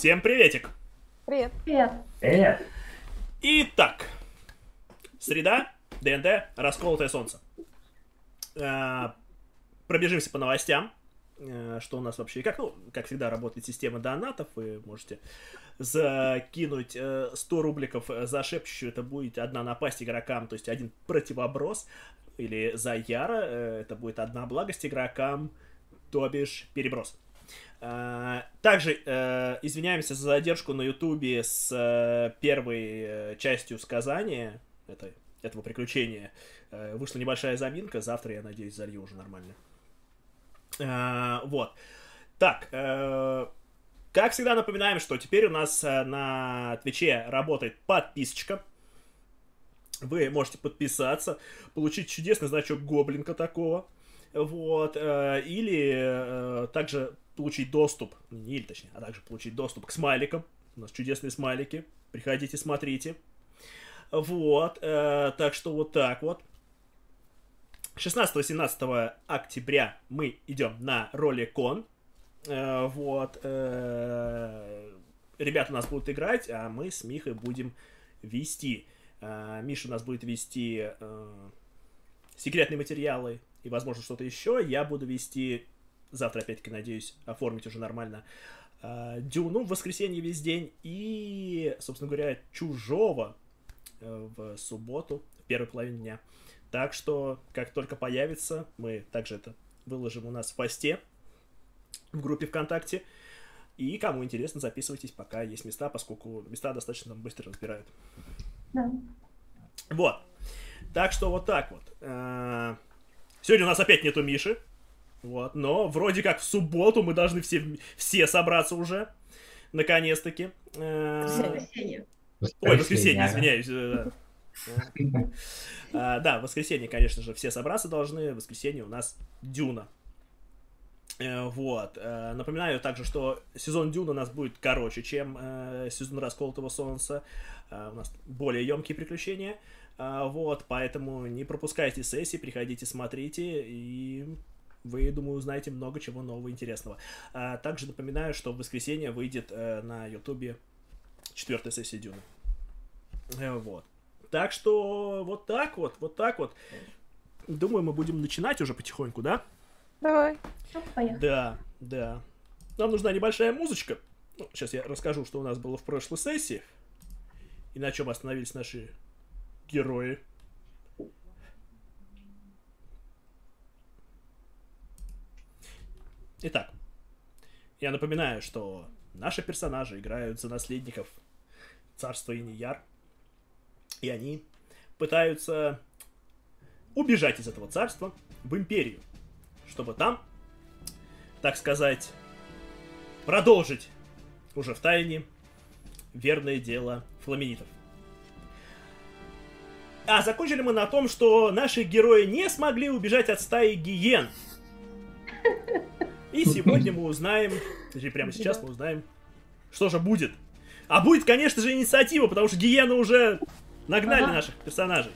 Всем приветик! Привет. Привет. Привет. Итак, среда, ДНД, расколотое солнце. Э, Пробежимся по новостям. Э, Что у нас вообще, как, ну, как всегда, работает система донатов. Вы можете закинуть э, 100 рубликов за шепчущую. Это будет одна напасть игрокам, то есть один противоброс. Или за Яра. э, Это будет одна благость игрокам, то бишь переброс. А, Также э, извиняемся за задержку на Ютубе с э, первой э, частью сказания этой, этого приключения. Э, вышла небольшая заминка, завтра, я надеюсь, залью уже нормально. Вот. Так, э, как всегда напоминаем, что теперь у нас э, на Твиче работает подписочка. Вы можете подписаться, получить чудесный значок гоблинка такого. Вот, э, или э, также получить доступ, не или точнее, а также получить доступ к смайликам. У нас чудесные смайлики. Приходите, смотрите. Вот, э, так что вот так вот. 16-17 октября мы идем на роликон. Э, вот. э, ребята у нас будут играть, а мы с Михой будем вести. Э, Миша у нас будет вести э, секретные материалы и, возможно, что-то еще. Я буду вести, завтра, опять-таки, надеюсь, оформить уже нормально э, Дюну в воскресенье весь день. И, собственно говоря, Чужого э, в субботу, в первой половине дня. Так что, как только появится, мы также это выложим у нас в посте в группе ВКонтакте. И кому интересно, записывайтесь, пока есть места, поскольку места достаточно быстро разбирают. Да. Вот. Так что вот так вот. Э, Сегодня у нас опять нету Миши. Вот, но вроде как в субботу мы должны все, все собраться уже. Наконец-таки. Э, Воскресенье. Ой, воскресенье, извиняюсь. э, да. А, Да, в воскресенье, конечно же, все собраться должны. В воскресенье у нас Дюна. Э, Вот. Э, Напоминаю также, что сезон Дюна у нас будет короче, чем э, сезон Расколотого Солнца. Э, У нас более емкие приключения. Вот, поэтому не пропускайте сессии, приходите, смотрите, и вы, думаю, узнаете много чего нового и интересного. А Также напоминаю, что в воскресенье выйдет э, на Ютубе четвертая сессия Дюны. Э, Вот. Так что вот так вот, вот так вот. Думаю, мы будем начинать уже потихоньку, да? Давай. Ну, поехали. Да, да. Нам нужна небольшая музычка. Ну, сейчас я расскажу, что у нас было в прошлой сессии. И на чем остановились наши герои. Итак, я напоминаю, что наши персонажи играют за наследников царства Инияр. И они пытаются убежать из этого царства в империю, чтобы там, так сказать, продолжить уже в тайне верное дело фламенитов. А закончили мы на том, что наши герои не смогли убежать от стаи гиен. И сегодня мы узнаем, точнее прямо сейчас мы узнаем, что же будет. А будет, конечно же, инициатива, потому что гиены уже нагнали Ага. наших персонажей.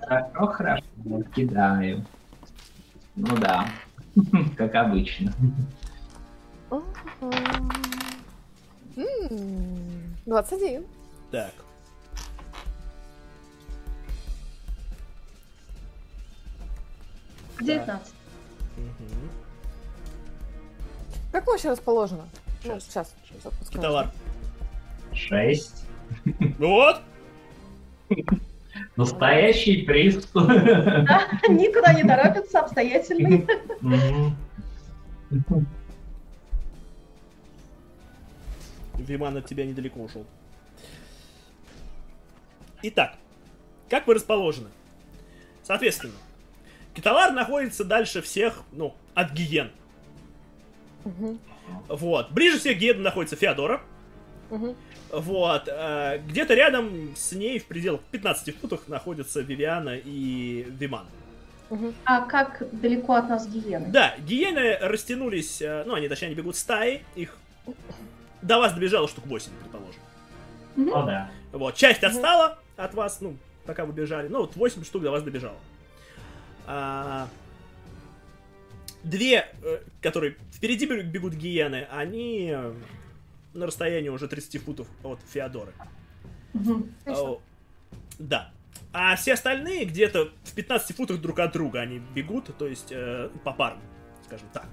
Хорошо, хорошо. Кидаю. Ну да. Как обычно. М, 21. Так. Девятнадцать. Как вообще расположено? Ну, сейчас. сейчас подскажешь. Товар. Шесть. Вот. Настоящий приз. Никуда не торопится, обстоятельный. Виман от тебя недалеко ушел. Итак, как вы расположены? Соответственно, Киталар находится дальше всех, ну, от гиен. Мгм, Вот. Ближе всех к гиенам находится Феодора. мгм. Вот. э, где-то рядом с ней, в пределах 15 футах, находятся Вивиана и Виман. А как далеко от нас гиены? Да, гиены растянулись, э, ну, они, точнее, они бегут стаи, их до вас добежало штук 8, предположим. Ну да. Вот, часть отстала от вас, ну, пока вы бежали. Ну, вот 8 штук до вас добежало. А, Две, э, которые впереди бе- бегут гиены, они э, на расстоянии уже 30 футов от Феодоры. О, Да. А все остальные где-то в 15 футах друг от друга они бегут, то есть э, попарно, скажем так.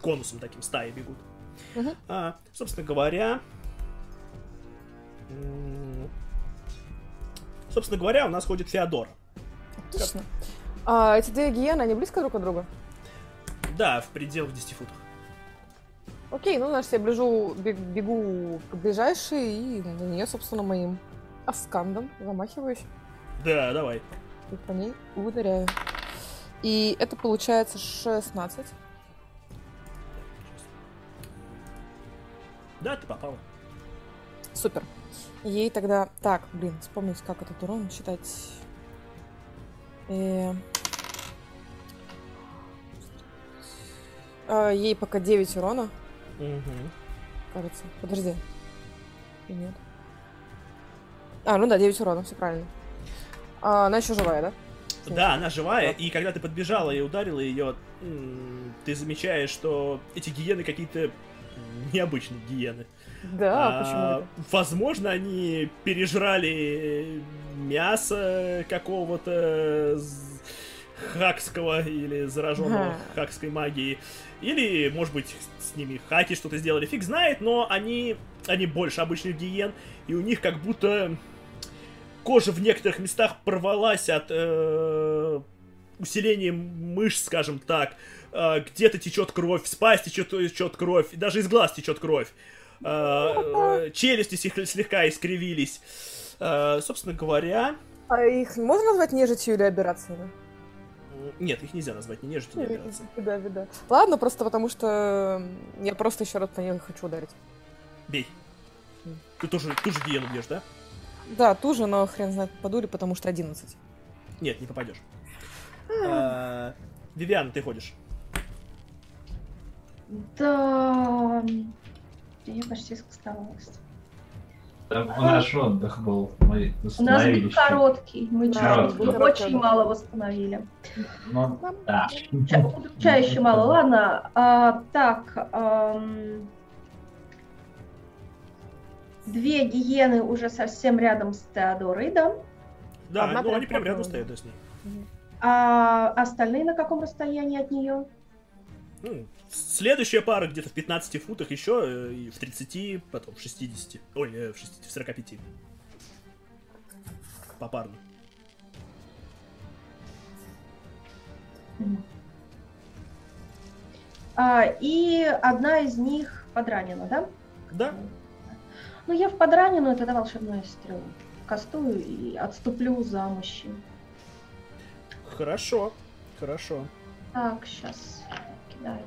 Конусом таким стаи бегут. Мгм. А, собственно говоря... Собственно говоря, у нас ходит Феодора. Отлично. А эти две гиены, они близко друг от друга? Да, в пределах 10 футов. Окей, ну, значит, я бежу, бег- бегу к ближайшей и на нее, собственно, моим аскандом замахиваюсь Да, давай. и по ней ударяю. И это получается 16. Да, ты попала. Супер. Ей тогда... Так, блин, вспомнить, как этот урон считать. Э, а, Ей пока 9 урона, Мгм. кажется. Подожди. Или Нет. А, ну да, 9 урона, все правильно. А, она еще живая, да? Да, она живая, и когда ты подбежала и ударила ее, ты замечаешь, что эти гиены какие-то необычные гиены. Да, А, почему? Возможно, они пережрали мясо какого-то хакского или зараженного Ага. хакской магией. Или, может быть, с ними хаки что-то сделали, фиг знает, но они, они больше обычных гиен, и у них как будто кожа в некоторых местах порвалась от э, усиления мышц, скажем так. Э, где-то течет кровь, с пасти течет, течет кровь, даже из глаз течет кровь. Э, э, челюсти слег- слегка искривились. Э, собственно говоря, А их можно назвать нежитью или операциями? Нет, их нельзя назвать ни нежитью, ни операцией. Беда, беда. Ладно, просто потому что я просто еще раз по ней хочу ударить. Бей. Ты тоже, ту же гиену бьешь, да? Да, ту же, но хрен знает, попаду ли, потому что 11. Нет, не попадешь. Э, Вивиан, ты ходишь. Да. Я почти скостовалась. Там наш отдых был. Мы У нас был короткий. Мы был короткий очень мало восстановили. Ну, да. Ча- Удручающе мало. Ладно. а, так. ам, Две гиены уже совсем рядом с Теодорой, да? Да, Одна ну они прям рядом стоят, да, с ней. А остальные на каком расстоянии от нее? Ну, следующая пара где-то в 15 футах еще, э, и в 30, потом в 60. Ой, э, в 60, в 45. Попарно. А, и одна из них подранена, да? Да? Ну, я в подраненную тогда волшебную стрелу кастую и отступлю за мужчин. Хорошо. Хорошо. Так, сейчас кидаю.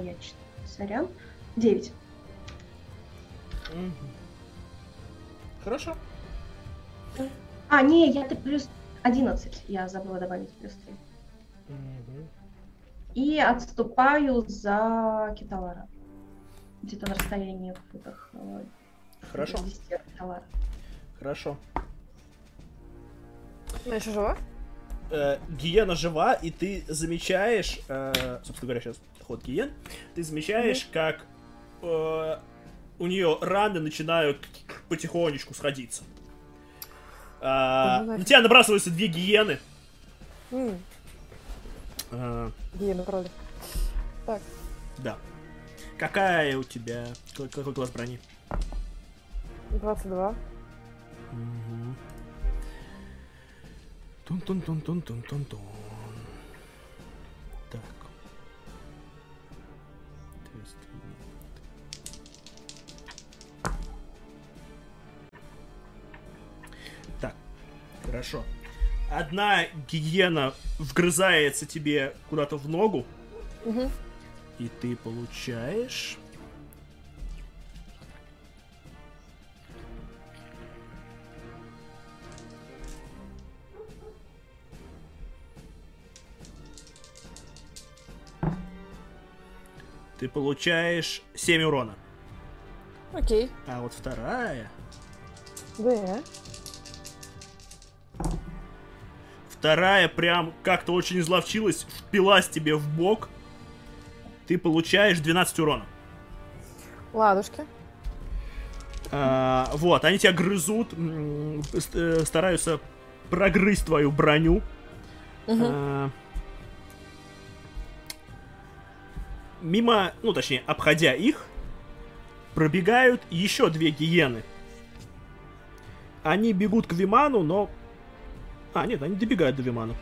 Я читаю? Сорян. Девять. Мгм. Хорошо. А, не, я ты плюс 11. Я забыла добавить плюс 3. Мгм. И отступаю за Киталара. Где-то на расстоянии в футах. э, Хорошо. 10 от Киталара. Хорошо. Она еще жива? Э, гиена жива, и ты замечаешь, э, собственно говоря, сейчас ход гиен, ты замечаешь, как э, у нее раны начинают потихонечку сходиться. Нафиг. на тебя набрасываются две гиены. М, А, Гиены кроли. Так, да. Какая у тебя? Какой, класс брони? 22. Мгм. Тун-тун-тун-тун-тун-тун-тун. Так. Тест. Так, хорошо. Одна гиена вгрызается тебе куда-то в ногу, Мгм. и ты получаешь... Ты получаешь 7 урона. Окей. А вот вторая... Да. Вторая прям как-то очень изловчилась, впилась тебе в бок. Ты получаешь 12 урона. Ладушки. А, вот, они тебя грызут, э, стараются прогрызть твою броню. Мгм. А, мимо, ну точнее, обходя их, пробегают еще две гиены. Они бегут к Виману, но... А, нет, они добегают до Вимана.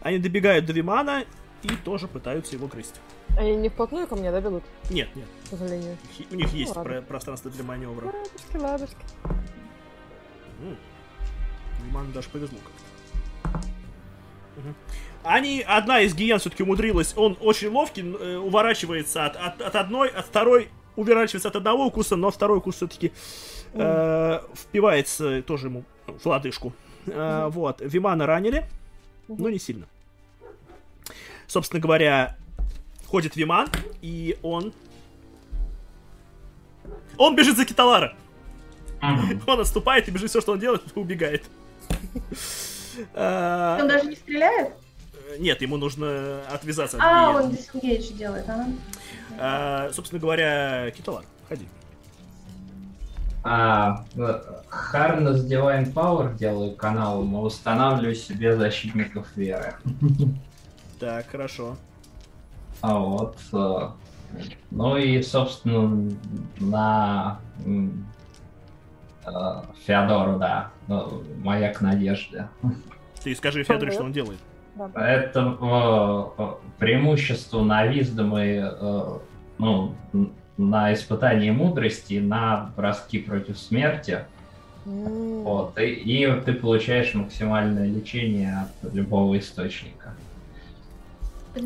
Они добегают до Вимана и тоже пытаются его грызть. Они не вплотную ко мне, да, бегут? Нет, нет, К сожалению. у них есть ладно. про- пространство для маневра. Ладушки, ладушки. Виману даже повезло как-то. Мгм. Они, одна из гиен все-таки умудрилась, он очень ловкий, э, уворачивается от, от, от одной, от второй, уворачивается от одного укуса, но второй укус все-таки впивается тоже ему в лодыжку. Э, Вот, Вимана ранили, но не сильно. Собственно говоря, ходит Виман, и он... Он бежит за Киталара. Он отступает и бежит, все, что он делает, убегает. Он даже не стреляет? Нет, ему нужно отвязаться от А, он дисengage делает, ага. А, Собственно говоря, Киталар, ходи. А, э, Harness Divine Power делаю каналом, и устанавливаю себе защитников веры. Так, хорошо. А вот. э, Ну и, собственно, на э, Феодору, да. Маяк надежды. Ты скажи Федоре, что он делает. Да. Это э, преимущество на виздом и э, ну, на испытании мудрости, на броски против смерти. М. Вот, и, и ты получаешь максимальное лечение от любого источника.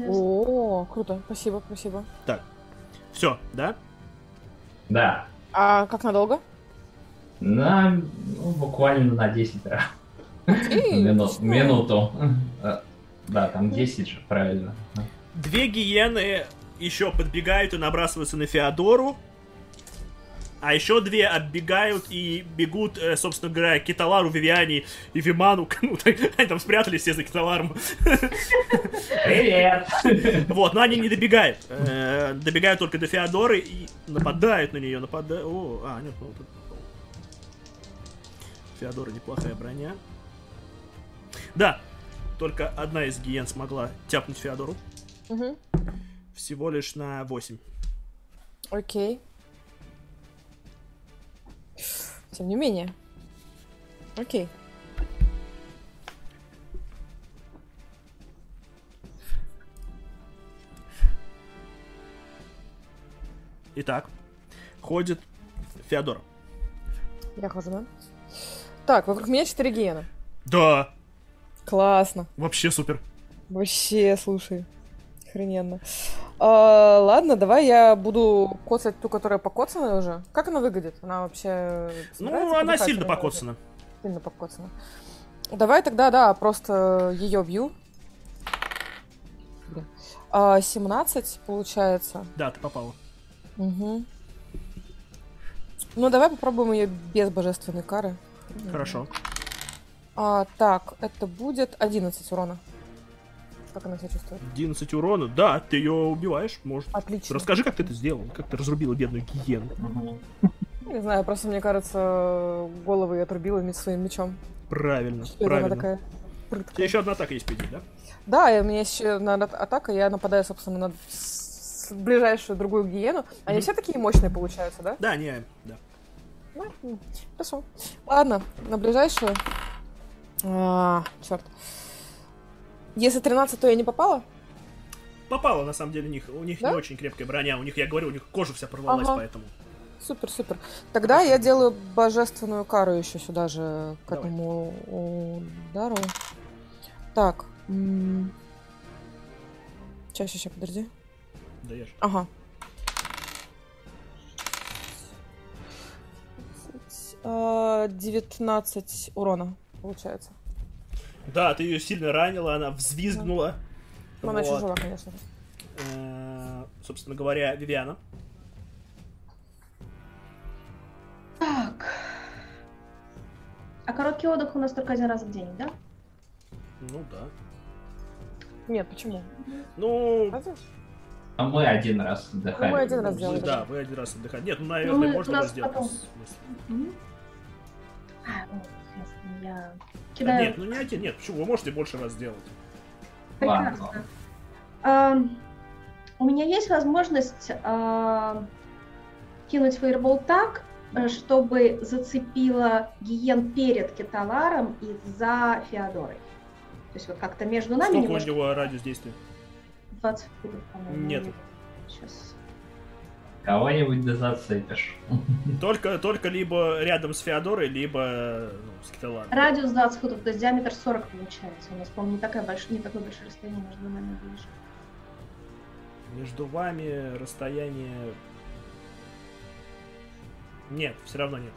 О, круто. Спасибо, спасибо. Все, да? Да, А как надолго? на, ну, буквально на 10 раз. Отлично. минуту. Да, там 10 же, правильно. Две гиены еще подбегают и набрасываются на Феодору. А еще две отбегают и бегут, э, собственно говоря, Киталару, Вивиане и Виману. Ну, они там спрятались все за Киталаром. Привет! Вот, но они не добегают. Э, добегают только до Феодоры и нападают на нее. Нападают. О, а, нет, ну тут. Феодора неплохая броня. Да, только одна из гиен смогла тяпнуть Феодору. Мгм. Всего лишь на 8. Окей. Тем не менее. Окей. Итак, ходит Феодора. Я хожу, да? Так, вокруг меня четыре гиена. Да, Классно. вообще супер. Вообще, слушай. Охрененно. А, ладно, давай я буду коцать ту, которая покоцанная уже. Как она выглядит? Она вообще... Ну, она сильно покоцана. Сильно покоцана. Давай тогда, да, просто ее бью. Блин. А, 17 получается. Да, ты попала. Угу. Ну, давай попробуем ее без божественной кары. Хорошо. А, так, это будет 11 урона. Как она себя чувствует? 11 урона. Да, ты ее убиваешь, может. Отлично. Расскажи, как ты это сделал. Как ты разрубила бедную гиену. Не знаю, просто мне кажется, головы я отрубила своим мечом. Правильно, она правильно. такая У тебя еще одна атака есть впереди, да? Да, и у меня есть еще одна ат- атака, я нападаю, собственно, на ближайшую другую гиену. Они Мгм. все такие мощные получаются, да? Да, не, да. Ну, Хорошо. Ладно, на ближайшую. А, черт. Если 13, то я не попала? Попала, на самом деле, у них. У них Да? не очень крепкая броня. У них, я говорю, у них кожа вся порвалась, Ага. поэтому. Супер, супер. Тогда я делаю божественную кару еще сюда же, к Давай. этому удару. Так. Сейчас, сейчас, подожди. Да я ж. Ага. А, 19 урона, получается. Да, ты ее сильно ранила, она взвизгнула. Но она еще жива, конечно же. Э, собственно говоря, Вивиана. Так. А короткий отдых у нас только один раз в день, да? Ну да. Нет, почему? Ну, Разве? А мы один раз отдыхали. Ну, мы один раз ну, делали. да, вы один раз отдыхали. Нет, ну, Ну, наверное, мы- можно сделать. потом. А, ясно, я А, кидаю. Нет, ну не один, нет, почему? Вы можете больше раз сделать. Прекрасно. Ладно. Ам, у меня есть возможность ам, кинуть фейербол так, э, чтобы зацепила гиен перед Кеталаром и за Феодорой. То есть вот как-то между нами Сколько у немножко него радиус действия? 20 футов, по-моему. Нету. Сейчас. Кого-нибудь да зацепишь. Только, только либо рядом с Феодорой, либо ну, с Киталаром. Радиус 20 футов, то есть диаметр 40 получается. У нас, по-моему, не, такая больш... не такое большое расстояние между нами ближе. Между вами расстояние... Нет, все равно нет.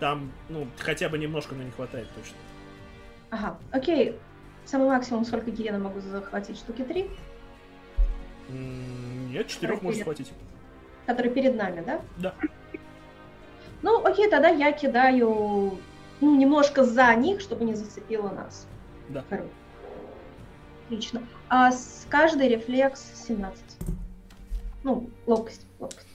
Там, ну, хотя бы немножко, но не хватает точно. Ага, окей. Самый максимум, сколько гиена могу захватить? Штуки 3? Нет, четырех можешь схватить. Который перед нами, да? Да. Ну, окей, тогда я кидаю ну, немножко за них, чтобы не зацепило нас. Да. Хорошо. Отлично. А с каждой рефлекс 17. Ну, ловкость, ловкость.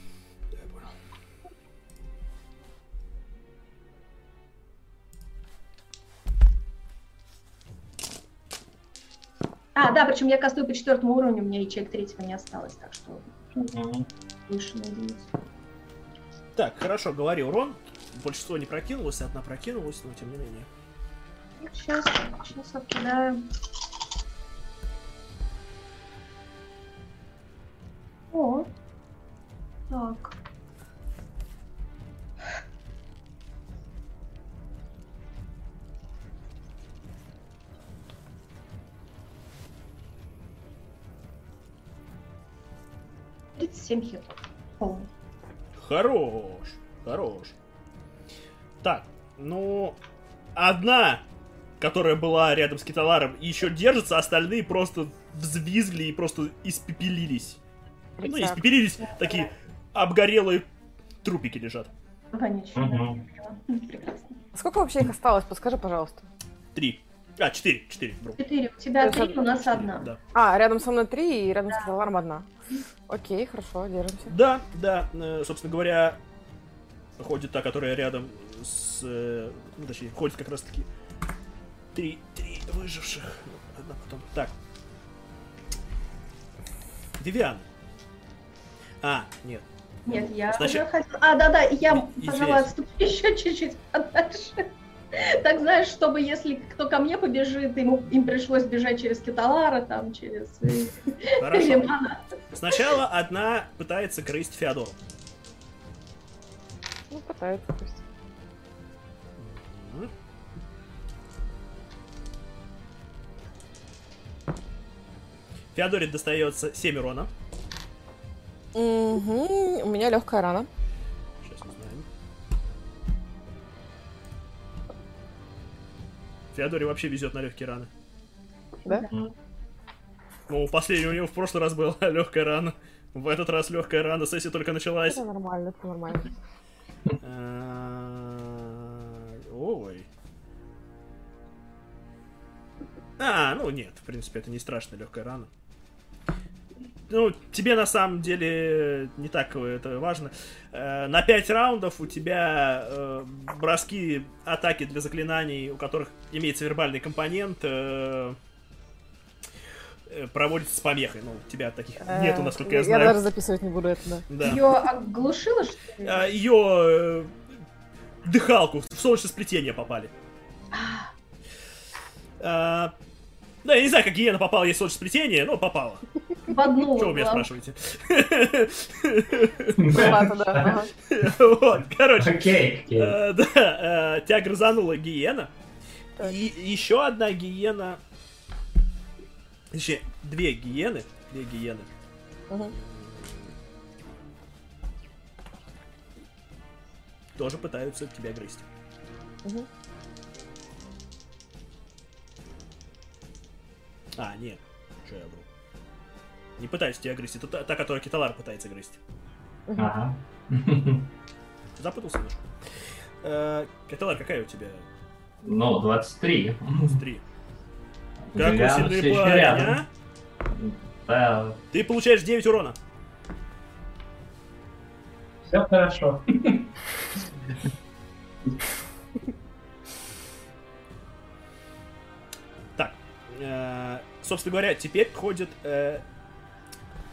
А, да, причем я кастую по четвертому уровню, у меня ячеек третьего не осталось, так что Мгм. выше на единицу. Так, хорошо, говори урон. Большинство не прокинулось, одна прокинулась, но тем не менее. Сейчас, сейчас откидаю. О, так. Тридцать семь хитов. Полный. Хорош, хорош. Так, ну, одна, которая была рядом с Киталаром, еще держится, остальные просто взвизгли и просто испепелились. Ну, Прицеп. испепелились, такие обгорелые трупики лежат. Мгм. да. Прекрасно. Сколько вообще их осталось? Подскажи, пожалуйста. Три. А, четыре, четыре, вру. Четыре. У тебя три, у нас одна. Да. А, рядом со мной три и рядом с Киталаром одна. Окей, хорошо, держимся. Да, да, э, собственно говоря, ходит та, которая рядом с... э, Ну, точнее, ходит как раз таки три, три выживших. Одна потом. Так. Вивиан. А, нет. Нет, я Значит- уже хотела... А, да-да, я, И- пожалуй, извиняюсь. отступлю еще чуть-чуть подальше. Так знаешь, чтобы если кто ко мне побежит, ему им пришлось бежать через Киталара, там, через э, Хорошо. Сначала одна пытается грызть Феодору. Ну, пытается пусть. Мгм. Феодоре достается 7 урона. Угу, у меня легкая рана. Феодоре вообще везет на легкие раны. Да? Ну, последний у него в прошлый раз была легкая рана. В этот раз легкая рана, сессия только началась. Это нормально, это нормально. А, Ой. А, ну нет, в принципе, это не страшная легкая рана. Ну, тебе на самом деле не так это важно. Э, На 5 раундов у тебя э, броски атаки для заклинаний, у которых имеется вербальный компонент, э, проводятся с помехой. Ну, у тебя таких нету, насколько я Я знаю. даже записывать не буду это, да. Да. Ее оглушило, что ли? Ее дыхалку в солнечное сплетение попали. А, да, я не знаю, как гиена попала ей в солнечное сплетение, но попала. В одну. Что вы меня спрашиваете? Вот, короче. Окей, э, Да, э, тебя грызанула гиена. И еще одна гиена... Точнее, две гиены. Две гиены. Тоже пытаются тебя грызть. А, нет. Что я вру? Не пытаюсь тебя грызть. Это та, та, которая Киталар пытается грызть. Ага. Запутался немножко. Э, Киталар, какая у тебя? Ну, 23. Три. Какой Гигант сильный всё ещё парень, рядом. а? Да, Ты получаешь 9 урона. все хорошо. Так, э, собственно говоря, теперь ходит э,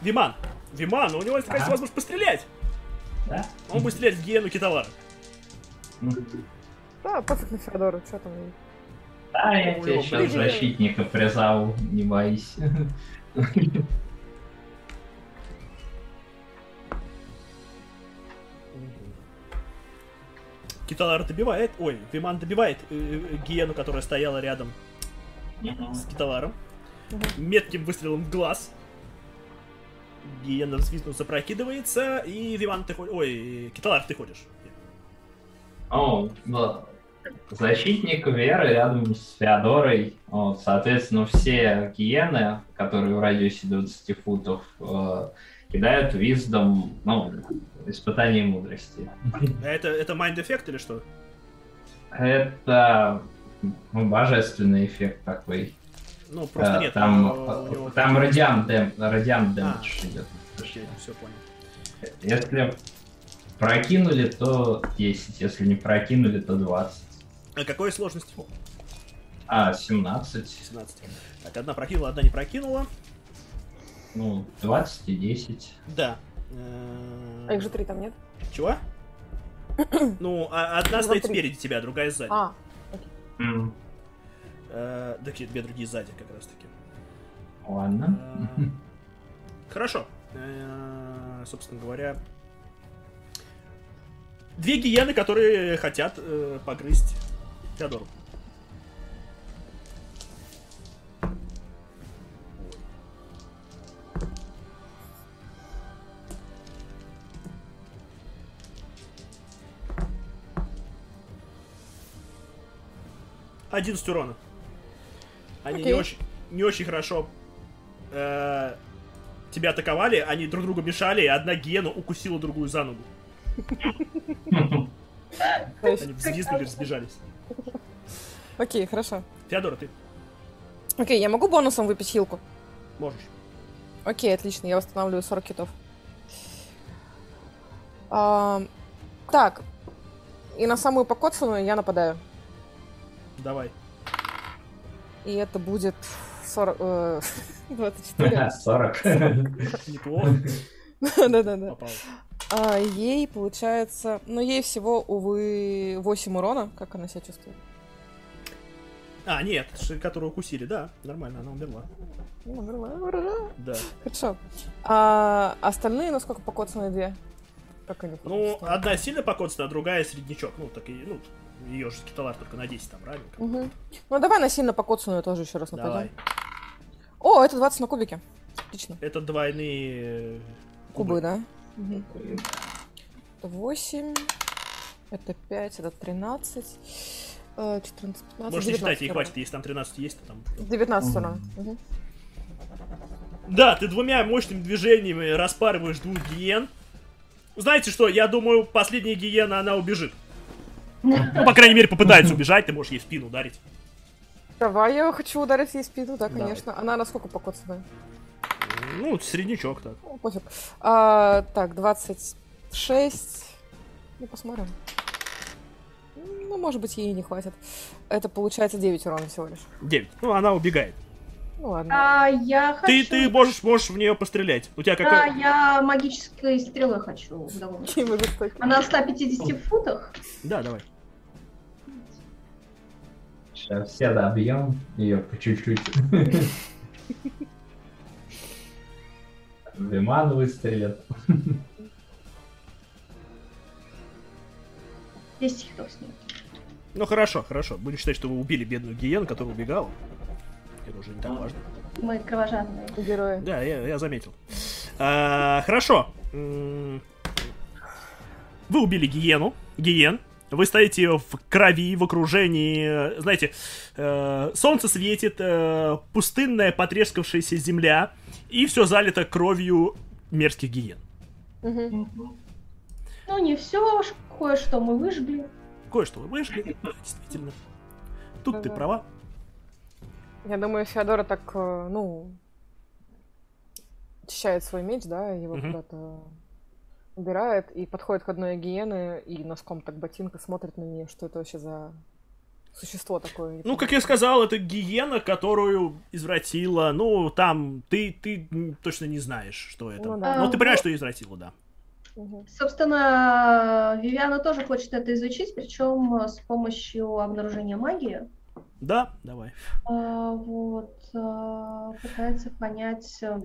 Виман. Виман, у него есть такая Ага. возможность пострелять. Да? Он будет стрелять в гиену Киталара. Да, пофиг на Феодора, что там. Да, я тебе сейчас блин. защитника призову, не боись. Киталар добивает, ой, Виман добивает э, э, гиену, которая стояла рядом с Киталаром. Метким выстрелом в глаз. Гиена взвизгнув запрокидывается, и Виман ты ходишь... Ой, Киталар, ты ходишь. О, да. Защитник Веры рядом с Феодорой. Вот, соответственно, все гиены, которые в радиусе 20 футов, э, кидают виздом, ну, испытание мудрости. А это, это Mind Effect или что? Это ну, божественный эффект такой. Ну, просто Э, нет. там, у него- там радиант, дэм, радиант А. дэмэдж идет. Окей, все понял. Если прокинули, то 10, если не прокинули, то 20. А какой сложность? А, 17, 17. Так, одна прокинула, одна не прокинула. ну, 20 и 10. Да. А их же три там нет? Чего? Ну, а- одна Ну, стоит спереди тебя, другая сзади. А, М, Э, Да, какие две другие сзади, как раз таки. Ладно. Э, Хорошо. Э, Собственно говоря, две гиены, которые хотят э, погрызть Теодору. Одиннадцать урона. Они не Окей. очень, не очень хорошо э, тебя атаковали, они друг другу мешали, и одна гиена укусила другую за ногу. Они взвизгнули, сбежались. Окей, хорошо. Феодора, ты Окей, я могу бонусом выпить хилку? можешь. Окей, отлично, я восстанавливаю 40 китов. Ам, так, и на самую покоцанную я нападаю. Давай. И это будет 40... э, 24. 40. Неплохо Да-да-да. А ей получается... Ну, ей всего, увы, 8 урона. Как она себя чувствует? А, нет, которую укусили, да, нормально, она умерла. Ну, нормально, ура. Да. Хорошо. А остальные, насколько покоцанные две? Как они? Ну, одна сильно покоцана, а другая среднячок. Ну, так и, ну, ее же киталар только на 10 там бы. Мгм. Ну, давай на сильно покоцанную тоже еще раз нападем. Давай. О, это 20 на кубике. Отлично. Это двойные э, Кубы, да? Мгм. Это 8, это 5, это 13, э, 14, 15, Можете 19 считать, ей хватит, если там 13 есть, то там... 19 урона. Мгм. Да, ты двумя мощными движениями распарываешь двух гиен. Знаете что, я думаю, последняя гиена, она убежит. Ну, по крайней мере, попытается убежать, ты можешь ей в спину ударить. Давай, я хочу ударить ей в спину, да, Давай. конечно. Она насколько покоцанная? Ну, среднячок так. Ну, пофиг. А, так, 26. Ну, посмотрим. Ну, может быть, ей не хватит. Это получается 9 урона всего лишь. 9. Ну, она убегает. Ну ладно. А я хочу... Ты, ты можешь, можешь в нее пострелять. У тебя Да, какой... я магической стрелой хочу. Она в 150 футах. Да, давай. Сейчас все добьем ее по чуть-чуть. Виман выстрелит. 10 хитов с ней. Ну, хорошо, хорошо. Будем считать, что вы убили бедную гиену, которая убегала. Это уже не так важно. Мы кровожадные. Герои. Да, я, я заметил. А, хорошо. Вы убили гиену. Гиен. Вы стоите в крови, в окружении, знаете, э, солнце светит, э, пустынная потрескавшаяся земля, и все залито кровью мерзких гиен. Мгм. Ну, не все, кое-что мы выжгли. Кое-что вы вышли, да, действительно. Тут ты права. Я думаю, Феодора так, э, ну, очищает свой меч, да, его куда-то убирает и подходит к одной гиены и носком так ботинка смотрит на нее, что это вообще за существо такое. Ну, как я сказал, это гиена, которую извратила. Ну, там, ты, ты точно не знаешь, что это. Ну да. Но ты А, понимаешь, вот. что извратила, да. Мгм. Собственно, Вивиана тоже хочет это изучить, причем с помощью обнаружения магии. Да, давай. А, Вот, а, пытается понять, э,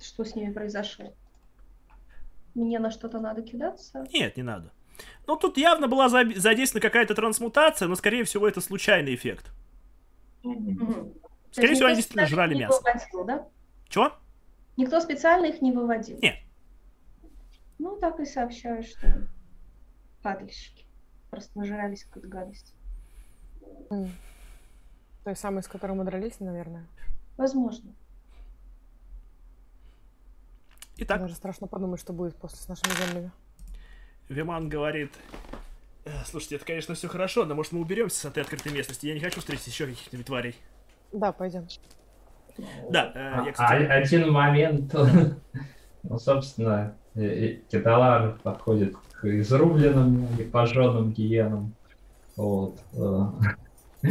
что с ними произошло. Мне на что-то надо кидаться. Нет, не надо. Ну, тут явно была за- задействована какая-то трансмутация, но, скорее всего, это случайный эффект. То Скорее есть всего, они действительно жрали мясо. выводил, да? Чего? Никто специально их не выводил? Нет. Ну, так и сообщаю, что падальщики. Просто нажрались какой-то гадости. М. Той самой, с которой мы дрались, наверное. Возможно. Итак, Даже страшно подумать, что будет после с нашими землями. Виман говорит... «Э, Слушайте, это, конечно, все хорошо, но может мы уберемся с этой открытой местности? Я не хочу встретить еще каких-нибудь тварей. Да, пойдем. Да, э, А- я, кстати... а- Один момент. Ну, собственно, э, э, Киталар подходит к изрубленным и пожженным гиенам. Вот.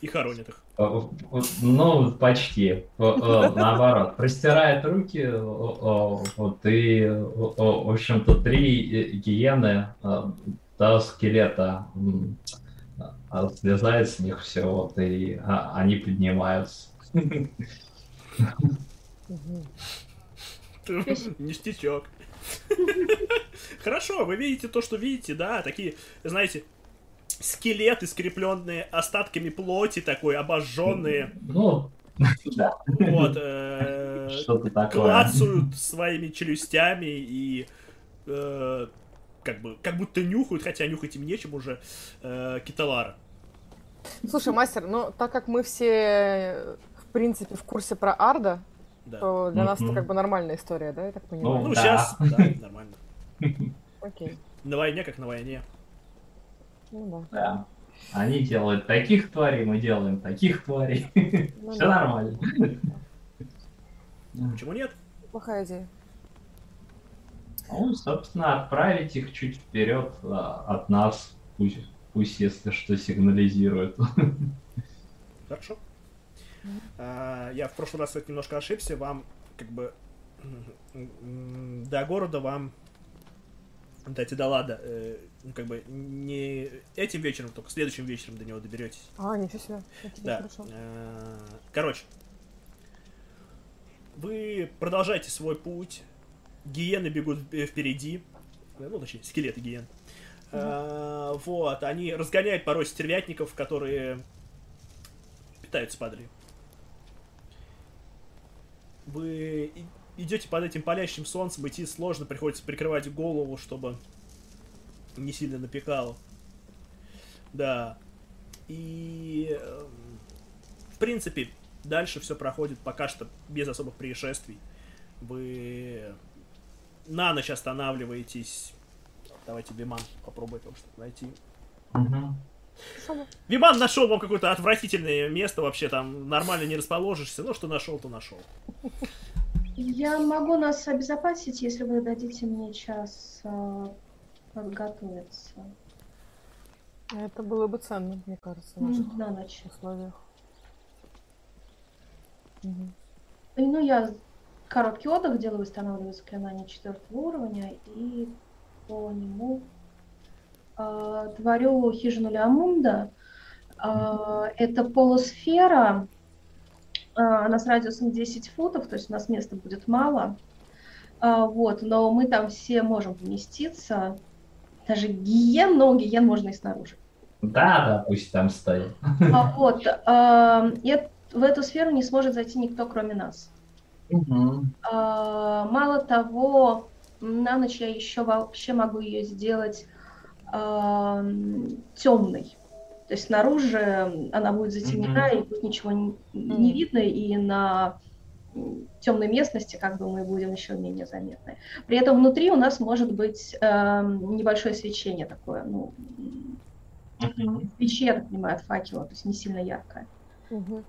И хоронят их. Э, э, Ну, почти. Э, Наоборот. Простирает руки, вот, и, в общем-то, три гиены до скелета а, слезает с них все, вот, и а, они поднимаются. Ништячок. Хорошо, вы видите то, что видите, да, такие, знаете, скелеты, скрепленные остатками плоти, такой, обожженные, Ну, да, вот, э, что-то такое. клацают своими челюстями и э, как бы, как будто нюхают, хотя нюхать им нечем уже, э, киталара. Слушай, мастер, ну так как мы все, в принципе, в курсе про Арда, Да. то для нас это как бы нормальная история, да, я так понимаю? Ну, да. сейчас, да, нормально. Окей. На войне, как на войне. Ну да. Да. Они делают таких тварей, мы делаем таких тварей. Ну Все да. нормально. Почему нет? Плохая идея. Ну, собственно, отправить их чуть вперед а, от нас, пусть, пусть если что сигнализирует. Хорошо. А, я в прошлый раз, кстати, немножко ошибся. Вам, как бы, до города вам, дайте до лада, э, ну, как бы, не этим вечером, только следующим вечером до него доберетесь. А, ничего себе. Да. Э, Короче, вы продолжаете свой путь. Гиены бегут э, впереди. Э, Ну, точнее, скелеты гиен. Э, Вот, они разгоняют порой стервятников, которые питаются падалью. Вы идете под этим палящим солнцем, идти сложно, приходится прикрывать голову, чтобы не сильно напекало. Да. И эм, в принципе, дальше все проходит пока что без особых происшествий. Вы на ночь останавливаетесь. Давайте Виман попробует его что-то найти. Виман нашел вам какое-то отвратительное место, вообще там нормально не расположишься. Ну, что нашел, то нашел. Я могу нас обезопасить, если вы дадите мне час а, подготовиться Это было бы ценно, мне кажется, в наших на ночь. условиях. Мгм. И, ну, я короткий отдых делаю, восстанавливаю заклинание четвертого уровня и по нему а, творю хижину Леомунда. А, это полусфера, а, она с радиусом 10 футов, то есть у нас места будет мало. А, вот, но мы там все можем поместиться. Даже гиен, но гиен можно и снаружи. Да, да, пусть там стоит. А, вот, а, в эту сферу не сможет зайти никто, кроме нас. А, Мало того, на ночь я еще вообще могу ее сделать темной. То есть снаружи она будет затемнена, mm-hmm. и будет ничего не, не видно, и на темной местности как бы мы будем еще менее заметны. При этом внутри у нас может быть э, небольшое свечение такое, ну, mm-hmm. свечи, я так понимаю, от факела, то есть не сильно яркое. Mm-hmm.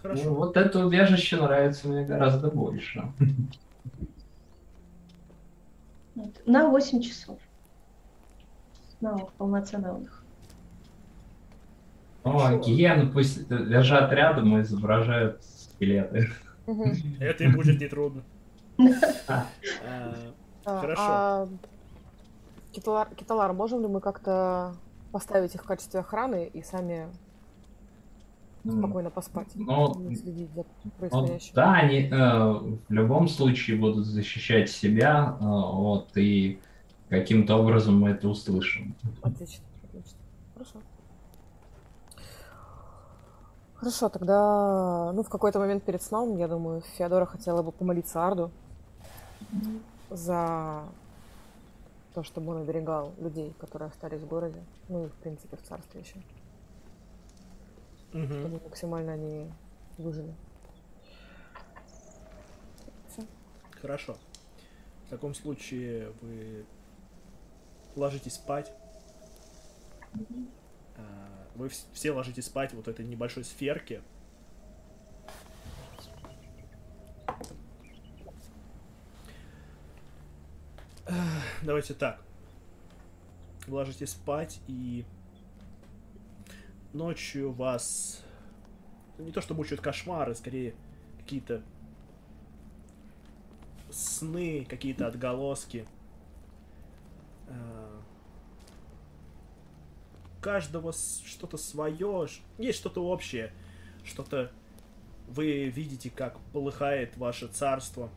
Хорошо. Ну, вот это убежище нравится мне гораздо больше. Вот. На 8 часов. На полноценный отдых. О, гиены пусть лежат рядом и изображают скелеты. Это им будет нетрудно. А, а, хорошо. А, Киталар, можем ли мы как-то поставить их в качестве охраны и сами спокойно поспать, но, следить за происходящим. да, они э, в любом случае будут защищать себя, э, вот, и каким-то образом мы это услышим. Отлично. Хорошо. Хорошо, тогда, ну, в какой-то момент перед сном, я думаю, Феодора хотела бы помолиться Арду за то, чтобы он оберегал людей, которые остались в городе, ну и, в принципе, в царстве еще. Угу. Чтобы максимально они выжили. Все. Хорошо. В таком случае вы ложитесь спать. Угу. Вы все ложитесь спать вот этой небольшой сферке. Давайте так. Ложитесь спать и ночью вас не то что мучают кошмары, скорее какие-то сны, какие-то отголоски. Каждого что-то свое, есть что-то общее, что-то вы видите, как полыхает ваше царство,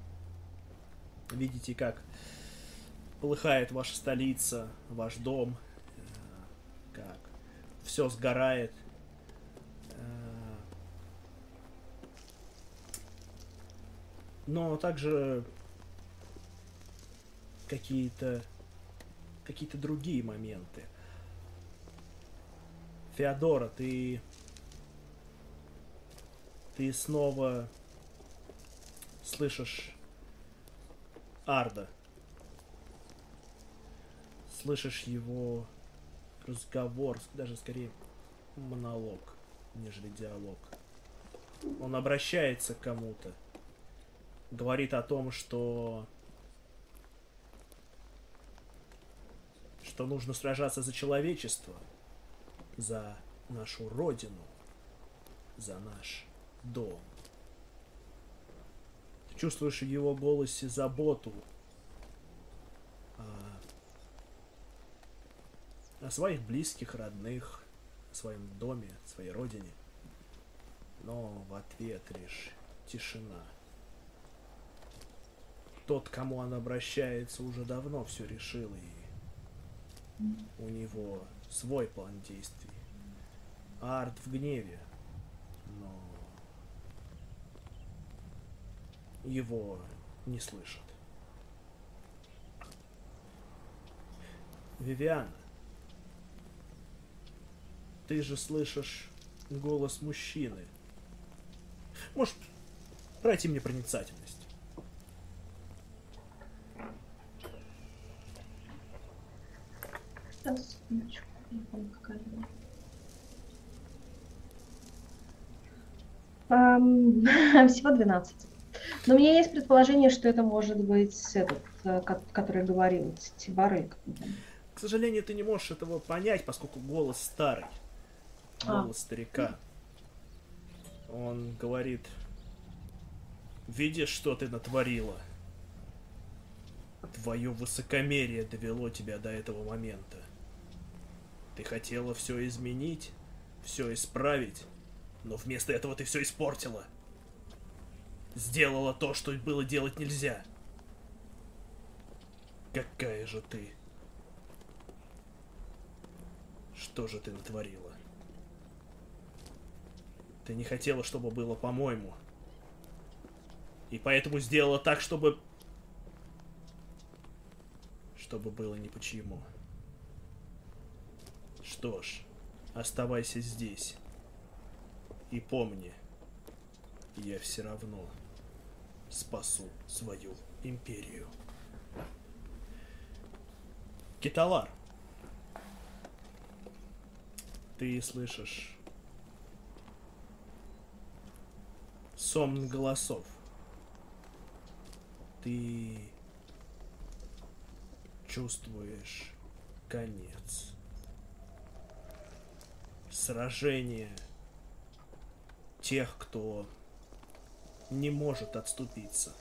видите, как полыхает ваша столица, ваш дом, э, как все сгорает. Э, но также какие-то какие-то другие моменты. Феодора, ты... Ты снова слышишь Арда. Слышишь его разговор, даже скорее монолог, нежели диалог. Он обращается к кому-то. Говорит о том, что... Что нужно сражаться за человечество – за нашу родину, за наш дом. Ты чувствуешь в его голосе заботу о, о своих близких, родных, о своем доме, своей родине. Но в ответ лишь тишина. Тот, кому он обращается, уже давно все решил, и у него свой план действий. Арт в гневе, но его не слышат. Вивиана, ты же слышишь голос мужчины. Может, пройти мне проницательность? Всего 12. Но у меня есть предположение, что это может быть этот, э, который говорил, Тибары. К сожалению, ты не можешь этого понять, поскольку голос старый. А. Голос а. старика. Он говорит, видишь, что ты натворила? Твое высокомерие довело тебя до этого момента. Ты хотела все изменить, все исправить, но вместо этого ты все испортила. Сделала то, что было делать нельзя. Какая же ты? Что же ты натворила? Ты не хотела, чтобы было по-моему. И поэтому сделала так, чтобы... Чтобы было не по-чьему. Что ж, оставайся здесь. И помни, я все равно спасу свою империю. Киталар, ты слышишь сон голосов. Ты чувствуешь конец. Сражение тех, кто не может отступиться.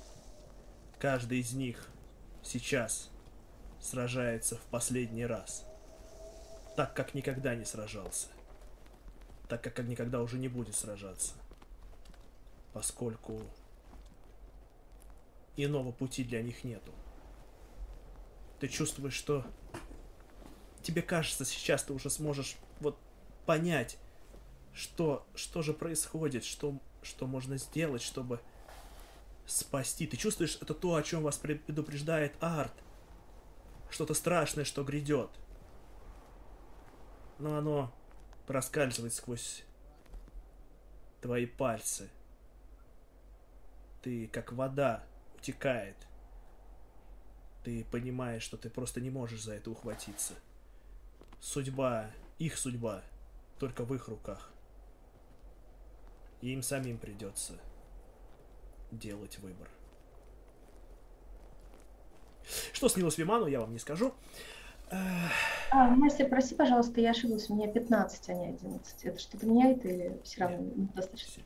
Каждый из них сейчас сражается в последний раз. Так, как никогда не сражался. Так, как никогда уже не будет сражаться. Поскольку иного пути для них нету. Ты чувствуешь, что тебе кажется, сейчас ты уже сможешь вот понять, что, что же происходит, что, что можно сделать, чтобы спасти. Ты чувствуешь, это то, о чем вас предупреждает арт. Что-то страшное, что грядет. Но оно проскальзывает сквозь твои пальцы. Ты, как вода, утекает ты понимаешь, что ты просто не можешь за это ухватиться. Судьба, их судьба, только в их руках. И им самим придется делать выбор. Что снилось Виману, я вам не скажу. А, мастер, прости, пожалуйста, я ошиблась, у меня 15, а не 11. Это что-то меняет или все равно недостаточно?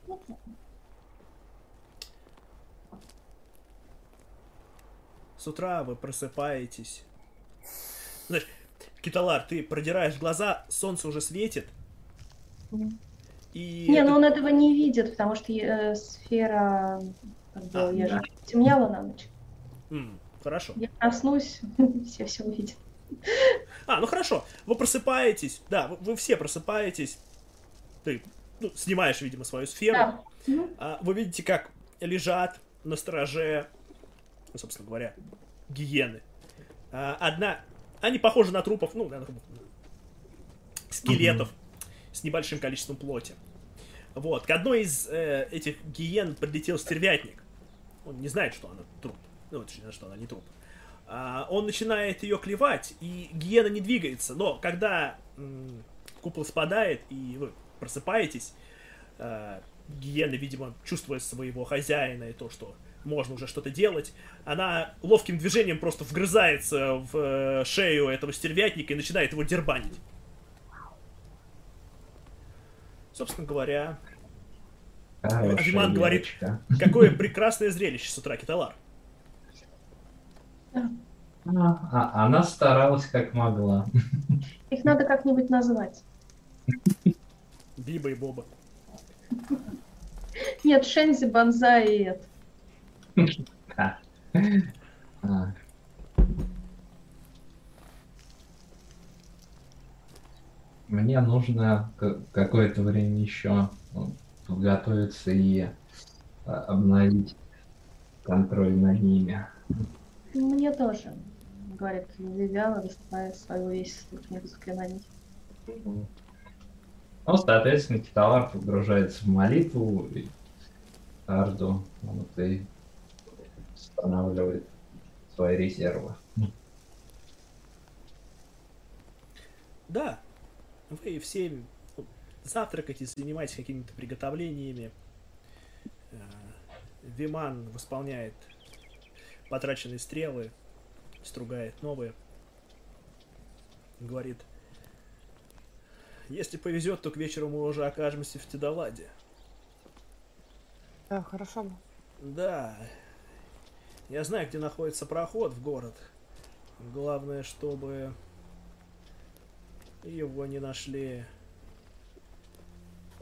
С утра вы просыпаетесь. Знаешь, Киталар, ты продираешь глаза, солнце уже светит. И не, это... но он этого не видит, потому что э, сфера, как бы, а, я да. же темнела на ночь. Mm, хорошо. Я проснусь, все все увидят. А, ну хорошо. Вы просыпаетесь, да, вы, вы все просыпаетесь. Ты ну, снимаешь, видимо, свою сферу. Да. А, вы видите, как лежат на стороже ну, собственно говоря, гиены. А, одна, они похожи на трупов, ну, на трупов, скелетов mm-hmm. С небольшим количеством плоти. Вот, к одной из э, этих гиен подлетел стервятник. Он не знает, что она труп. Ну, точнее, что она не труп. А, он начинает ее клевать, и гиена не двигается. Но когда м- купол спадает, и вы просыпаетесь, э, гиена, видимо, чувствуя своего хозяина и то, что можно уже что-то делать. Она ловким движением просто вгрызается в э, шею этого стервятника и начинает его дербанить. Собственно говоря, Авиман говорит, какое прекрасное зрелище с утра, Киталар. А, она старалась как могла. Их надо как-нибудь назвать. Биба и Боба. Нет, Шензи, Банза и это. Мне нужно какое-то время еще ну, подготовиться и а, обновить контроль над ними. Мне тоже, говорит Вивиана, доставая свою весь книгу заклинаний. Ну, соответственно, Киталар погружается в молитву, и Арду, вот, и восстанавливает свои резервы. Да, вы все завтракаете, занимаетесь какими-то приготовлениями. Э, Виман восполняет потраченные стрелы, стругает новые. Говорит, если повезет, то к вечеру мы уже окажемся в Тедоладе. Да, хорошо. Да, я знаю, где находится проход в город. Главное, чтобы его не нашли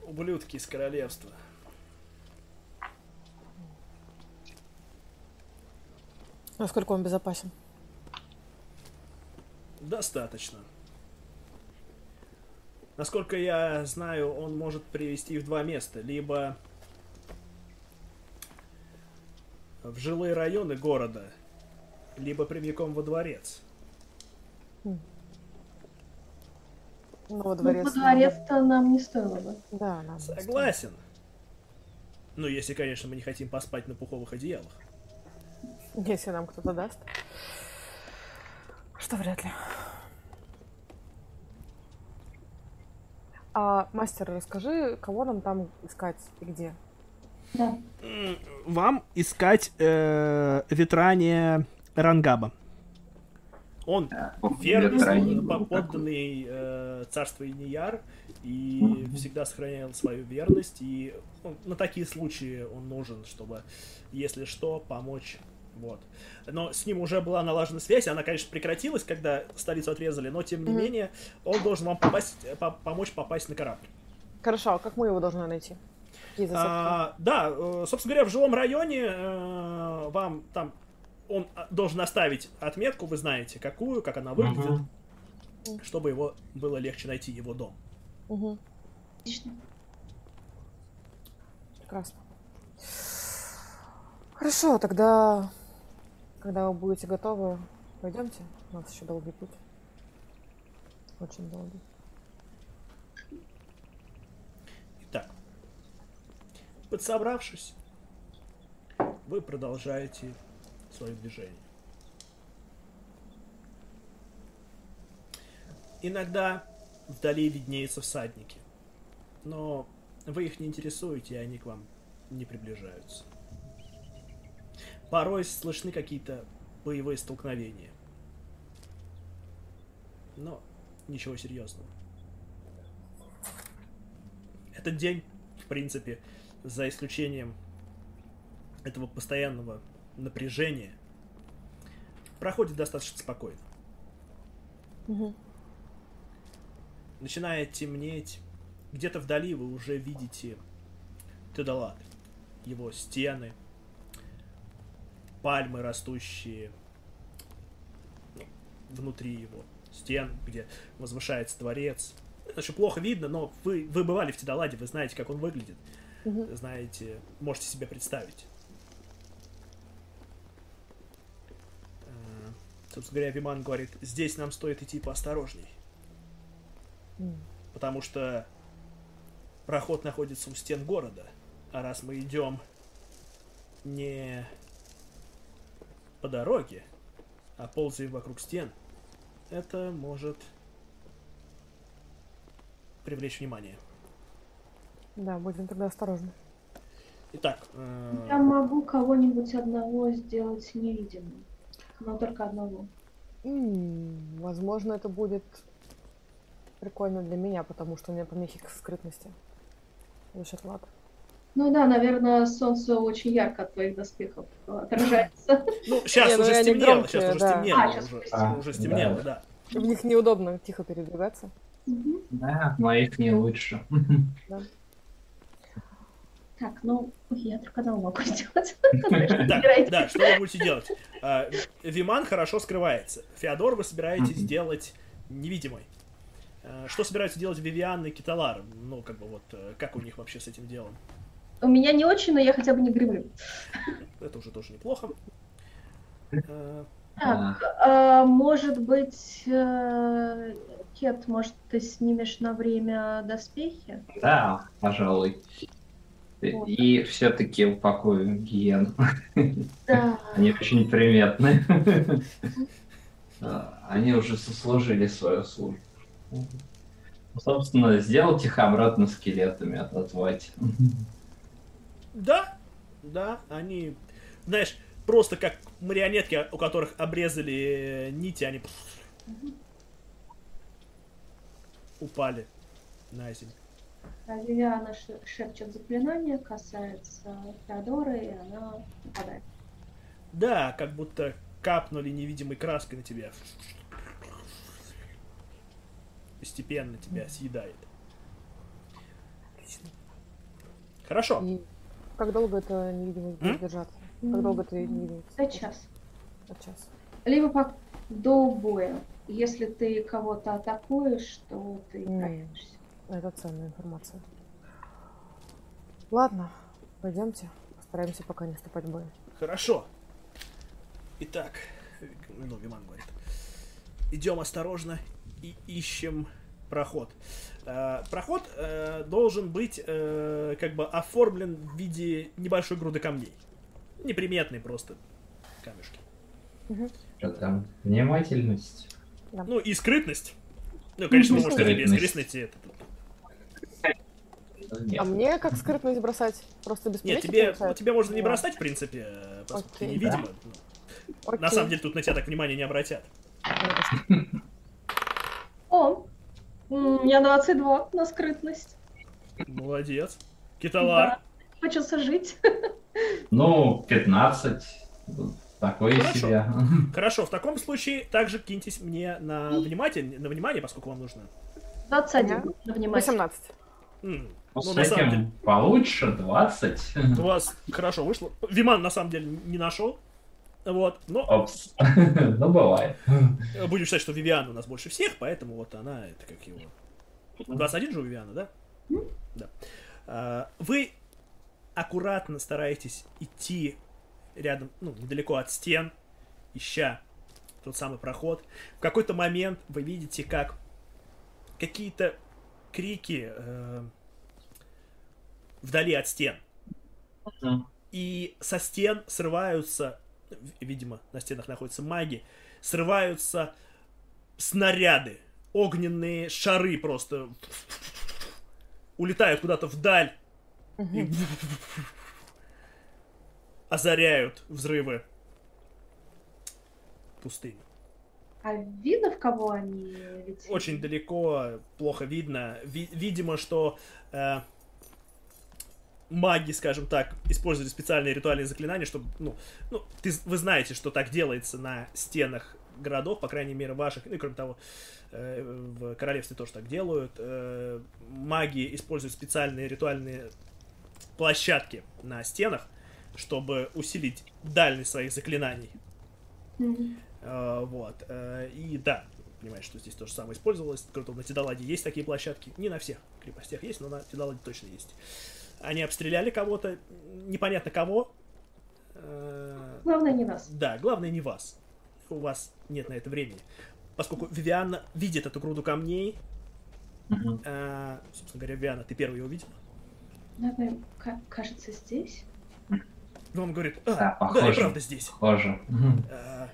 ублюдки из королевства. Насколько он безопасен? Достаточно. Насколько я знаю, он может привести в два места. Либо в жилые районы города, либо прямиком во дворец. Ну, во дворец. Ну, во дворец-то нам не стоило бы. Да, нам. Согласен. Ну, если, конечно, мы не хотим поспать на пуховых одеялах. Если нам кто-то даст. Что вряд ли. А, мастер, расскажи, кого нам там искать и где? Да. Вам искать э, ветрание Рангаба. Он верный, Ветрание. по- подданный э, царства Инияр и всегда сохранял свою верность. И ну, на такие случаи он нужен, чтобы, если что, помочь. Вот. Но с ним уже была налажена связь, она, конечно, прекратилась, когда столицу отрезали, но тем не менее он должен вам попасть, э, по- помочь попасть на корабль. Хорошо, а как мы его должны найти? А, да, э, собственно говоря, в жилом районе э, вам там он а, должен оставить отметку, вы знаете, какую, как она выглядит, Мгм. чтобы его было легче найти, его дом. Мгм, Отлично. прекрасно. Хорошо, тогда, когда вы будете готовы, пойдемте. У нас еще долгий путь. Очень долгий. Итак, подсобравшись, вы продолжаете свое движение. Иногда вдали виднеются всадники, но вы их не интересуете, и они к вам не приближаются. Порой слышны какие-то боевые столкновения. Но ничего серьезного. Этот день, в принципе, за исключением этого постоянного напряжения, проходит достаточно спокойно. Мгм. Начинает темнеть. Где-то вдали вы уже видите Тедалат, его стены, пальмы, растущие ну, внутри его стен, где возвышается дворец. Это еще плохо видно, но вы, вы бывали в Тедаладе, вы знаете, как он выглядит. Мгм. знаете, можете себе представить. Э, Собственно говоря, Виман говорит, здесь нам стоит идти поосторожней, М. потому что проход находится у стен города, а раз мы идем не по дороге, а ползаем вокруг стен, это может привлечь внимание. Да, будем тогда осторожны. Итак, э, Я могу кого-нибудь одного сделать невидимым. Но только одного. М, Возможно, это будет прикольно для меня, потому что у меня помехи к скрытности. За счет лад. Ну да, наверное, солнце очень ярко от твоих доспехов э, отражается. ну, сейчас ну уже стемнело, сейчас уже стемнело, А, щас уже, уже уже стемнело. стемнело, да. В них неудобно тихо передвигаться. Да, но их не лучше. Так, ну, я только одного могу сделать. Да, что вы будете делать? А, Виман хорошо скрывается. Феодор вы собираетесь Мгм. делать невидимой. А, Что собираются делать Вивиан и Киталар? Ну, как бы вот, э, как у них вообще с этим делом? У меня не очень, но я хотя бы не гремлю. Это уже тоже неплохо. А, Так, может быть, э, Кет, может, ты снимешь на время доспехи? Да, пожалуй. Вот. И все-таки упакую гиен. Да. Они очень приметны. Да, Они уже сослужили свою службу. Ну, Собственно, сделать их обратно скелетами, отозвать. Да, да, они, знаешь, просто как марионетки, у которых обрезали нити, они упали на землю. А Вивиана ш- шепчет заклинание, касается Теодоры, и она нападает. Да, как будто капнули невидимой краской на тебя. Постепенно тебя съедает. Отлично. Хорошо. И как долго это невидимость будет М? держаться? Как долго ты невидимость? За час. За час. Либо по- до боя. Если ты кого-то атакуешь, то ты М. Это ценная информация. Ладно, пойдемте. Постараемся пока не вступать в бой. Хорошо. Итак, ну, Виман говорит. Идем осторожно и ищем проход. Э, проход э, должен быть э, как бы оформлен в виде небольшой груды камней. Неприметный просто камешки. Что там? Внимательность. Да. Ну и скрытность. Ну, конечно, вы можете без скрытность. скрытности. Это, Нет. А мне как скрытность бросать? Просто без Нет, тебе, ну, тебе можно не Да. бросать, в принципе, э, поскольку ты Окей. невидимо. Окей. На самом деле тут на тебя так внимания не обратят. О, у меня 22 на скрытность. Молодец. Киталар. Хочется жить. Ну, 15. Такое Хорошо. себе. Хорошо, в таком случае также киньтесь мне на внимание, на внимание, поскольку вам нужно. 21 на внимание. 18. М, Ну, с на самом деле. этим получше 20. У вас хорошо вышло. Виман на самом деле не нашел. Вот. Но Опс. Ну, бывает. будем считать, что Вивиана у нас больше всех, поэтому вот она, это как его. 21 же у Вивиана, да? Да. А, Вы аккуратно стараетесь идти рядом, ну, недалеко от стен, ища тот самый проход. В какой-то момент вы видите, как какие-то крики э, вдали от стен. Мгм. И со стен срываются, видимо, на стенах находятся маги, срываются снаряды, огненные шары просто улетают куда-то вдаль и озаряют взрывы пустыни. А видно, в кого они летели? Очень далеко, плохо видно. Ви- видимо, что э, маги, скажем так, использовали специальные ритуальные заклинания, чтобы, ну, ну, ты, вы знаете, что так делается на стенах городов, по крайней мере, ваших, ну и кроме того, э, в королевстве тоже так делают. Э, маги используют специальные ритуальные площадки на стенах, чтобы усилить дальность своих заклинаний. Мгм. Э, Вот. э, И да, понимаешь, что здесь то же самое использовалось. Круто, на Тидаладе есть такие площадки. Не на всех крепостях есть, но на Тидаладе точно есть. Они обстреляли кого-то, непонятно кого. Э, Главное не нас. Да, главное не вас. У вас нет на это времени. Поскольку Вивиана видит эту груду камней, Мгм. э, собственно говоря, Вивиана, ты первый ее увидел. Надо, ка- кажется, здесь. И он говорит, а, Да, да, и похоже. правда здесь. Похоже. Э,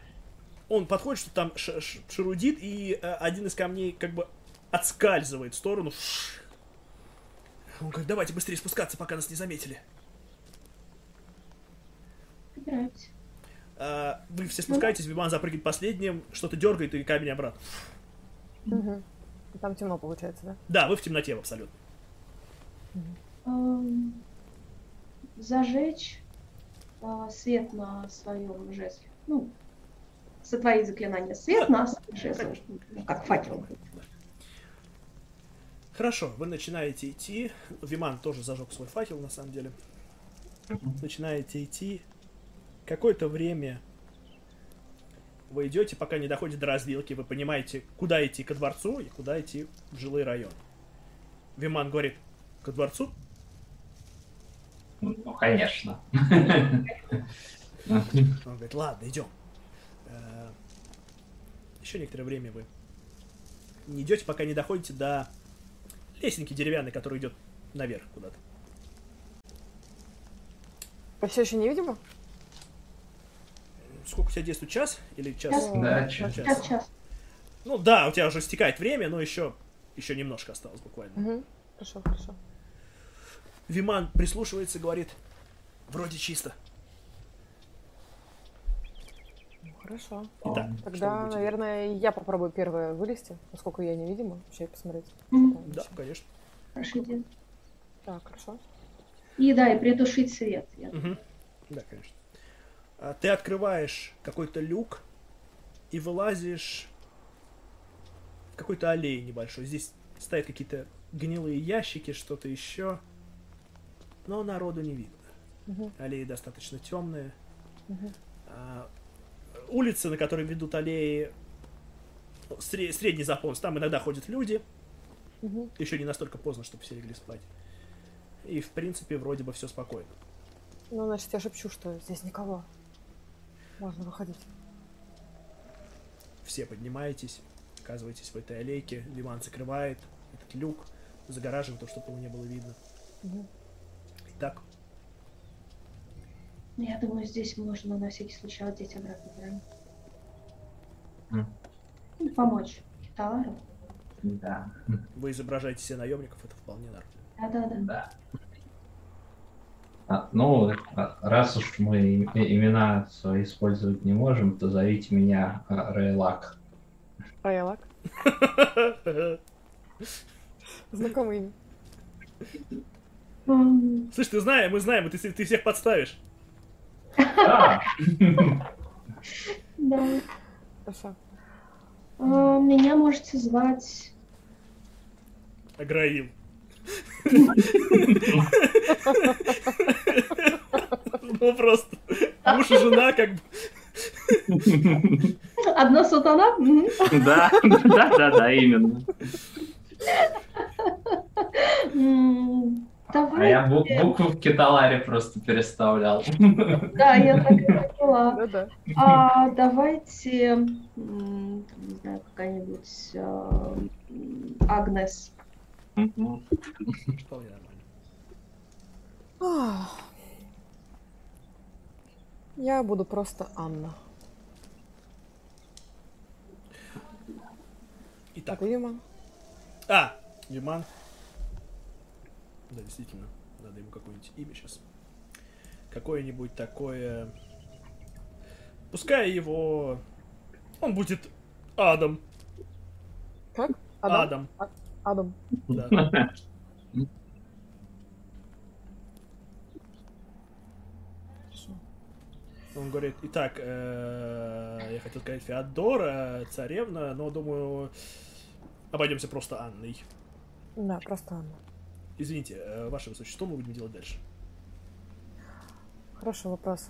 он подходит, что там ш- ш- шарудит, и э, один из камней как бы отскальзывает в сторону. Он говорит, давайте быстрее спускаться, пока нас не заметили. Собираюсь. Э, вы все спускаетесь, Виман запрыгивает последним, что-то дергает, и камень обратно. И Там темно получается, да? Да, вы в темноте абсолютно. Эм, Зажечь а, свет на своем жезле. Ну, сотворить заклинание свет на своем жезле. Ну, как факел. Хорошо, вы начинаете идти. Виман тоже зажег свой факел, на самом деле. Начинаете идти. Какое-то время вы идете, пока не доходит до развилки. Вы понимаете, куда идти ко дворцу и куда идти в жилой район. Виман говорит, ко дворцу? Ну, конечно. Он говорит, ладно, идем. Еще некоторое время вы не идете, пока не доходите до лесенки деревянной, которая идет наверх куда-то. все еще невидимо? Сколько у тебя действует? Час или час? Час. Да, О, чё. Сейчас, сейчас. Ну да, у тебя уже стекает время, но еще, еще немножко осталось буквально. Мгм. Хорошо, хорошо. Виман прислушивается и говорит, вроде чисто. Ну, хорошо. Итак, Тогда, наверное, я попробую первое вылезти, поскольку я невидима, вообще посмотреть. Что там Да, конечно. Идея. Так, хорошо. И да, и притушить свет. Я- Мгм. Да, конечно. А, Ты открываешь какой-то люк и вылазишь в какой-то аллее небольшой. Здесь стоят какие-то гнилые ящики, что-то еще. Но народу не видно. Мгм. Аллеи достаточно темные. Мгм. А, улицы, на которые ведут аллеи, сре- средний заполнен. Там иногда ходят люди. Мгм. Еще не настолько поздно, чтобы все легли спать. И, в принципе, вроде бы все спокойно. Ну, значит, я шепчу, что здесь никого. Можно выходить. Все поднимаетесь оказываетесь в этой аллейке. Виман закрывает этот люк, загораживает, чтобы его не было видно. Мгм. Итак, Я думаю, здесь можно на всякий случай одеть обратно, правильно? М. Ну, помочь Киталару. Да, вы изображаете себе наемников, это вполне нормально. Да-да-да. да. А, ну, раз уж мы и- имена свои использовать не можем, то зовите меня а, Рейлак. Райлак. Знакомый Слышь, ты знаешь, мы знаем, ты, ты всех подставишь. Да. Да. Хорошо. А, Меня можете звать... Аграил. Ну просто. Муж и жена как бы. Одна сатана? Да, да, да, да, именно. М, А я бу- Давайте... буквы в Киталаре просто переставлял. Да, я так и поняла. Да-да. А, давайте, не знаю, какая-нибудь а, Агнес. Вполне нормально. Ах. Я буду просто Анна. Итак. Так, видимо. А, Виман. Да, действительно. Надо ему какое-нибудь имя сейчас. Какое-нибудь такое... Пускай его... Он будет Адам. Как? Адам? Адам. Адам. Да. Он говорит, итак, э, я хотел сказать Феодора, царевна, но думаю, обойдемся просто Анной. Да, просто Анна. Извините, э, ваше высочество, что мы будем делать дальше? Хороший вопрос.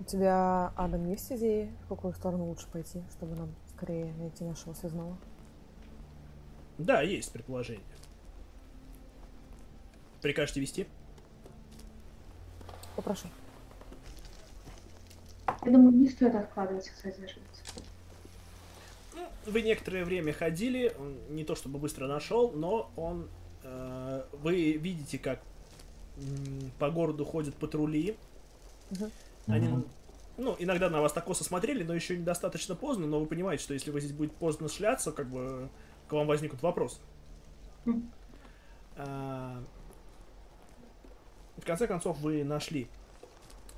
У тебя, Адам, есть идеи, в какую сторону лучше пойти, чтобы нам скорее найти нашего связного? Да, есть предположение. Прикажете вести? Попрошу. Я думаю, не стоит откладывать, кстати, ошибиться. Ну, вы некоторое время ходили, он не то чтобы быстро нашел, но он... э, вы видите, как по городу ходят патрули. Мгм. Они, ну, иногда на вас так косо смотрели, но еще недостаточно поздно, но вы понимаете, что если вы здесь будет поздно шляться, как бы к вам возникнут вопросы. Мгм. А, В конце концов, вы нашли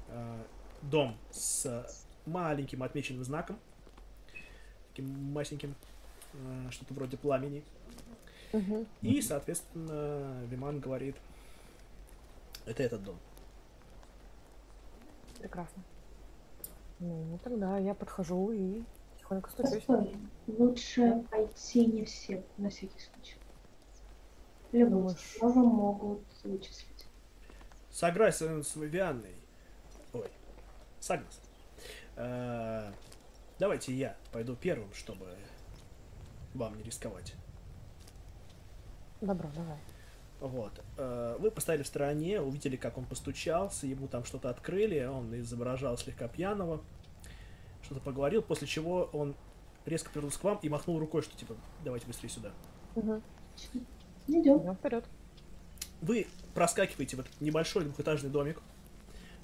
а, дом с маленьким отмеченным знаком, таким масеньким, а, что-то вроде пламени. И, соответственно, Виман говорит, это этот дом. Прекрасно. Ну, ну, тогда я подхожу и тихонько стучусь. Постой, лучше пойти не все, на всякий случай. Любого слова могут вычислить. Согласен с Вивианной. Ой, Сагнес. А, давайте я пойду первым, чтобы вам не рисковать. Добро, давай. Вот. Э, Вы поставили в стороне, увидели, как он постучался, ему там что-то открыли, он изображал слегка пьяного, что-то поговорил, после чего он резко повернулся к вам и махнул рукой, что типа, давайте быстрее сюда. Угу. Идем. Идем вперед. Вы проскакиваете в этот небольшой двухэтажный домик.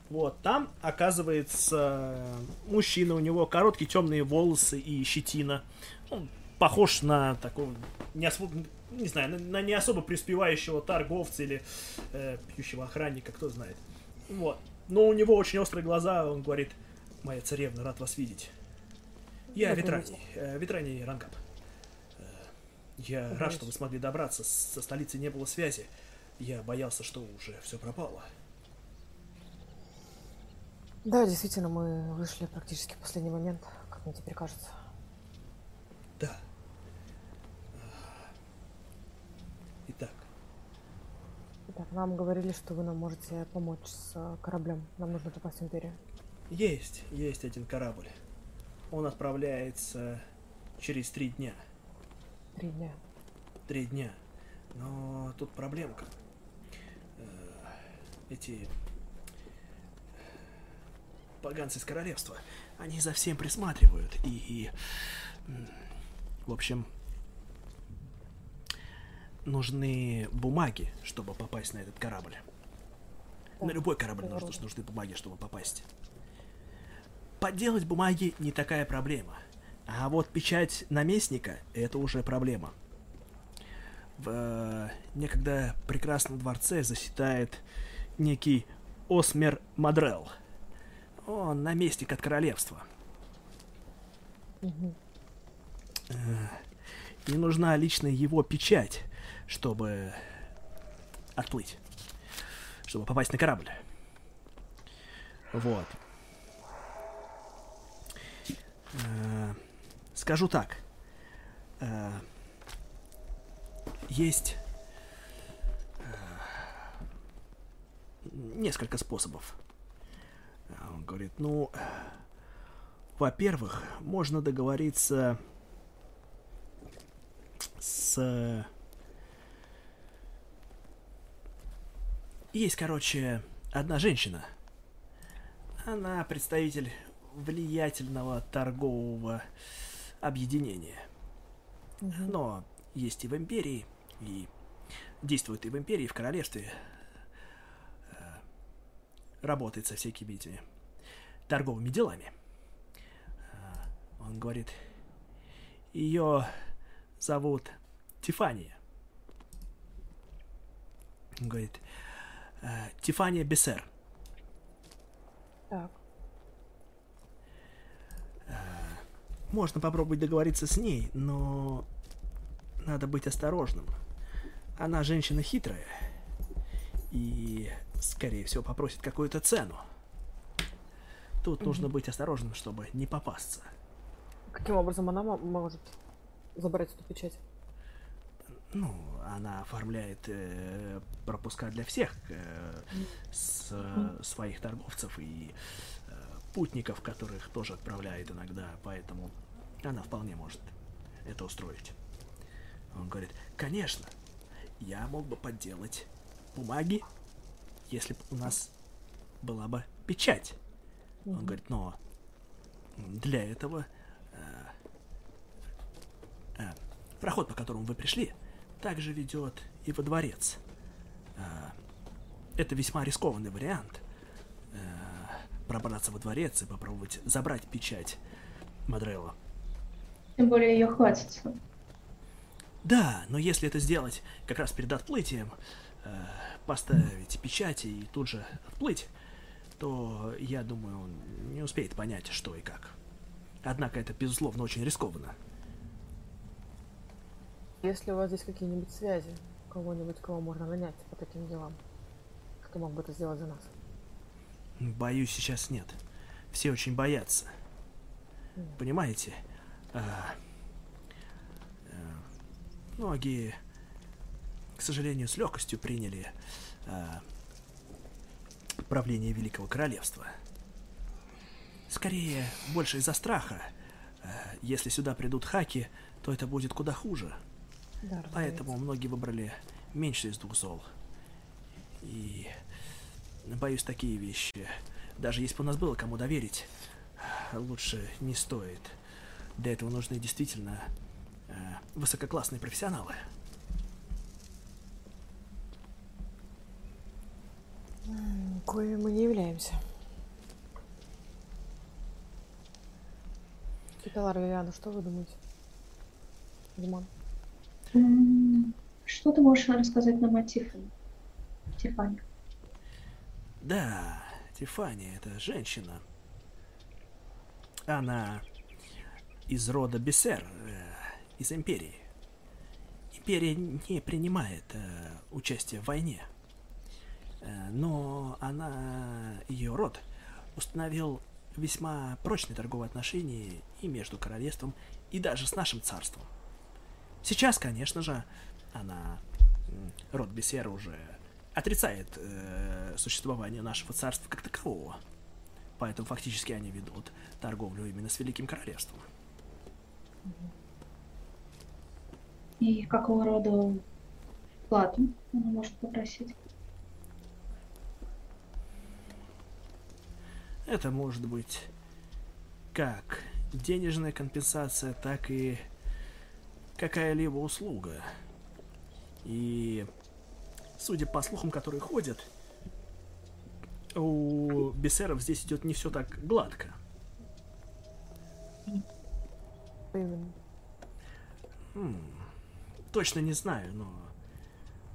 Вот, там оказывается мужчина, у него короткие темные волосы и щетина. Он похож на такого не, осво- не знаю, на, на не особо преуспевающего торговца или э, пьющего охранника, кто знает. Вот. Но у него очень острые глаза, он говорит, моя царевна, рад вас видеть. Я Ветраний, э, Ветраний Рангап. Э, Я Добрый рад, что вы смогли добраться, со столицей не было связи. Я боялся, что уже все пропало. Да, действительно, мы вышли практически в последний момент, как мне теперь кажется. Да. Итак, Итак, нам говорили, что вы нам можете помочь с э, кораблем. Нам нужно попасть в Империю. есть, есть один корабль. Он отправляется через три дня. Три дня. Три дня. Но тут проблемка. Э, Эти поганцы из королевства, они за всем присматривают. И, м, В общем, нужны бумаги, чтобы попасть на этот корабль. Да. На любой корабль нужно, нужны бумаги, чтобы попасть. Подделать бумаги не такая проблема. А вот печать наместника — это уже проблема. В э, некогда прекрасном дворце заседает некий Осмер Мадрел. Он наместник от королевства. Угу. Э, и нужна лично его печать, чтобы отплыть. Чтобы попасть на корабль. Вот. Э, скажу так. Э, есть несколько способов. Он говорит, ну, во-первых, можно договориться с... Есть, короче, одна женщина. Она представитель влиятельного торгового объединения. Угу. Но есть и в империи, и действует и в империи, и в королевстве. Э, работает со всякими этими торговыми делами. Э, он говорит, ее зовут Тифания. Он говорит, Тифания Бессер. Так. Можно попробовать договориться с ней, но надо быть осторожным. Она женщина хитрая и, скорее всего, попросит какую-то цену. Тут mm-hmm. нужно быть осторожным, чтобы не попасться. Каким образом она может забрать эту печать? Ну, она оформляет э, пропуска для всех э, с, э, своих торговцев и э, путников, которых тоже отправляет иногда, поэтому она вполне может это устроить. Он говорит, конечно, я мог бы подделать бумаги, если бы у нас была бы печать. Он говорит, но для этого э, э, проход, по которому вы пришли, также ведет и во дворец. Э, это весьма рискованный вариант. Э, пробраться во дворец и попробовать забрать печать Мадрелла. Тем более ее хватит. Да, но если это сделать как раз перед отплытием, э, поставить печати и тут же отплыть, то, я думаю, он не успеет понять, что и как. Однако это, безусловно, очень рискованно. Если у вас здесь какие-нибудь связи, кого-нибудь, кого можно нанять по таким делам, кто мог бы это сделать за нас? Боюсь, сейчас нет. Все очень боятся. Mm. Понимаете? А, а, многие, к сожалению, с легкостью приняли а, правление Великого Королевства. Скорее, больше из-за страха. А, если сюда придут хаки, то это будет куда хуже. Да, Поэтому многие выбрали меньше из двух зол. И боюсь, такие вещи, даже если бы у нас было кому доверить, лучше не стоит. Для этого нужны действительно э, высококлассные профессионалы. Коими мы не являемся. Киталар Вивиана, что вы думаете? Димон? Что ты можешь рассказать нам о Тиффани? Тиффани? Да, Тифани это женщина. Она из рода Бессер, э, из Империи. Империя не принимает э, участие в войне. Э, но она, ее род, установил весьма прочные торговые отношения и между королевством, и даже с нашим царством. Сейчас, конечно же, она, род Бессера уже отрицает э, существование нашего царства как такового. Поэтому фактически они ведут торговлю именно с Великим Королевством. И какого рода плату она может попросить? Это может быть как денежная компенсация, так и какая-либо услуга. И, судя по слухам, которые ходят, у бессеров здесь идет не все так гладко. Именно. Хм, точно не знаю, но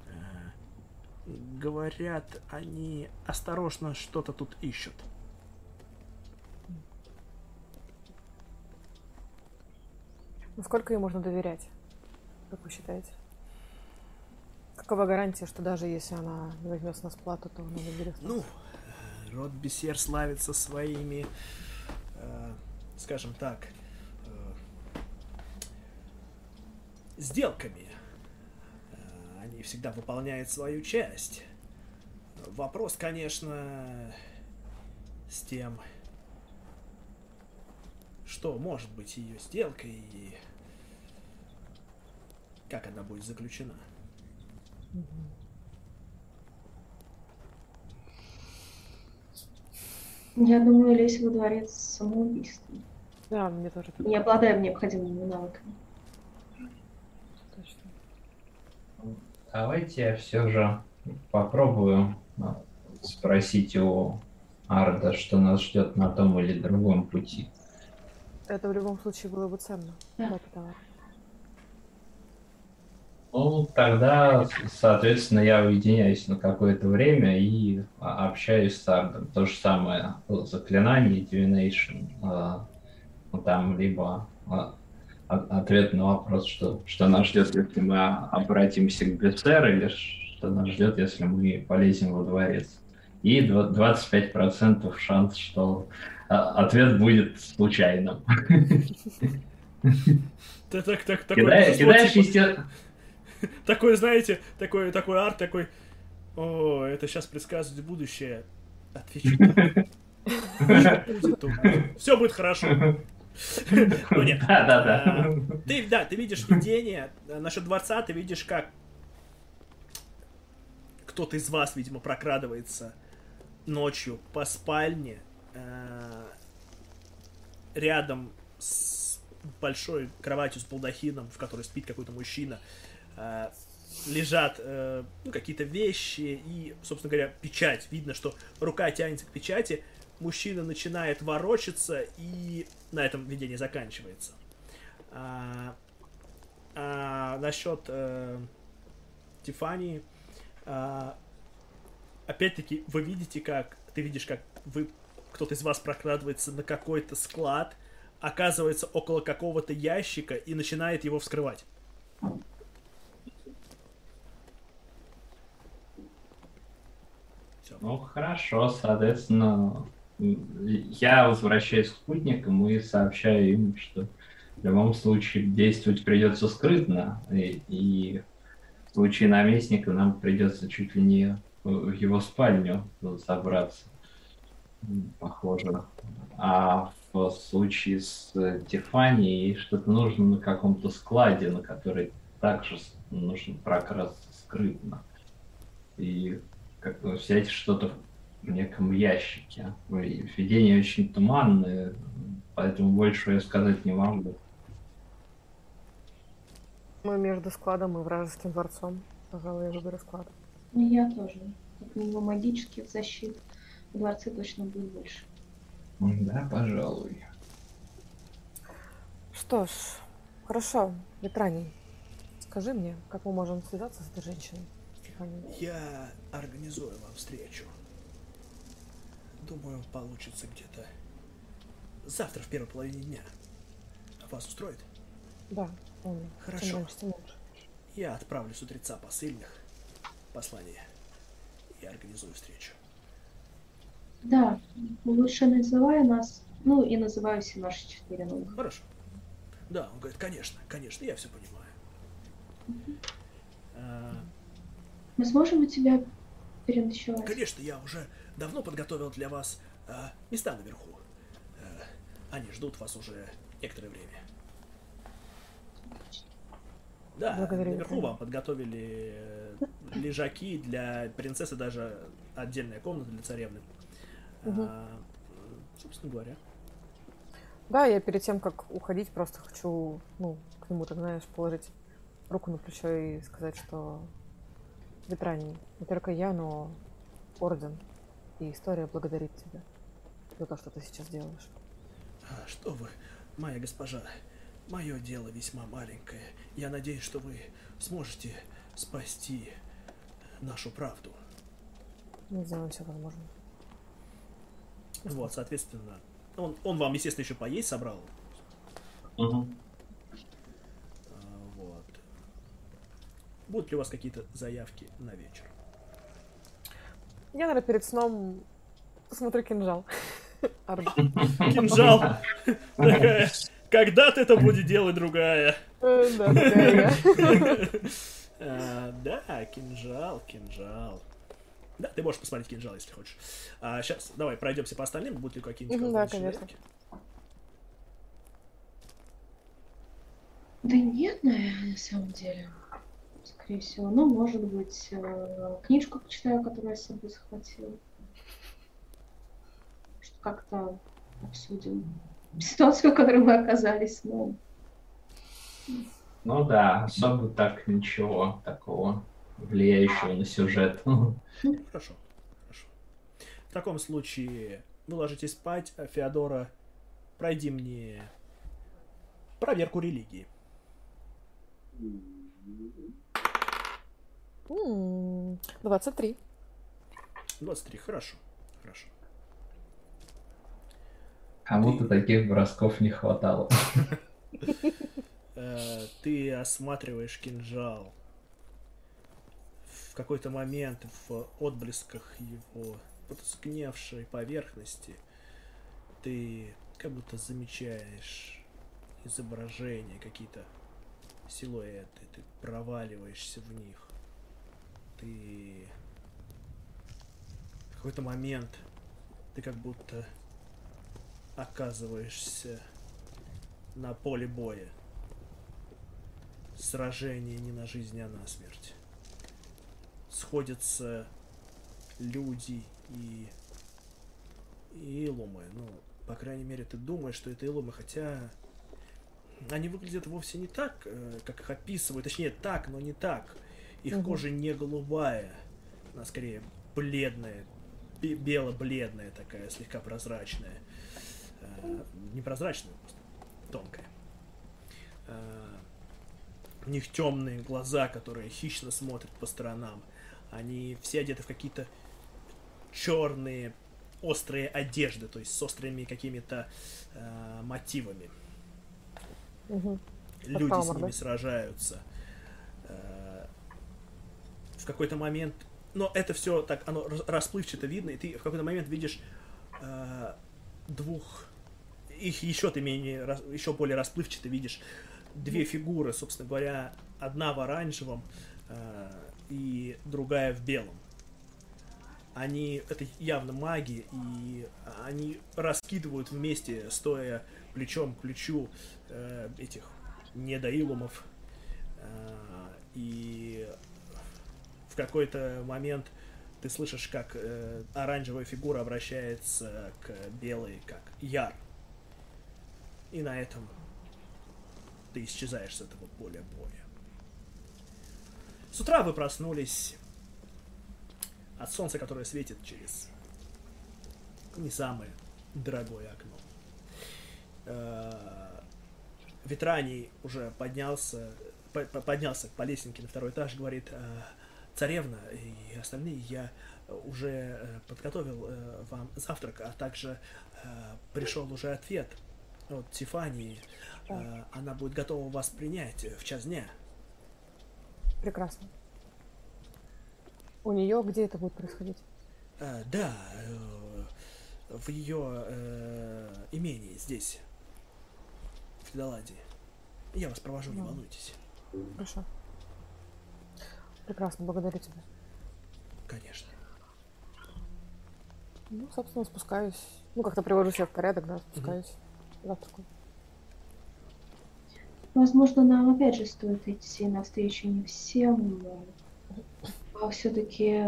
э, говорят, они осторожно что-то тут ищут. Насколько ей можно доверять? Как вы считаете? Какова гарантия, что даже если она не возьмет с нас плату, то она не будет? Ну, род Бесер славится своими, э, скажем так, э, сделками. Э, Они всегда выполняют свою часть. Вопрос, конечно, с тем, что может быть ее сделкой и как она будет заключена. Я думаю, лезть во дворец самоубийством. Да, мне тоже так Не обладаем необходимыми навыками. точно. Давайте я все же попробую а, спросить у Арда, что нас ждет на том или другом пути. Это в любом случае было бы ценно. Да. Ну, тогда, соответственно, я уединяюсь на какое-то время и а, общаюсь с Ардом. То же самое заклинание Divination. а, ну, там либо а, от- ответ на вопрос, что, что нас ждет, если мы обратимся к Бессер, или что нас ждет, если мы полезем во дворец. И два- 25% шанс, что ответ будет случайным. Ты так, так, такое Кидаешь, Такой, знаете, такой, такой арт, такой, о, это сейчас предсказывает будущее. Отвечу. Все будет хорошо. Ну нет. Да, да, да. А, Ты, да, ты видишь видение. Насчет дворца ты видишь, как кто-то из вас, видимо, прокрадывается ночью по спальне э, рядом с большой кроватью с балдахином, в которой спит какой-то мужчина. Э, лежат э, ну, какие-то вещи и, собственно говоря, печать. Видно, что рука тянется к печати, мужчина начинает ворочаться, и на этом видение заканчивается. А, а насчет э, Тифании, а, опять-таки, вы видите, как ты видишь, как вы кто-то из вас прокрадывается на какой-то склад, оказывается около какого-то ящика и начинает его вскрывать. Всё. Ну, хорошо, соответственно, я возвращаюсь к спутникам и сообщаю им, что в любом случае действовать придется скрытно, и, и в случае наместника нам придется чуть ли не в его спальню забраться, похоже. А в случае с Тифанией что-то нужно на каком-то складе, на который также нужно прокрасться скрытно. И взять что-то в неком ящике. Видение очень туманное, поэтому больше я сказать не могу. Мы между складом и вражеским дворцом. Пожалуй, я выберу склад. Ну, я тоже. Как минимум магических защит в дворце точно будет больше. Да, пожалуй. Что ж, хорошо, Ветраний. Скажи мне, как мы можем связаться с этой женщиной? Стефанией? Я организую вам встречу. Думаю, получится где-то завтра в первой половине дня. Вас устроит? Да, помню. Хорошо. Чем раньше, тем лучше. Я отправлю с утреца посыльных послание и организую встречу. Да, лучше называй нас, ну и называю все наши четыре новых. Хорошо. Да, он говорит, конечно, конечно, я все понимаю. А, Мы сможем у тебя переночевать? Конечно, я уже давно подготовил для вас а, места наверху. А, они ждут вас уже некоторое время. Да, Благодарю, наверху вам подготовили э, лежаки для принцессы, даже отдельная комната для царевны. Мгм. А, собственно говоря. Да, я перед тем, как уходить, просто хочу, ну, к нему, так знаешь, положить руку на плечо и сказать, что Ветрани, не только я, но Орден и история благодарит тебя за то, что ты сейчас делаешь. А, что вы, моя госпожа, мое дело весьма маленькое. Я надеюсь, что вы сможете спасти нашу правду. Мы сделаем все возможное. Вот, соответственно, он, он вам, естественно, еще поесть собрал. Угу. Вот. Будут ли у вас какие-то заявки на вечер? Я, наверное, перед сном посмотрю кинжал. Кинжал. Такая, когда-то это будет делать другая. Э, да, А, Да, кинжал, кинжал. Да, ты можешь посмотреть кинжал, если хочешь. А, сейчас, давай, пройдемся по остальным. Будут ли какие-нибудь да, конечно. Да нет, наверное, на самом деле. Скорее всего. Ну, может быть, э, книжку почитаю, которую я с собой захватила. Что как-то обсудим ситуацию, в которой мы оказались. Ну, Ну да, особо так ничего такого влияющего на сюжет. Хорошо, хорошо. В таком случае вы ложитесь спать, а Феодора, пройди мне проверку религии. М, 23. 23, хорошо, хорошо. Кому-то таких бросков не хватало. Э, ты осматриваешь кинжал. В какой-то момент в отблесках его потускневшей поверхности ты как будто замечаешь изображения, какие-то силуэты, ты проваливаешься в них. Ты в какой-то момент ты как будто оказываешься на поле боя. Сражение не на жизнь, а на смерть. Сходятся люди и... илумы. Ну, по крайней мере, ты думаешь, что это илумы, хотя... Они выглядят вовсе не так, э, как их описывают. Точнее, так, но не так. Их Мгм. кожа не голубая, она скорее бледная, бе- бело-бледная такая, слегка прозрачная. Э, Не прозрачная, просто тонкая. Э, У них темные глаза, которые хищно смотрят по сторонам. Они все одеты в какие-то черные острые одежды, то есть с острыми какими-то э, мотивами. Мгм. Люди с ними да? сражаются. Э, В какой-то момент, но это все так, оно рас- расплывчато видно, и ты в какой-то момент видишь э, двух, их еще ты менее, еще более расплывчато видишь две фигуры, собственно говоря, одна в оранжевом э, и другая в белом. Они, это явно маги, и они раскидывают вместе, стоя плечом к плечу э, этих недоилумов. Э, и в какой-то момент ты слышишь, как э, оранжевая фигура обращается к белой, как Яр. И на этом ты исчезаешь с этого поля боя. С утра вы проснулись от солнца, которое светит через не самое дорогое окно. Э, Ветраний уже поднялся, по- по- поднялся по лестнике на второй этаж, говорит, «Э, царевна и остальные, я уже э, подготовил э, вам завтрак, а также э, пришел уже ответ от Тифании. Э, Она будет готова вас принять в час дня. Прекрасно. У нее где это будет происходить? Э, Да, э, в ее имении здесь, в Федаладе. Я вас провожу, не Ну. волнуйтесь. Хорошо. Прекрасно, благодарю тебя. Конечно. Ну, собственно, спускаюсь. Ну, как-то привожу себя в порядок, да, спускаюсь. Завтракаю. Возможно, нам опять же стоит идти навстречу не всем, но а все-таки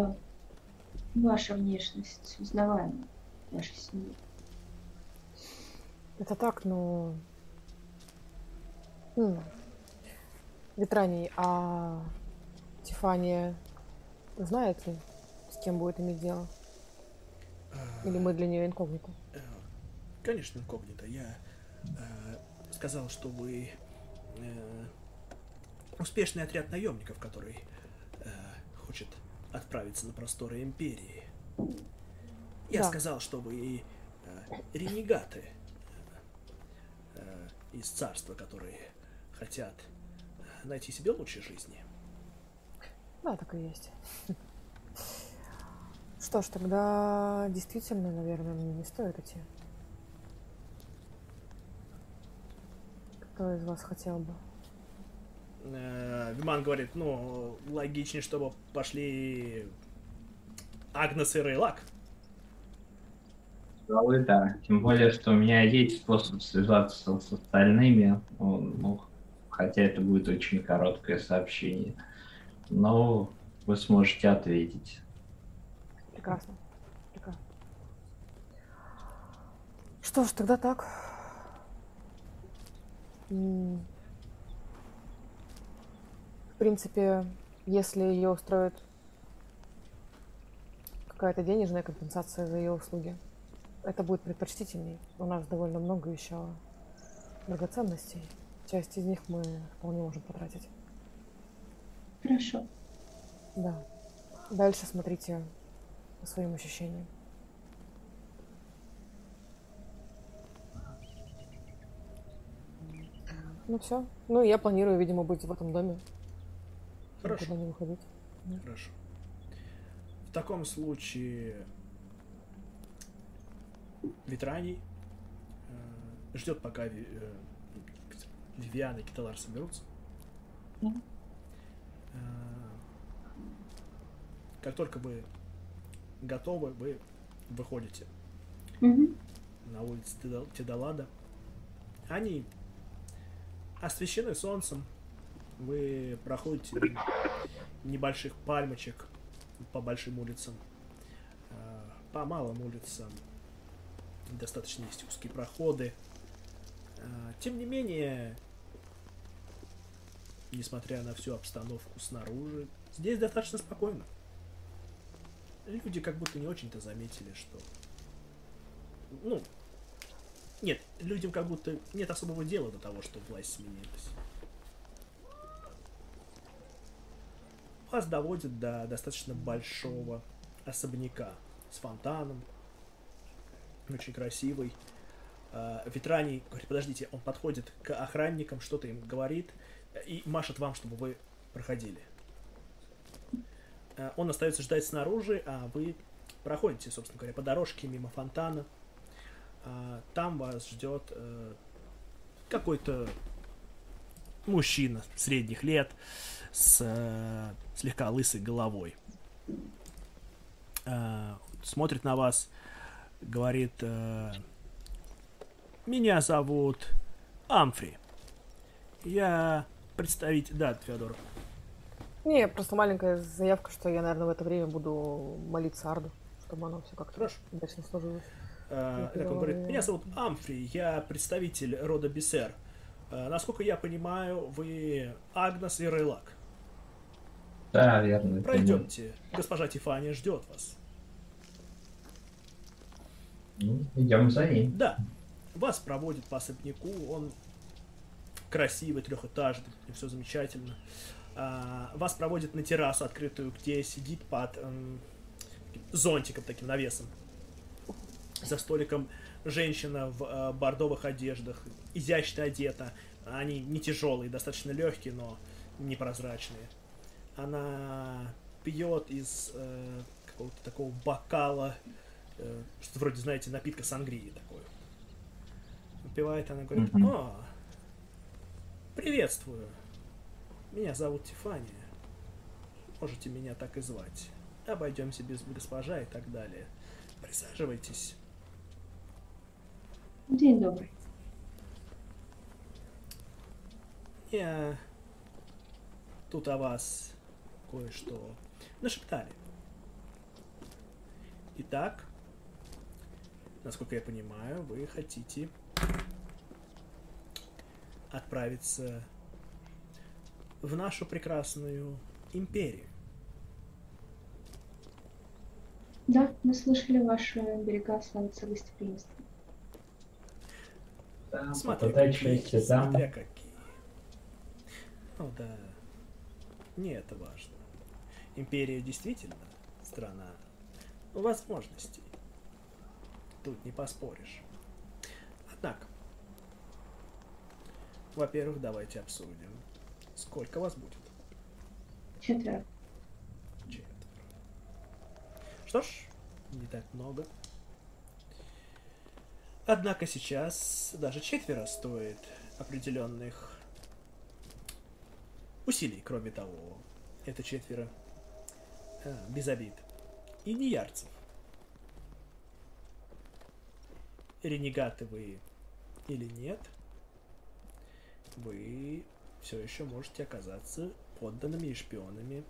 ваша внешность узнаваема нашей семье. Это так, но... Хм. Ветраний, а Тифания знает ли, с кем будет иметь дело? Или мы для нее инкогнито? Э, Конечно, инкогнито. Я э, сказал, что вы э, успешный отряд наемников, который э, хочет отправиться на просторы Империи. Я Да. сказал, что вы э, ренегаты э, э, из царства, которые хотят э, найти себе лучшей жизни. Да, так и есть. Что ж, тогда действительно, наверное, мне не стоит идти. Кто из вас хотел бы? Э, Гман говорит, ну, логичнее, чтобы пошли Агнес и Рейлак. Пожалуй, да. Тем более, что у меня есть способ связаться с остальными. Ну, ну, хотя это будет очень короткое сообщение. Но вы сможете ответить. Прекрасно. Прекрасно. Что ж, тогда так. В принципе, если ее устроит какая-то денежная компенсация за ее услуги, это будет предпочтительней. У нас довольно много еще драгоценностей. Часть из них мы вполне можем потратить. Хорошо. Да. Дальше смотрите по своим ощущениям. Ну все. Ну, я планирую, видимо, быть в этом доме. Хорошо. Никуда не выходить. Хорошо. В таком случае Ветраний э, ждет, пока э, Вивиан и Киталар соберутся. Мгм. Э, как только вы готовы, вы выходите Мгм. на улице Теда- Тедалада. Они освещены солнцем. Вы проходите небольших пальмочек по большим улицам, э, по малым улицам. Достаточно есть узкие проходы. Э, Тем не менее, несмотря на всю обстановку снаружи, здесь достаточно спокойно. Люди как будто не очень-то заметили, что ну, нет, людям как будто нет особого дела до того, что власть сменилась. Вас доводят до достаточно большого особняка с фонтаном, очень красивый. А, Ветраний говорит, подождите, он подходит к охранникам, что-то им говорит и машет вам, чтобы вы проходили. А, Он остается ждать снаружи, а вы проходите, собственно говоря, по дорожке мимо фонтана. А, Там вас ждет э, какой-то мужчина средних лет с э, слегка лысой головой. Смотрит на вас, говорит, э, меня зовут Амфри. Я представитель... Да, Феодор. Не, просто маленькая заявка, что я, наверное, в это время буду молиться Арду, чтобы оно все как-то Хорошо. удачно сложилось. Я как он говорит, меня зовут Амфри, я представитель рода Бисер. Э, Насколько я понимаю, вы Агнес и Рейлак. Да, верно. Пройдемте. Госпожа Тифания ждет вас. Ну, идем за ним. Да, вас проводят по особняку, он красивый, трехэтажный, все замечательно. А, вас проводят на террасу открытую, где сидит под эм, зонтиком таким навесом. За столиком женщина в э, бордовых одеждах, изящно одета. Они не тяжелые, достаточно легкие, но непрозрачные. Она пьет из э, какого-то такого бокала, э, что вроде, знаете, напитка сангрии такой. Выпивает она, говорит, Мгм. Приветствую, меня зовут Тифания, можете меня так и звать. Обойдемся без госпожа и так далее. Присаживайтесь. День добрый. Я тут о вас кое-что нашептали. Итак, насколько я понимаю, вы хотите отправиться в нашу прекрасную империю. Да, мы слышали, ваши берега славятся гостеприимством. Да, Смотря какие, смотря какие. Ну да, не это важно. Империя действительно страна возможностей. Тут не поспоришь. Однако, во-первых, давайте обсудим, сколько вас будет. Четверо. Четверо. Что ж, не так много. Однако сейчас даже четверо стоит определенных усилий. Кроме того, это четверо а, без обид. И не ярцев. Ренегаты вы или нет, вы все еще можете оказаться подданными и шпионами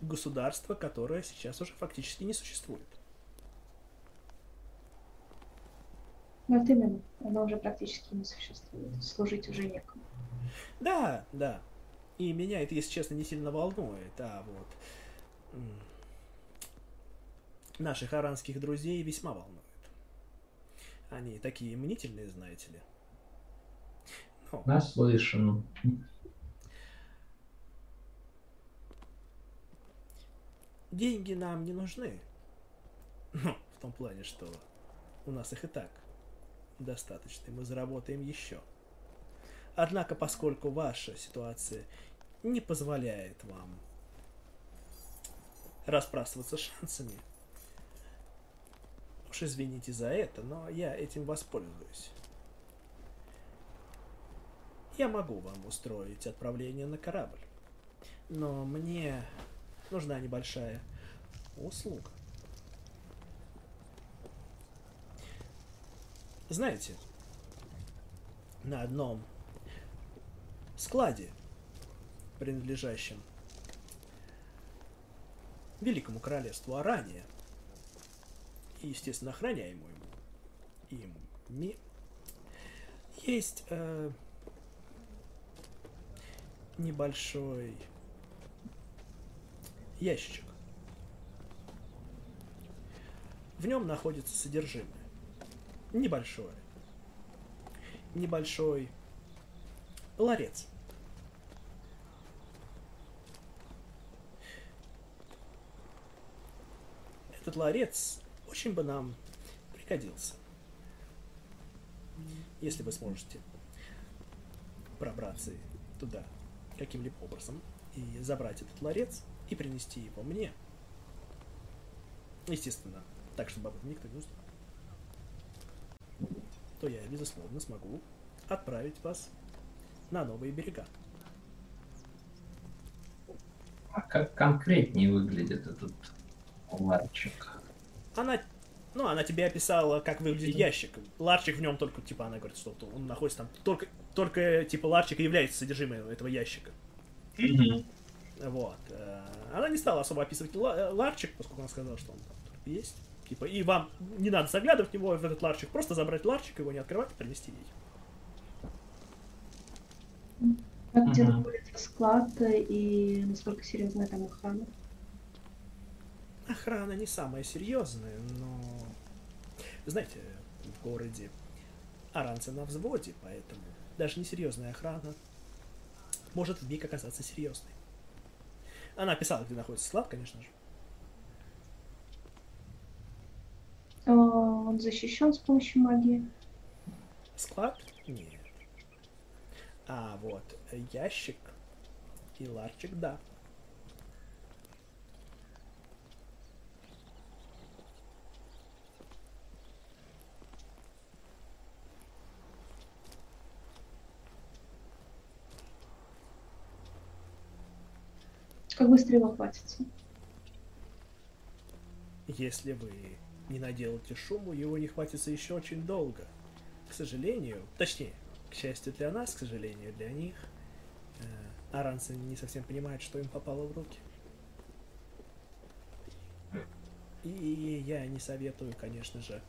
государства, которое сейчас уже фактически не существует. Вот именно. Оно уже практически не существует. Служить уже некому. Да, да. И меня это, если честно, не сильно волнует, а вот наших аранских друзей весьма волнует. Они такие мнительные, знаете ли. Наслышан. деньги нам не нужны. Ну, в том плане, что у нас их и так достаточно, и мы заработаем еще. Однако, поскольку ваша ситуация не позволяет вам расправствоваться шансами, уж извините за это, но я этим воспользуюсь. Я могу вам устроить отправление на корабль, но мне нужна небольшая услуга. Знаете, на одном складе, принадлежащем Великому Королевству Арания, и, естественно, охраняемому им есть э, небольшой ящичек. В нем находится содержимое. Небольшое. Небольшой ларец. Этот ларец очень бы нам пригодился. Если вы сможете пробраться туда каким-либо образом и забрать этот ларец и принести его мне. Естественно, так, чтобы об этом никто не узнал. То я, безусловно, смогу отправить вас на новые берега. А как конкретнее выглядит этот ларчик? Она, ну, она тебе описала, как выглядит ящик. Ларчик в нем только, типа, она говорит, что он находится там только, только типа, ларчик и является содержимым этого ящика. Вот. э, Она не стала особо описывать э, ларчик, поскольку она сказала, что он там есть. Типа, и вам не надо заглядывать в него, в этот ларчик, просто забрать ларчик, его не открывать и принести ей. Как находится склад и насколько серьезная там охрана? Охрана не самая серьезная, но... Знаете, в городе аранцы на взводе, поэтому даже несерьезная охрана может вмиг оказаться серьезной. Она описала, где находится склад, конечно же. А, Он защищен с помощью магии. Склад? Нет. А вот ящик и ларчик, да. Как быстро его хватится? Если вы не наделаете шуму, его не хватится еще очень долго. К сожалению, точнее, к счастью для нас, к сожалению для них, э, аранцы не совсем понимают, что им попало в руки. И я не советую, конечно же,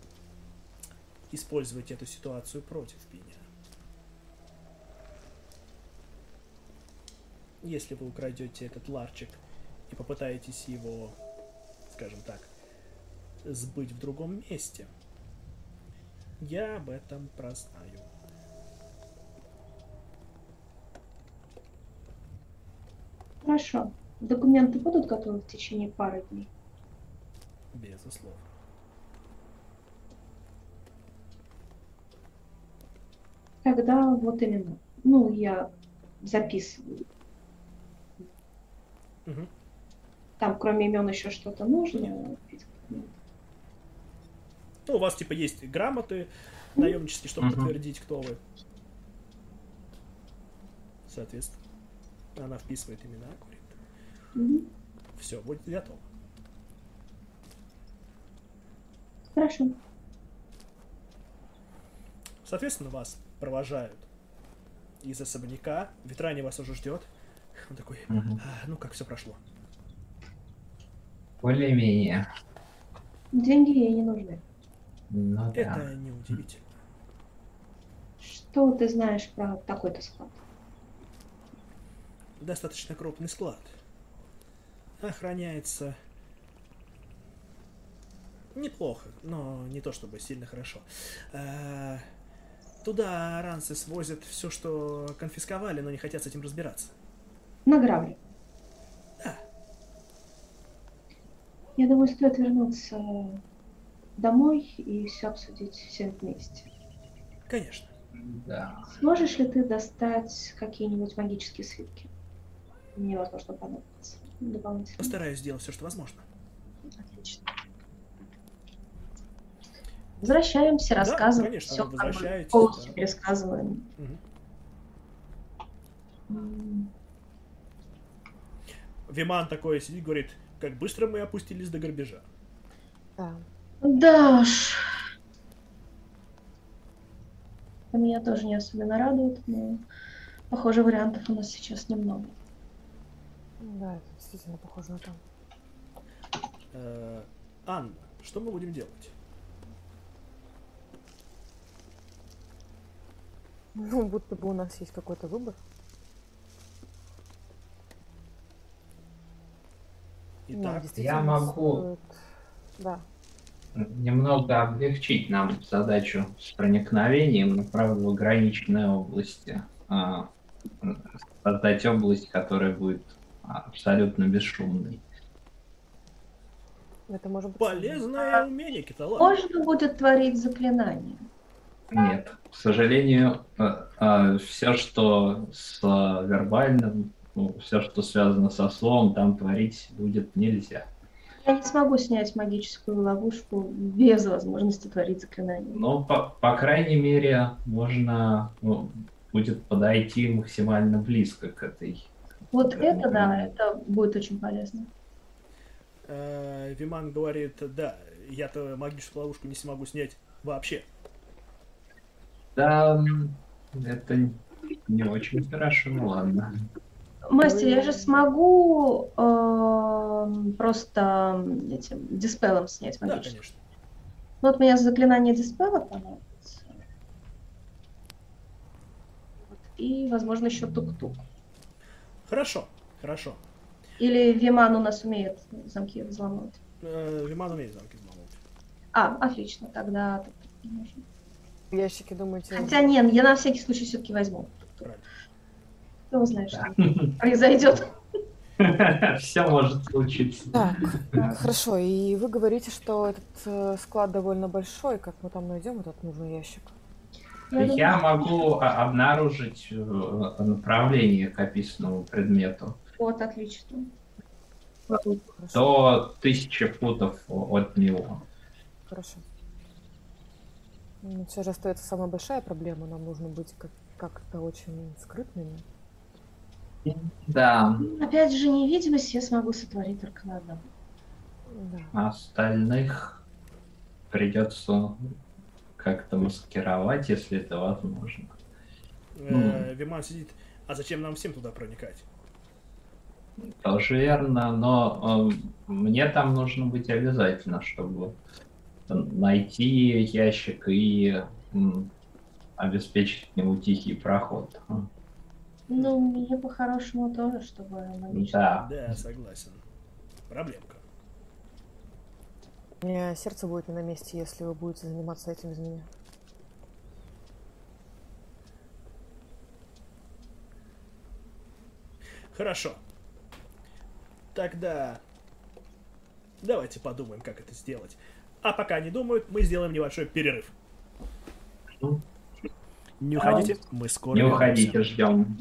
использовать эту ситуацию против меня. Если вы украдете этот ларчик и попытаетесь его, скажем так, сбыть в другом месте, я об этом прознаю. Хорошо. Документы будут готовы в течение пары дней? Безусловно. Тогда вот именно. Ну, я записываю. Мгм. Там кроме имен еще что-то нужно. Ну, у вас типа есть грамоты наемнические, чтобы Мгм. подтвердить, кто вы. Соответственно, она вписывает имена, говорит. Мгм. Все, будет готово. Хорошо. Соответственно, вас провожают из особняка. Ветрани вас уже ждет. Он такой. «А, ну как все прошло. Более-менее. Деньги ей не нужны. Ну да. Это неудивительно. Что ты знаешь про такой-то склад? Достаточно крупный склад. Охраняется неплохо, но не то чтобы сильно хорошо. А, Туда ранцы свозят все, что конфисковали, но не хотят с этим разбираться. На грабли. Да. Я думаю, стоит вернуться домой и все обсудить всем вместе. Конечно. Да. Сможешь ли ты достать какие-нибудь магические свитки? Мне, возможно, понадобится дополнительно. Постараюсь сделать все, что возможно. Отлично. Возвращаемся, Да, рассказываем. конечно, все возвращаетесь, полностью да. пересказываем. Мгм. Виман такой сидит, говорит, как быстро мы опустились до грабежа. Да. Да уж. Меня тоже не особенно радует, но, похоже, вариантов у нас сейчас немного. Да, это действительно похоже на то. Э, Анна, что мы будем делать? Ну, будто бы у нас есть какой-то выбор. Да, Итак, действительно могу. стоит- Да. Немного облегчить нам задачу с проникновением, но, правда, в ограниченной области. А, создать область, которая будет абсолютно бесшумной. Это может быть... полезное умение, Киталан. Можно будет творить заклинания. Нет, к сожалению, все, что с а, вербальным, все, что связано со словом, там творить будет нельзя. Я не смогу снять магическую ловушку без возможности творить заклинания. Но, по, по крайней мере, можно ну, будет подойти максимально близко к этой. Вот Да, это, да, это будет очень полезно. Э, Виман говорит, да, я-то магическую ловушку не смогу снять вообще. Да, это не очень хорошо, ну ладно. Мастер, я же смогу эм, просто этим диспелом снять Да, магическую. конечно. Вот у меня заклинание диспела понадобится. Вот. И, возможно, еще тук-тук. Хорошо, хорошо. Или Виман у нас умеет замки взломать. Э, Виман умеет замки взломать. А, отлично, тогда. Ящики, думаете... Хотя нет, я на всякий случай все-таки возьму. Правильно. Кто знает, что произойдет. Все может случиться. Так, хорошо. И вы говорите, что этот э, склад довольно большой. Как мы там найдем этот нужный ящик? Я могу обнаружить э, направление к описанному предмету Вот, отлично. До тысячи футов от него. Хорошо. Все же остается самая большая проблема. Нам нужно быть как- как-то очень скрытными. Да, Опять же, невидимость я смогу сотворить только на одном. Да. а остальных придется как-то маскировать, если это возможно. Э, Виман сидит, а зачем нам всем туда проникать? Тоже верно, но эм, мне там нужно быть обязательно, чтобы найти ящик и м, обеспечить к нему тихий проход. Ну, мне по-хорошему тоже, чтобы логично. Да. Да, согласен. Проблемка. У меня сердце будет не на месте, если вы будете заниматься этим без меня. Хорошо. Тогда давайте подумаем, как это сделать. А пока они думают, мы сделаем небольшой перерыв. Ну. Не уходите, мы скоро Не вернемся. уходите, ждем.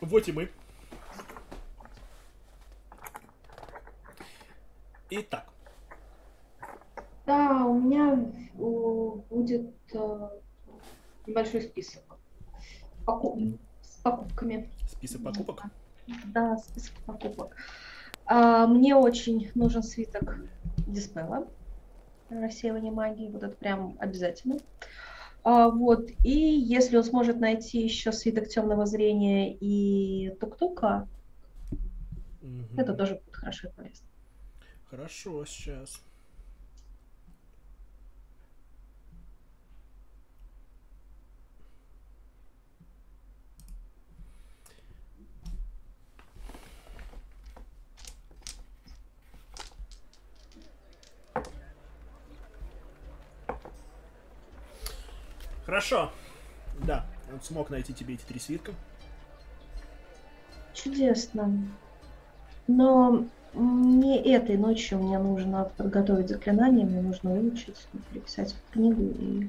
Вот и мы. Итак, Да, у меня будет э, небольшой список с покупками. список покупок. Да, список покупок. А, мне очень нужен свиток диспела. Рассеивание магии. Вот это прям обязательно. А, вот. И если он сможет найти еще свиток темного зрения и тук-тука, Мгм. это тоже будет хорошо и полезно. Хорошо, сейчас. Хорошо. Да, он смог найти тебе эти три свитка. Чудесно. Но не этой ночью мне нужно подготовить заклинание, мне нужно выучить, переписать книгу и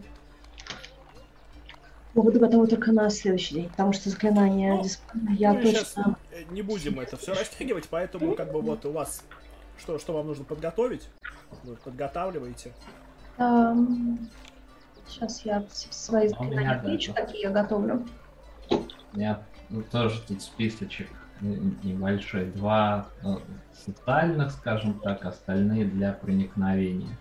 буду готова только на следующий день, потому что заклинание Ну, диспела я щас, точно... э, не будем это все растягивать, поэтому как бы вот у вас что, что вам нужно подготовить, вы подготавливаете. Сейчас я свои заклинания это- какие я готовлю. У меня ну, тоже тут списочек небольшой. Два э, социальных, скажем так, остальные для проникновения.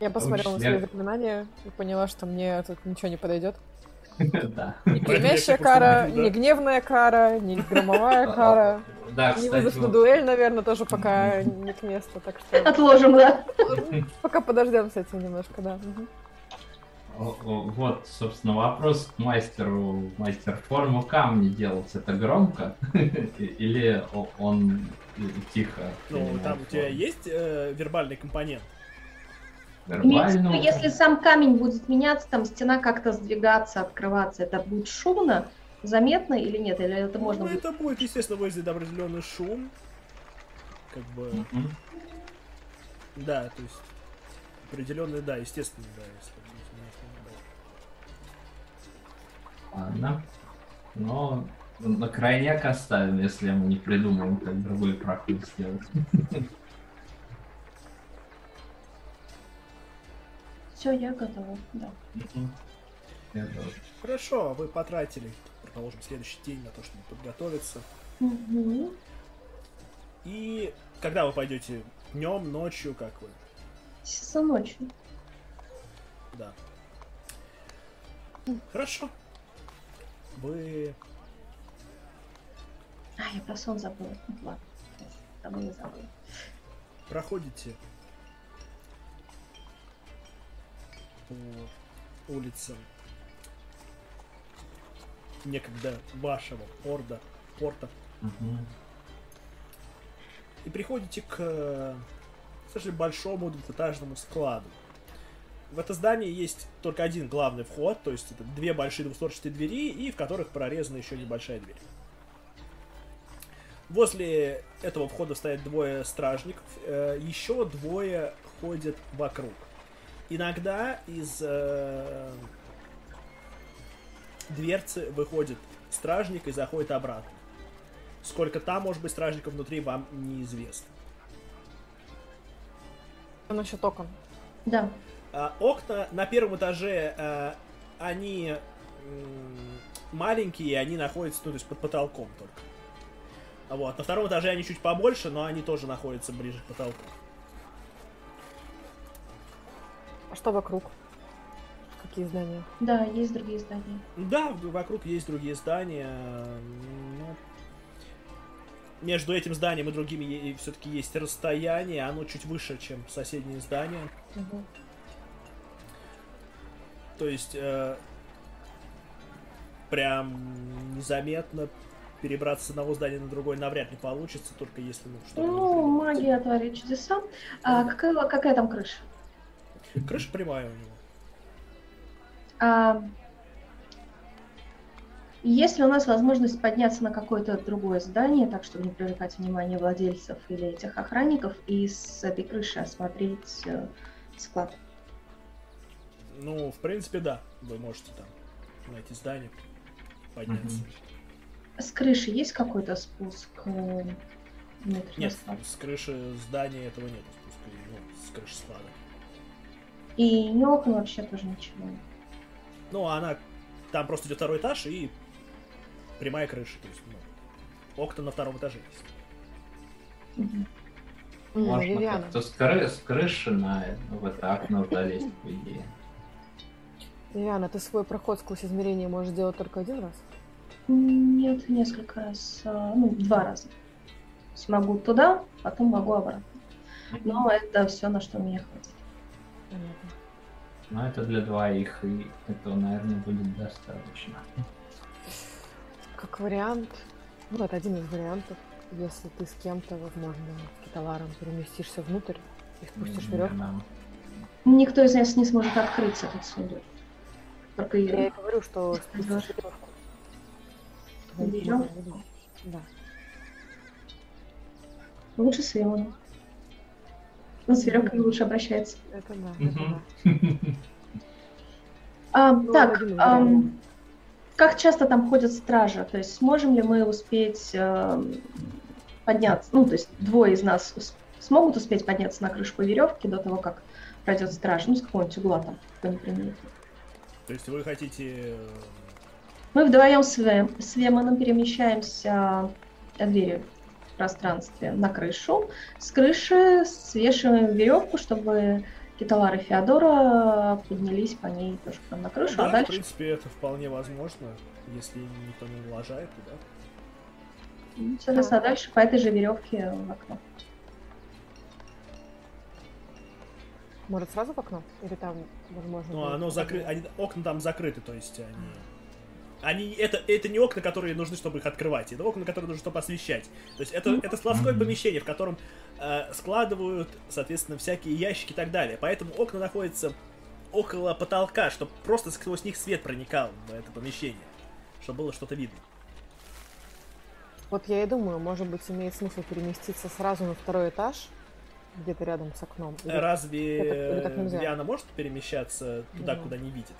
Я посмотрела на свои заклинания и поняла, что мне тут ничего не подойдет. Да. Ни Поэтому я кремящая всех кара, да. гневная кара, ни громовая кара. Да, Не кстати, вызов на дуэль, наверное, тоже пока не к месту, так что Отложим, да. пока подождем с этим немножко, да. Вот, собственно, вопрос к мастеру. Мастер форму камни делать, это громко? Или он тихо? Ну, там у тебя есть э, вербальный компонент? Вербально? виду, если сам камень будет меняться, там стена как-то сдвигаться, открываться, это будет шумно, заметно или нет? Или это можно ну, будет... это будет, естественно, вызвать определенный шум. Как бы, да, то есть определенный, да, естественно, да, если. Ладно. Но на крайняк оставим, если мы не придумаем, как другой проход сделать. Все, я готова, да. Я тоже. Хорошо, вы потратили, предположим, следующий день на то, чтобы подготовиться. Мгм. И когда вы пойдете днем, ночью, как вы? Часа ночью. Да. Хорошо. Вы А, я про сон забыла. Ну, Ладно, забыла, забыла. проходите по улицам некогда вашего порда, порта Мгм. и приходите к э, достаточно большому двухэтажному складу. В это здание есть только один главный вход, то есть это две большие двустворчатые двери, и в которых прорезана еще небольшая дверь. Возле этого входа стоят двое стражников, э, еще двое ходят вокруг. Иногда из э, дверцы выходит стражник и заходит обратно. Сколько там может быть стражников внутри, вам неизвестно. Что насчет окон? Да. А, окна на первом этаже, а, они маленькие, они находятся, ну, то есть под потолком только. А Вот. На втором этаже они чуть побольше, но они тоже находятся ближе к потолку. А что вокруг? Какие здания? Да, есть другие здания. Да, вокруг есть другие здания. но между этим зданием и другими все-таки есть расстояние, оно чуть выше, чем соседние здания. Мгм. То есть э, прям незаметно перебраться с одного здания на другое навряд ли получится, только если ну что Ну, магия творит чудеса. А какая, какая там крыша? Крыша прямая у него. А, есть ли у нас возможность подняться на какое-то другое здание, так чтобы не привлекать внимание владельцев или этих охранников, и с этой крыши осмотреть э, склад? Ну, в принципе, да, вы можете там на эти здания подняться. Мгм. С крыши есть какой-то спуск? э, Нет, склад? с крыши здания этого нет спуска, ну, с крыши склада. И ни окон вообще тоже ничего. Ну, а она... Там просто идет второй этаж и прямая крыша. То есть, ну, окна на втором этаже есть. М, Можно Вивиана. как-то с, кры- с крыши на в это окно залезть, по идее. Вивиана, ты свой проход сквозь измерение можешь делать только один раз? Нет, несколько раз. а, Ну, два раза. То есть могу туда, потом могу обратно. Но это все, на что мне хватит. Понятно. Но это для двоих, и этого, наверное, будет достаточно. Как вариант, ну, это один из вариантов, если ты с кем-то, возможно, с киталаром переместишься внутрь и спустишь веревку. Никто из нас не сможет открыть этот сундук. Только Я и я. говорю, что спустишь веревку. Было- Да. Лучше с Вионом. Он с веревками лучше обращается. Это да, это да. А, Ну, так, вариантов. как часто там ходят стражи? То есть сможем ли мы успеть ам, подняться? Ну, то есть двое из нас ус- смогут успеть подняться на крышу по веревке до того, как пройдет страж? Ну, с какого-нибудь угла там, приметит. То есть вы хотите... э, Мы вдвоем с, Ве- с перемещаемся от двери в пространстве на крышу. С крыши свешиваем веревку, чтобы Киталар и Феодора поднялись по ней тоже нам на крышу, да, а в дальше принципе, это вполне возможно, если никто не улажает туда. Ну, Соответственно, а дальше по этой же веревке в окно. Может, сразу в окно? Или там, возможно... Ну, оно закрыто, окна там закрыты, то есть они... Они, это, это не окна, которые нужны, чтобы их открывать, это окна, которые нужны, чтобы освещать. То есть это, это складское помещение, в котором э, складывают, соответственно, всякие ящики и так далее. Поэтому окна находятся около потолка, чтобы просто сквозь них свет проникал в это помещение, чтобы было что-то видно. Вот я и думаю, может быть, имеет смысл переместиться сразу на второй этаж, где-то рядом с окном. Или- Разве или так- или так может перемещаться туда, Да. куда не видит?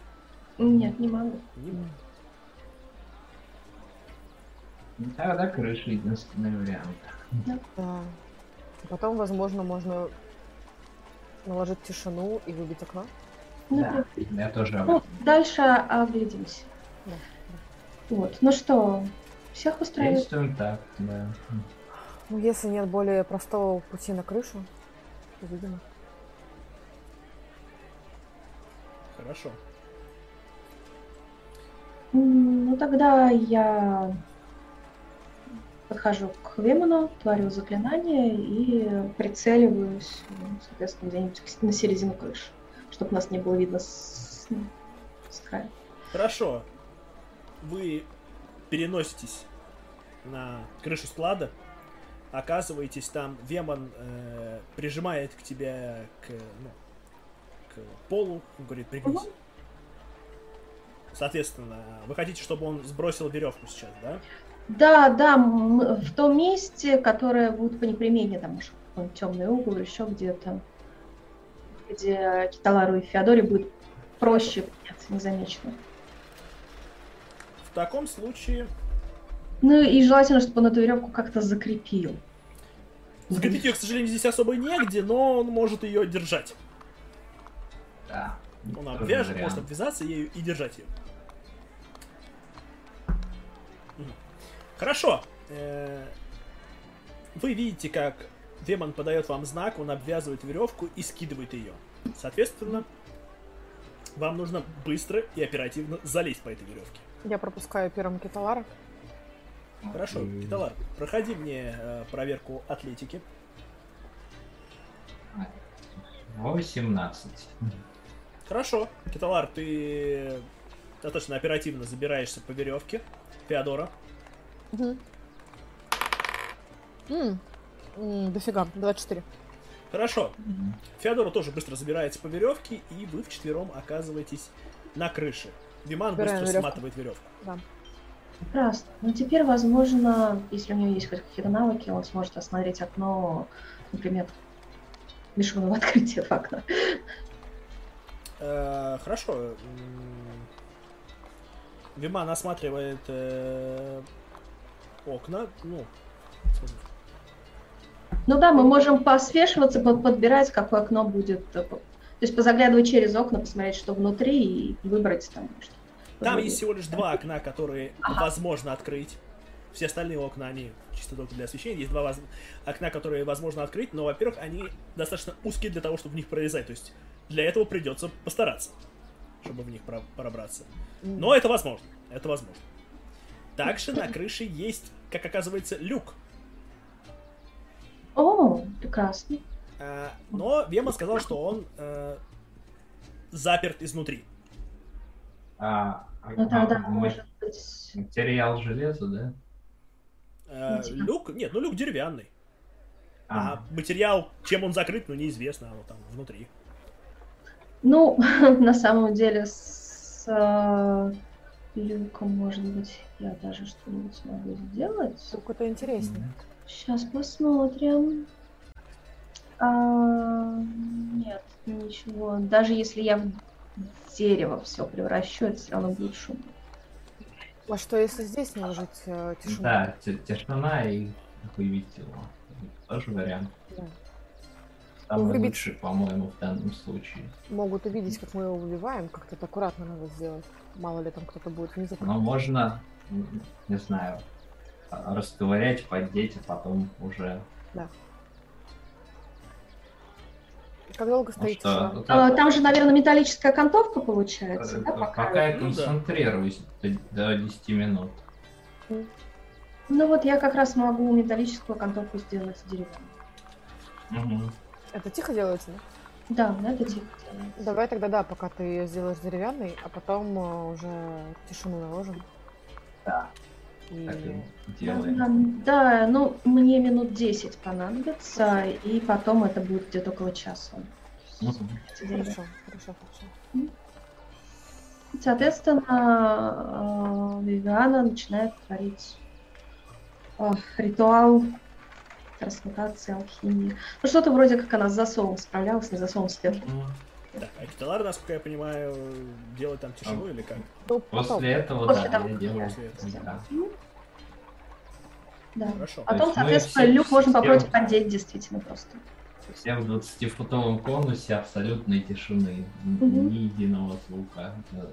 Нет, не могу. Не М. может. Тогда крыша единственный вариант. Да. Потом, возможно, можно наложить тишину и выбить окно. Ну, Да, я тоже об Ну, дальше оглядимся. Да, Вот. Ну что, всех устраивает? Действуем так, да. Ну, если нет более простого пути на крышу, то, видимо. Хорошо. Ну тогда я подхожу к Вемону, творю заклинание и прицеливаюсь, ну, соответственно, где-нибудь на середину крыши, чтобы нас не было видно с, с края. Хорошо. Вы переноситесь на крышу склада, оказываетесь там, Вемон э, прижимает к тебе к, ну, к полу, он говорит, пригнись. Соответственно, вы хотите, чтобы он сбросил веревку сейчас, да? Да, да, в том месте, которое будет по непримене, там, может, какой-нибудь темный угол, еще где-то, где Киталару и Феодоре будет проще подняться незамеченно. В таком случае Ну и желательно, чтобы он эту веревку как-то закрепил. закрепить ее, к сожалению, здесь особо негде, но он может ее держать. Да. Он обвяжет, может обвязаться ею и держать ее. Хорошо. Э, Вы видите, как демон подает вам знак, он обвязывает веревку и скидывает ее. Соответственно, вам нужно быстро и оперативно залезть по этой веревке. Я пропускаю первым киталара. Хорошо. Киталар, проходи мне э, проверку атлетики. 18. Хорошо, Киталар, ты достаточно оперативно забираешься по веревке. Феодора. Угу. М, м, Дофига, 24. Хорошо. Феодора тоже быстро забирается по веревке, и вы вчетвером оказываетесь на крыше. Виман Забираем быстро веревку. сматывает веревку. Да. Прекрасно. Ну теперь, возможно, если у него есть хоть какие-то навыки, он сможет осмотреть окно, например, бесшумного открытия в окна. Э, хорошо. Виман осматривает э, окна. Ну, Ну да, мы можем посвешиваться, под- подбирать, какое окно будет. э, То есть позаглядывать через окна, посмотреть, что внутри, и выбрать там что Там есть всего лишь два окна, которые Ага. возможно открыть. Все остальные окна, они чисто только для освещения. Есть два воз- окна, которые возможно открыть, но, во-первых, они достаточно узкие для того, чтобы в них пролезать. То есть для этого придется постараться, чтобы в них про- пробраться. Но это возможно. Это возможно. Также на крыше есть, как оказывается, люк. О, прекрасно. Э, Но Вема сказал, что он э, заперт изнутри. А, а- Ну тогда, а, ма- может быть... материал железа, да? Э. Люк, нет, ну люк деревянный. А, А материал, чем он закрыт, ну неизвестно, а вот там внутри. Ну, на самом деле, с люком, может быть, я даже что-нибудь смогу сделать. Какой-то интересный. Сейчас посмотрим. А, нет, ничего. Даже если я в дерево все превращу, это все равно будет шум. А что если здесь наложить э, тишину? Да, ти- тишина и выбить его. Тоже вариант. Да. Самый выбить- лучший, по-моему, в данном случае. Могут увидеть, как мы его убиваем, как-то это аккуратно надо сделать. Мало ли там кто-то будет внизу. Но можно, не знаю, расковырять, поддеть, а потом уже... Как долго Ну стоит что, ну, А, там же, наверное, металлическая окантовка получается, да, пока? пока я Ну да. концентрируюсь до, до 10 минут. Ну вот я как раз могу металлическую окантовку сделать деревянной. Мгм. Это тихо делается, да? Да, это тихо делается. Давай тогда, да, пока ты ее сделаешь деревянной, а потом э, уже тишину наложим. Да. И... Да, делаем. да, ну мне минут 10 понадобится, и потом это будет где-то около часа. Деревья. Хорошо, хорошо, хорошо. Соответственно, э, Вивиана начинает творить э, ритуал трансмутации, алхимии. Ну, что-то вроде как она с засовом справлялась, не засовом сверху. Мгм. Так, а Киталар, насколько я понимаю, делает там тишину или как? Ну, потом. После этого, После да, того, я делаю. После этого. Да. Да. Хорошо. Потом, есть мы соответственно, все- люк можно все- попробовать поддеть действительно просто. Все в 20-футовом конусе абсолютной тишины. Мгм. Ни единого звука. Да.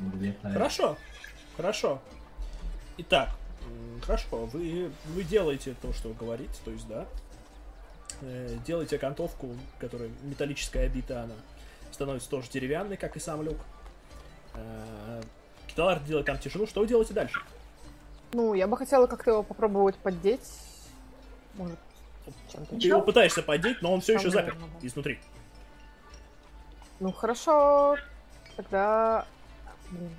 Где-то... Хорошо, хорошо. Итак, хорошо, вы, вы делаете то, что вы говорите, то есть, да, э, делаете окантовку, которая металлическая обита, она становится тоже деревянной, как и сам люк. Э, Киталар делает там тишину, что вы делаете дальше? Ну, я бы хотела как-то его попробовать поддеть. Может, чем-то. Ты его пытаешься поддеть, но он все еще заперт наверное, да. изнутри. Ну, хорошо. Тогда... Блин.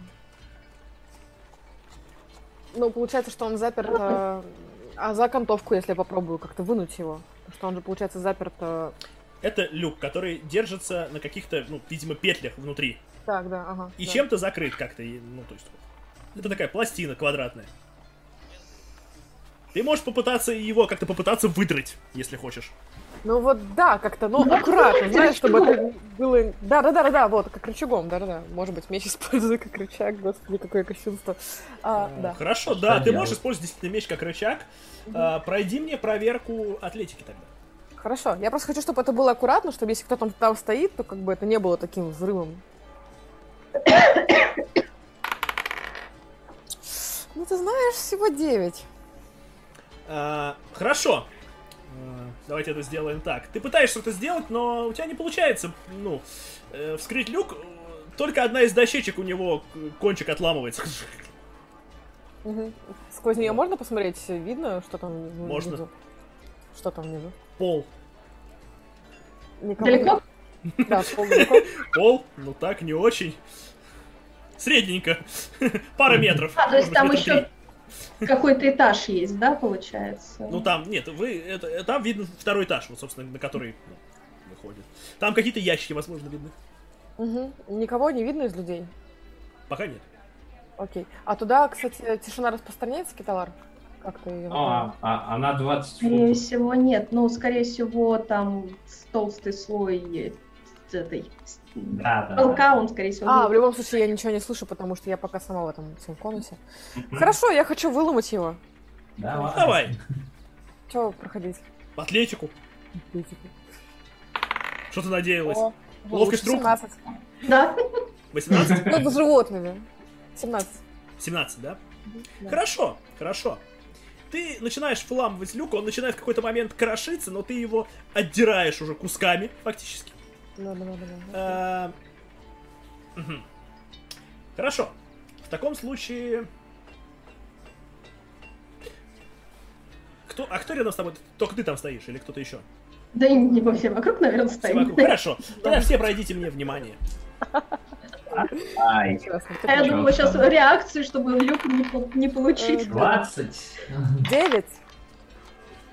Ну, получается, что он заперт... э, А за окантовку, если я попробую как-то вынуть его? Что он же, получается, заперт... э, Это люк, который держится на каких-то, ну, видимо, петлях внутри. Так, да, ага. И да. чем-то закрыт как-то, ну, то есть... Это такая пластина квадратная. Ты можешь попытаться его как-то попытаться выдрать, если хочешь. Ну вот да, как-то, ну, Ну, аккуратно, знаешь, чтобы это было... Да, да, да, да, да, вот, как рычагом, да, да, да. Может быть, меч использую как рычаг, господи, какое кощунство. А, Э, да. Хорошо, Что да, ты делать? можешь использовать действительно меч как рычаг. А, пройди мне проверку атлетики тогда. Хорошо. Я просто хочу, чтобы это было аккуратно, чтобы если кто-то там стоит, то как бы это не было таким взрывом. Ну, ты знаешь, всего 9. А, хорошо. Давайте это сделаем так. Ты пытаешься это сделать, но у тебя не получается, ну, э, вскрыть люк. Только одна из дощечек у него кончик отламывается. Сквозь нее можно посмотреть? Видно, что там внизу? Можно. Что там внизу? Пол. Никого Далеко? Да, пол далеко. Пол? Ну так, не очень. Средненько. Пара метров. А, то есть там еще. Какой-то этаж есть, да, получается? Ну там, нет, вы, это, э, там видно второй этаж, вот, собственно, на который ну, выходит. Там какие-то ящики, возможно, видны. Мгм. Никого не видно из людей? Пока нет. Окей. А туда, кстати, тишина распространяется, Киталар? Как ты А, а, она 20 Скорее футов. всего, нет. Ну, скорее всего, там толстый слой этой Да, да. полка, он, скорее всего, А, будет. в любом случае я ничего не слышу, потому что я пока сама в этом всем конусе. Хорошо, я хочу выломать его. Давай. Давай, Че проходить? в атлетику. Что ты надеялась? О, Ловкость рук? 17. Да. 18? Ну, с животными. 17. 17, да? Да. Хорошо, хорошо. Ты начинаешь вламывать люк, он начинает в какой-то момент крошиться, но ты его отдираешь уже кусками, фактически. Да, да, да, да. Э. Хорошо. В таком случае... Кто, а кто рядом с тобой? Только ты там стоишь или кто-то еще? Да и не во все вокруг, наверное, Все стоит. вокруг. Хорошо. Тогда все пройдите мне внимание. Ай. А я думала сейчас реакцию, чтобы люк не, по- получить. Э, 20. 9.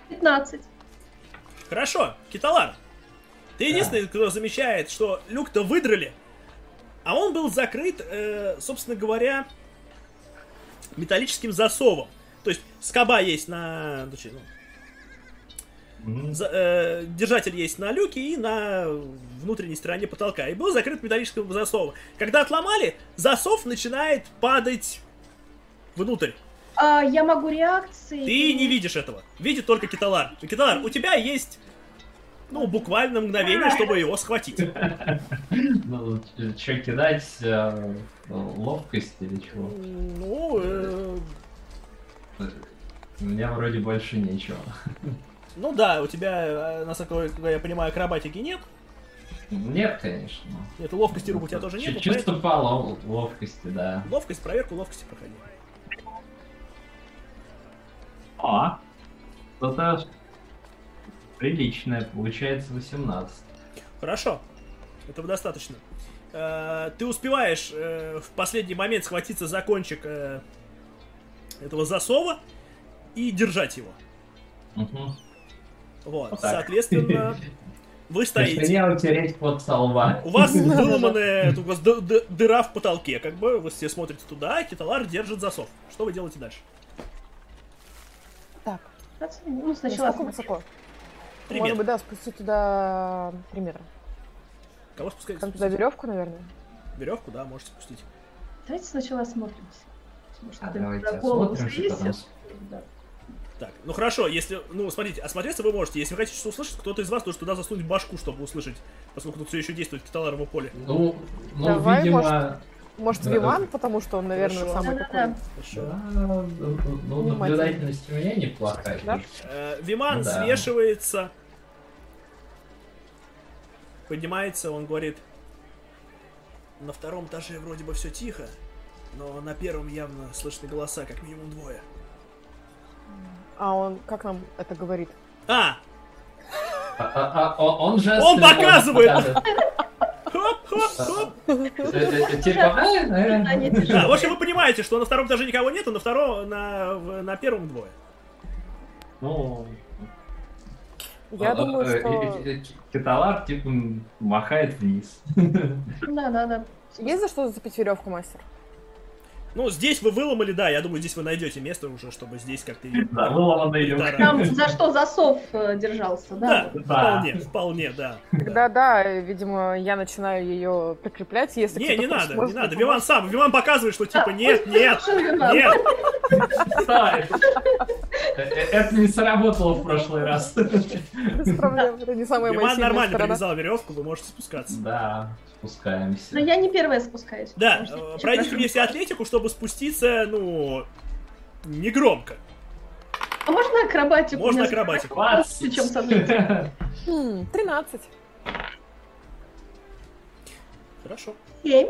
15. Хорошо, Киталар. Ты единственный, кто замечает, что люк-то выдрали, а он был закрыт, э, собственно говоря, металлическим засовом. То есть скоба есть на... ну, ну, за- э, держатель есть на люке и на внутренней стороне потолка. И был закрыт металлическим засовом. Когда отломали, засов начинает падать внутрь. А, я могу реакции. Ты не видишь этого. Видит только Киталар. Киталар, у тебя есть, ну, буквально мгновение, чтобы его схватить. Ну, что кидать? э, Ловкость или чего? Ну, э, У меня вроде больше нечего. ну да, у тебя, э, насколько я понимаю, акробатики нет. Нет, конечно. Нет, ловкости рук у тебя тоже нет. Чисто по лов- ловкости, да. Ловкость, проверку ловкости проходи. А, что-то приличное, получается 18. Хорошо. Этого достаточно. Э, Ты успеваешь э, в последний момент схватиться за кончик э, этого засова и держать его. Мгм. Вот. Вот так. Соответственно, вы стоите. Точнее, утереть под со лба. У вас выломанная у вас ды- ды- дыра в потолке, как бы вы все смотрите туда, а Киталар держит засов. Что вы делаете дальше? Так, Ну, сначала... высоко? Три Может быть, да, спустить туда 3 метра. Кого спускаете? Там туда веревку, наверное. Веревку, да, можете спустить. Давайте сначала осмотримся. А давайте осмотримся. Да. Так, ну хорошо, если, ну, смотрите, осмотреться вы можете. Если вы хотите что услышать, кто-то из вас должен туда засунуть башку, чтобы услышать, поскольку тут все еще действует Киталарово поле. Ну, ну Давай, видимо... Может, Да. Виман, потому что он, наверное, Хорошо. самый Да-да-да. такой. Хорошо. Да, ну, ну, наблюдательность у меня неплохая. Да? Э, Виман Ну да. свешивается, поднимается, он говорит, на втором этаже вроде бы все тихо, но на первом явно слышны голоса, как минимум двое. А он, как нам это говорит? А, А, а, а, он же... Он показывает! Да, в общем, вы понимаете, что на втором этаже никого нету, на втором, на, на первом двое. Ну, Я а, думаю, э, что... Киталар, типа, махает вниз. Да, да, да. Есть за что зацепить веревку, мастер? Ну, здесь вы выломали, да, я думаю, здесь вы найдете место уже, чтобы здесь как-то... Да, выломанный люк. Там за что засов э, держался, Да, да? Да. вполне, вполне, да. Тогда да, э, видимо, я начинаю ее прикреплять, если Не, не надо, не надо. Виман сам, Виман показывает, что типа нет, нет, нет. Э, э, это не сработало в прошлый раз. Это не самая Лиман нормально привязал веревку, вы можете спускаться. Да, спускаемся. Но я не первая спускаюсь. Да, э, пройдите мне все атлетику, чтобы спуститься, ну, не громко. А можно акробатику? Можно акробатику. 20. Чем 13. Хорошо. 7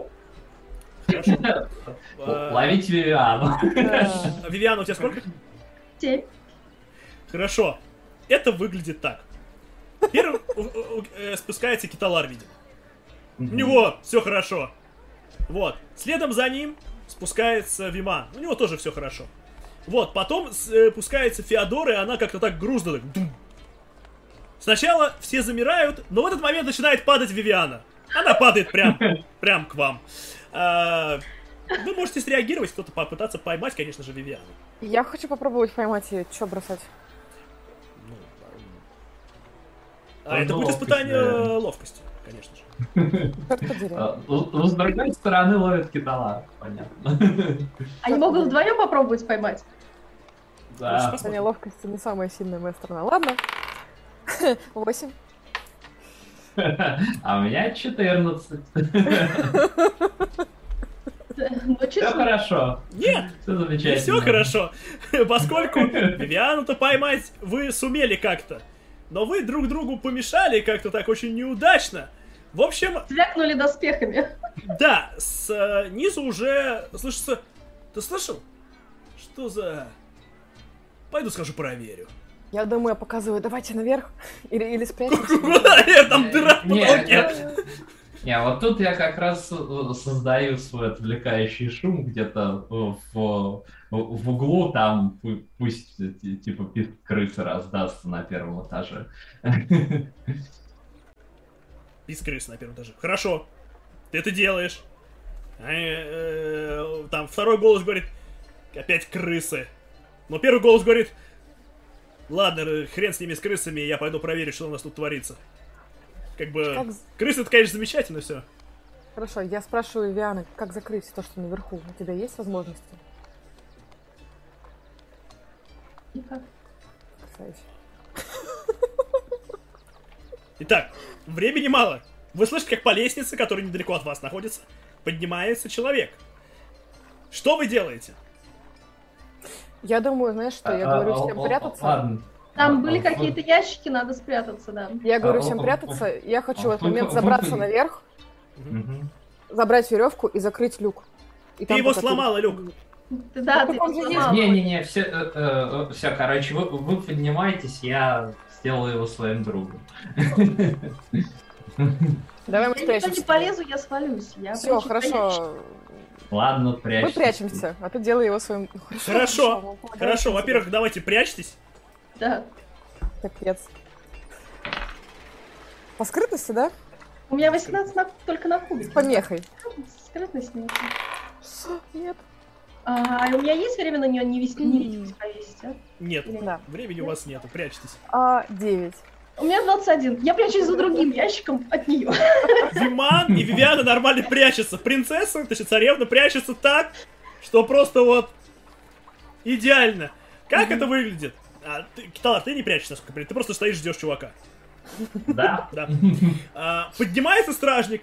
девушка. Ловить Вивиану. А Вивиана, у тебя сколько? Семь. Хорошо. Это выглядит так. Первым э, спускается киталар, видимо. У него все хорошо. Вот. Следом за ним спускается Вима. У него тоже все хорошо. Вот, потом спускается э, Феодора, и она как-то так грустно так. Сначала все замирают, но в этот момент начинает падать Вивиана. Она падает прям, прям к вам. А, вы можете среагировать, кто-то попытаться поймать, конечно же, Вивиану. Я хочу попробовать поймать ее. Что бросать? Ну, а это будет ловкость, испытание наверное. ловкости, конечно же. А, ну, с другой стороны ловят киталар, понятно. Они могут вдвоем попробовать поймать. Да. Состояние ловкости не самая сильная моя сторона. Ладно. Восемь. А у меня 14. Ну, Все хорошо. Нет, Все замечательно. все хорошо, поскольку Вивиану-то поймать вы сумели как-то. Но вы друг другу помешали как-то так очень неудачно. В общем, звякнули доспехами. да, снизу уже слышится... Ты слышал? Что за... Пойду скажу проверю. Я думаю, я показываю, давайте наверх. Или, или спрячемся. Там дыра в Не, потолке. Не, вот тут я как раз э, создаю свой отвлекающий шум где-то в, в, в углу, там пу- пусть э, ти- типа писк крысы раздастся на первом этаже. Из крысы на первом этаже. Хорошо. Ты это делаешь. А, э, Там второй голос говорит, опять крысы. Но первый голос говорит, ладно, хрен с ними, с крысами, я пойду проверю, что у нас тут творится. Как бы, Как крысы это, конечно, замечательно все. Хорошо, я спрашиваю Вианы, как закрыть то, что наверху? У тебя есть возможности? Никак. Итак, времени мало. Вы слышите, как по лестнице, которая недалеко от вас находится, поднимается человек. Что вы делаете? Я думаю, знаешь что, я говорю А, всем а, прятаться. Ладно. Там А, были а, какие-то ящики, надо спрятаться, да. Я говорю А, всем а, прятаться. Я хочу в а, этот момент забраться наверх, забрать веревку и закрыть люк. И Ты его сломала, Люк. Да, Ну, ты сломала. Не-не-не, все, все, короче, вы, вы поднимаетесь, я сделаю его своим другом. Давай мы Я не полезу, я свалюсь. Я Все, хорошо. Ладно, прячься. Мы прячемся, а ты делай его своим... Хорошо, Хорошо, во-первых, давайте прячьтесь. Да. Капец. По скрытности, да? У меня 18 на- только на кубе. С помехой. Скрытность нет. Нет. А, и у меня есть время на нее не вести, не видеть повесить, а? Нет, Да. времени у вас нету, прячьтесь. А, девять. У меня 21. Я прячусь за другим ящиком от нее. Виман и Вивиана нормально прячутся. Принцесса, точнее царевна, прячется так, что просто вот идеально. Как это выглядит? А, ты, Киталар, ты не прячешься, насколько ты просто стоишь, ждешь чувака. Да? Да. А, поднимается стражник,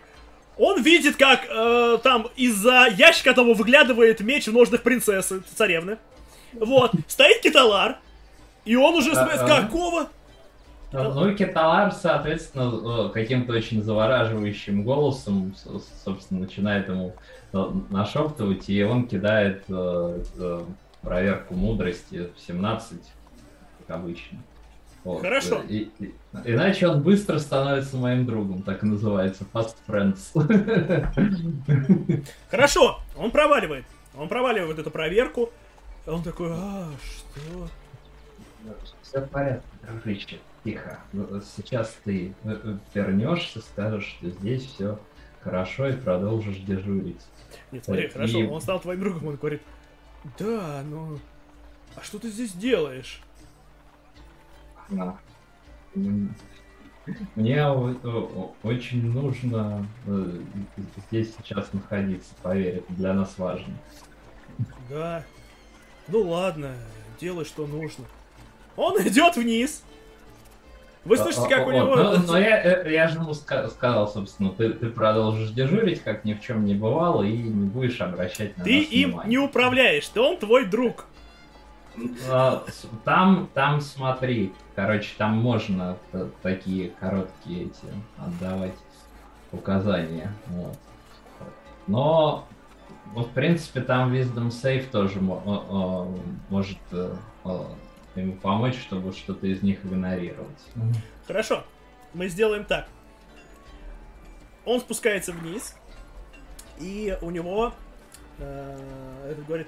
он видит, как э, там из-за ящика того выглядывает меч в ножных принцессы, царевны. Вот, стоит Киталар, и он уже с А-а. с какого? Ну, и Кеталар, соответственно, э, каким-то очень завораживающим голосом, собственно, начинает ему э, нашептывать, и он кидает э, проверку мудрости в 17, как обычно. Вот. Хорошо. И- и- иначе он быстро становится моим другом, так и называется, Fast Friends. Хорошо, он проваливает. Он проваливает эту проверку. Он такой, а, что? Все в порядке, дружище. Тихо. Ну, Сейчас ты э, э, вернешься, скажешь, что здесь все хорошо и продолжишь дежурить. Нет, смотри, И- хорошо, он стал твоим другом, он говорит, да, ну, а что ты здесь делаешь? М, Мне очень нужно э, здесь сейчас находиться, поверь, это для нас важно. Да. Ну ладно, делай, что нужно. Он идет вниз. Вы слышите, как у него... Но, но я, э, я же ему ска- сказал, собственно, ты, ты продолжишь дежурить, как ни в чем не бывало, и не будешь обращать на Ты им внимания. не управляешь, ты он твой друг. А, Там, там смотри, короче, там можно такие короткие эти отдавать указания. Вот. Но, ну, в принципе, там Wisdom Save тоже может э, ему помочь, чтобы что-то из них игнорировать. Хорошо, мы сделаем так. Он спускается вниз, и у него... э, этот говорит,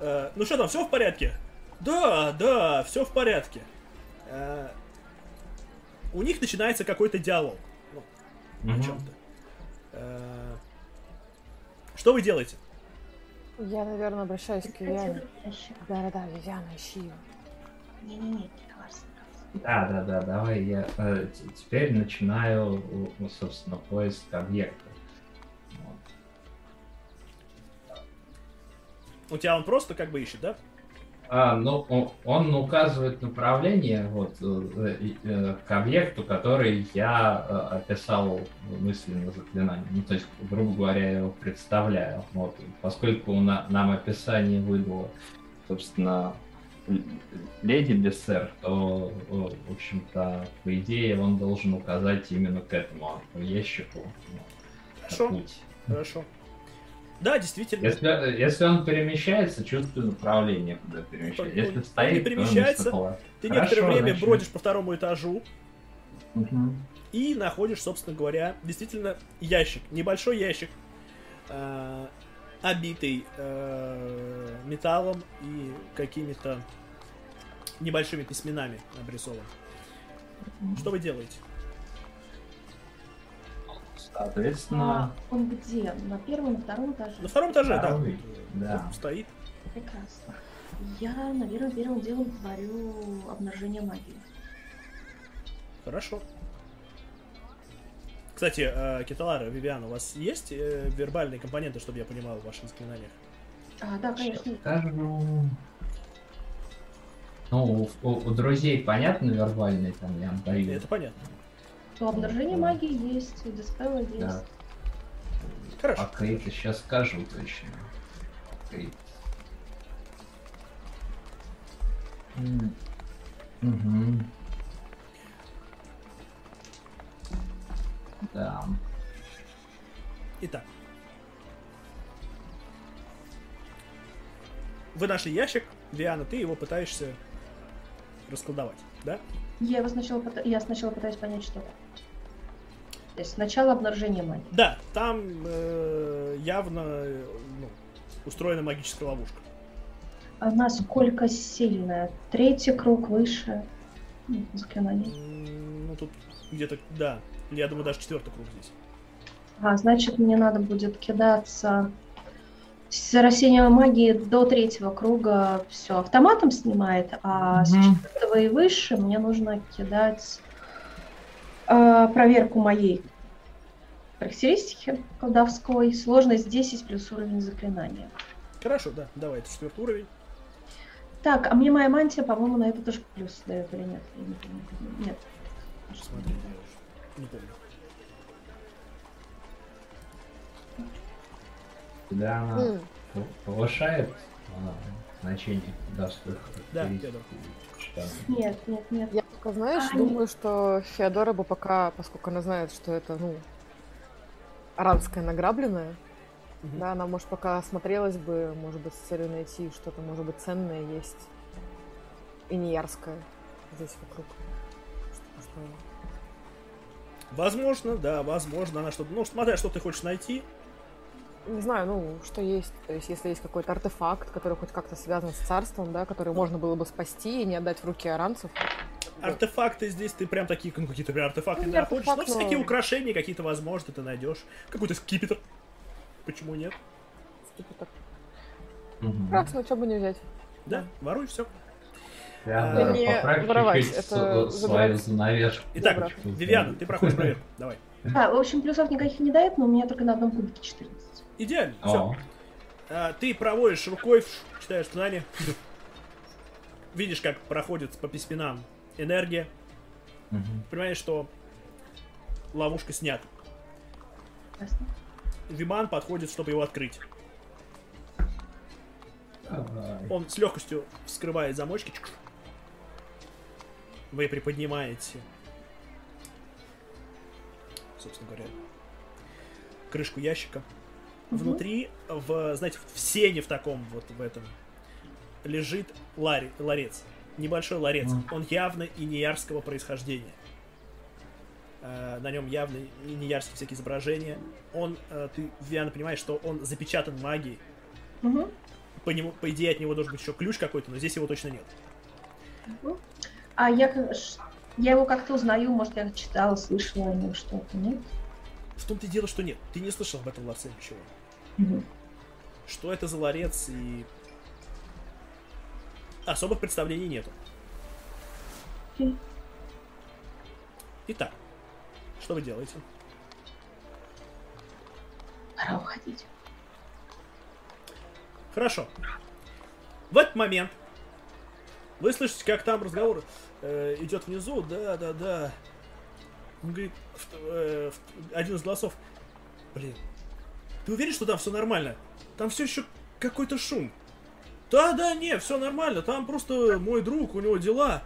э, ну что там, все в порядке? Да, да, все в порядке. Э, у них начинается какой-то диалог. Ну, о Мгм. чем-то. Э, что вы делаете? Я, наверное, обращаюсь к Вивиане. Да-да-да, Вивиана, ищи его. Не-не-не. Да, да, да, давай я э, теперь начинаю, ну, собственно, поиск объекта. Вот. У тебя он просто как бы ищет, да? А, ну, о- он указывает направление вот, э, э, э, к объекту, который я э, описал мысленно заклинанием. Ну, то есть, грубо говоря, я его представляю. Вот. Поскольку на- нам описание выдало, собственно, леди Бессер, то, э, в общем-то, по идее, он должен указать именно к этому ящику. ну, Хорошо. путь. Хорошо. Да, действительно. Если, если он перемещается, чувствую направление, куда перемещается. Он- Если он стоит, не то перемещается. высоко. Ты Хорошо, некоторое время значит. бродишь по второму этажу Мгм. и находишь, собственно говоря, действительно ящик. Небольшой ящик, э, обитый э, металлом и какими-то небольшими письменами обрисован. Что вы делаете? Соответственно, А он где? На первом, на втором этаже? На втором этаже, да. Второй, да. Вот Стоит. Прекрасно. Я, наверное, первым делом творю обнаружение магии. Хорошо. Кстати, э, Киталара, Вивиан, у вас есть э, вербальные компоненты, чтобы я понимал в ваших заклинаниях? А, да, конечно. скажу... Ну, у, у- у друзей понятно вербальные там я даю. Это понятно. То обнаружение магии есть, и диспела есть. Да. Хорошо. А Крейт сейчас скажу точно. М. Мгм. Да. Итак. Вы нашли ящик, Виана, ты его пытаешься расколдовать, да? Я его сначала, я сначала пытаюсь понять, что это. То есть сначала обнаружение магии. Да, там э, явно ну, устроена магическая ловушка. А насколько сильная? Третий круг выше. М, Заклинание. Ну тут где-то, да, я думаю, даже четвертый круг здесь. А, значит, мне надо будет кидаться с растением магии до третьего круга все автоматом снимает, а с четвертого и выше мне нужно кидать а, проверку моей характеристики колдовской. Сложность 10 плюс уровень заклинания. Хорошо, да, давай, это четвертый уровень. Так, а мне моя мантия, по-моему, на это тоже плюс дает или нет? Я не помню. Нет. Смотри, не помню. Когда она п- повышает а, значение колдовских Да, Нет, нет, нет. Я только, знаешь, А, думаю, что Феодора бы пока, поскольку она знает, что это, ну, аранская награбленная, Мгм. да, она, может, пока осмотрелась бы, может быть, с целью найти что-то, может быть, ценное есть и не ярское здесь вокруг. Что- что- Возможно, да, возможно, она что-то... Ну, смотря, что ты хочешь найти. Не знаю, ну, что есть. То есть, если есть какой-то артефакт, который хоть как-то связан с царством, да, который можно было бы спасти и не отдать в руки аранцев. Артефакты здесь ты прям такие, ну, какие-то прям артефакты Ну, не не находишь. Но артефакт, но- всякие украшения какие-то, возможно, ты найдешь. Какой-то скипетр. Почему нет? Так. Мгм. Прекрасно, что бы не взять. Да, воруй все. Феодора, Не поправь воровать, это забрать. занавеску. Итак. Вивиана, ты проходишь проверку. Давай. А, в общем, плюсов никаких не дает, но у меня только на одном кубике 14. Идеально. Все. О, ты проводишь рукой, читаешь знания. Видишь, как проходит по письменам энергия. мгм. Понимаешь, что ловушка снята. Ясно. Виман подходит, чтобы его открыть. Давай. Он с легкостью вскрывает замочки. Вы приподнимаете, собственно говоря, крышку ящика. Мгм. Внутри, в, знаете, в сене в таком вот в этом лежит лари, ларец. Небольшой ларец. Мгм. Он явно и неярского происхождения. Э, на нем явно и неярские всякие изображения. Он, э, ты, Виана, понимаешь, что он запечатан магией. Мгм. По, нему, по идее, от него должен быть еще ключ какой-то, но здесь его точно нет. А я, я его как-то узнаю, может, я читала, слышала о нем что-то, нет? В том-то и дело, что нет. Ты не слышал об этом ларце ничего. Мгм. Что это за ларец и... Особых представлений нету. Итак, что вы делаете? Пора уходить. Хорошо. В этот момент вы слышите, как там разговор э, идет внизу. Да, да, да. Он говорит, в- э, в- один из голосов. Блин, ты уверен, что там все нормально? Там все еще какой-то шум. Да, да, не, все нормально. Там просто мой друг, у него дела.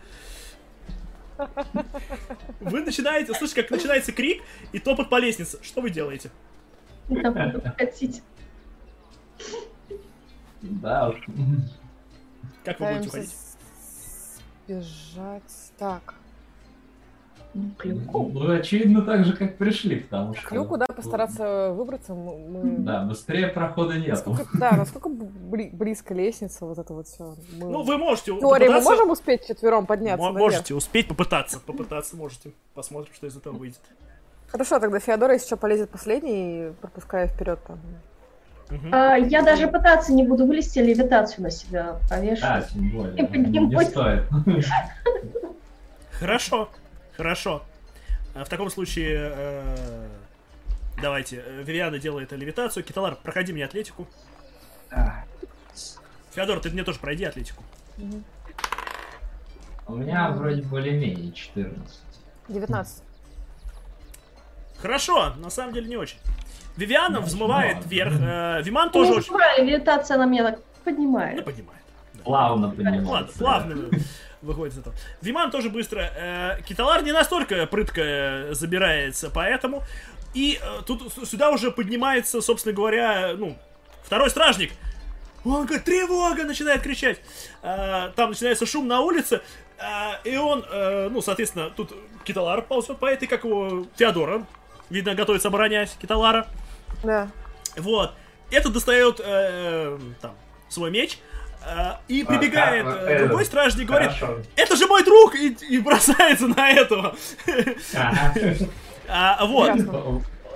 Вы начинаете, слышите, как начинается крик и топот по лестнице. Что вы делаете? Да уж. Как вы будете уходить? сбежать. Так, Ну, клюку. Ну, очевидно, так же, как пришли, потому что... к люку, да, постараться выбраться. Мы, мы- Да, быстрее прохода нету. Насколько, да, насколько бли- близко лестница, вот это вот все. Ну, вы можете В теории мы можем успеть четвером подняться наверх? Можете успеть попытаться. Попытаться можете. Посмотрим, что из этого выйдет. Хорошо, тогда Феодора, если что, полезет последний, пропуская вперед там. Мгм. А, я даже пытаться не буду вылезти, левитацию на себя Да, повешу. тем более. Не поднимусь. Не стоит. Хорошо. Хорошо. А В таком случае э, давайте. э, Вивиана делает левитацию. Киталар, проходи мне атлетику. Феодор, ты мне тоже пройди атлетику. У меня вроде более-менее 14. 19. Хорошо, на самом деле не очень. Вивиана Ну, взмывает ладно. вверх. э, Виман тоже не очень... левитация на меня так Ну, поднимает. поднимает. Да. Плавно Ладно, поднимается. плавно выходит из этого. Виман тоже быстро. э, Киталар не настолько прытко э, забирается, поэтому. И э, тут сюда уже поднимается, собственно говоря, ну, второй стражник. Он говорит, тревога, начинает кричать. А, там начинается шум на улице. а, и он, э, ну, соответственно, тут Киталар ползет по этой, как его, Теодора. Видно, готовится оборонять Киталара. Да. Вот. Этот достает э, там свой меч. э, и А, прибегает а, э, другой стражник и говорит, это же мой друг! И, и бросается на этого. А, вот.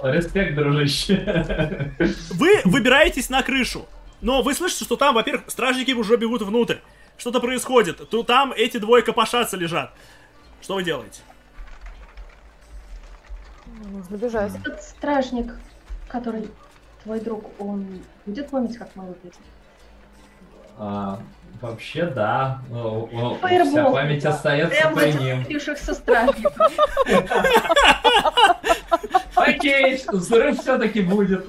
Респект, дружище. Вы выбираетесь на крышу. Но вы слышите, что там, во-первых, стражники уже бегут внутрь. Что-то происходит. То там эти двое копошатся лежат. Что вы делаете? Нужно бежать. Этот стражник, который твой друг, он будет помнить, как мы выглядим? А, Вообще, да. Ну, Фаербол. Вся память остается Прям при ним. стражников. Окей, взрыв все-таки будет.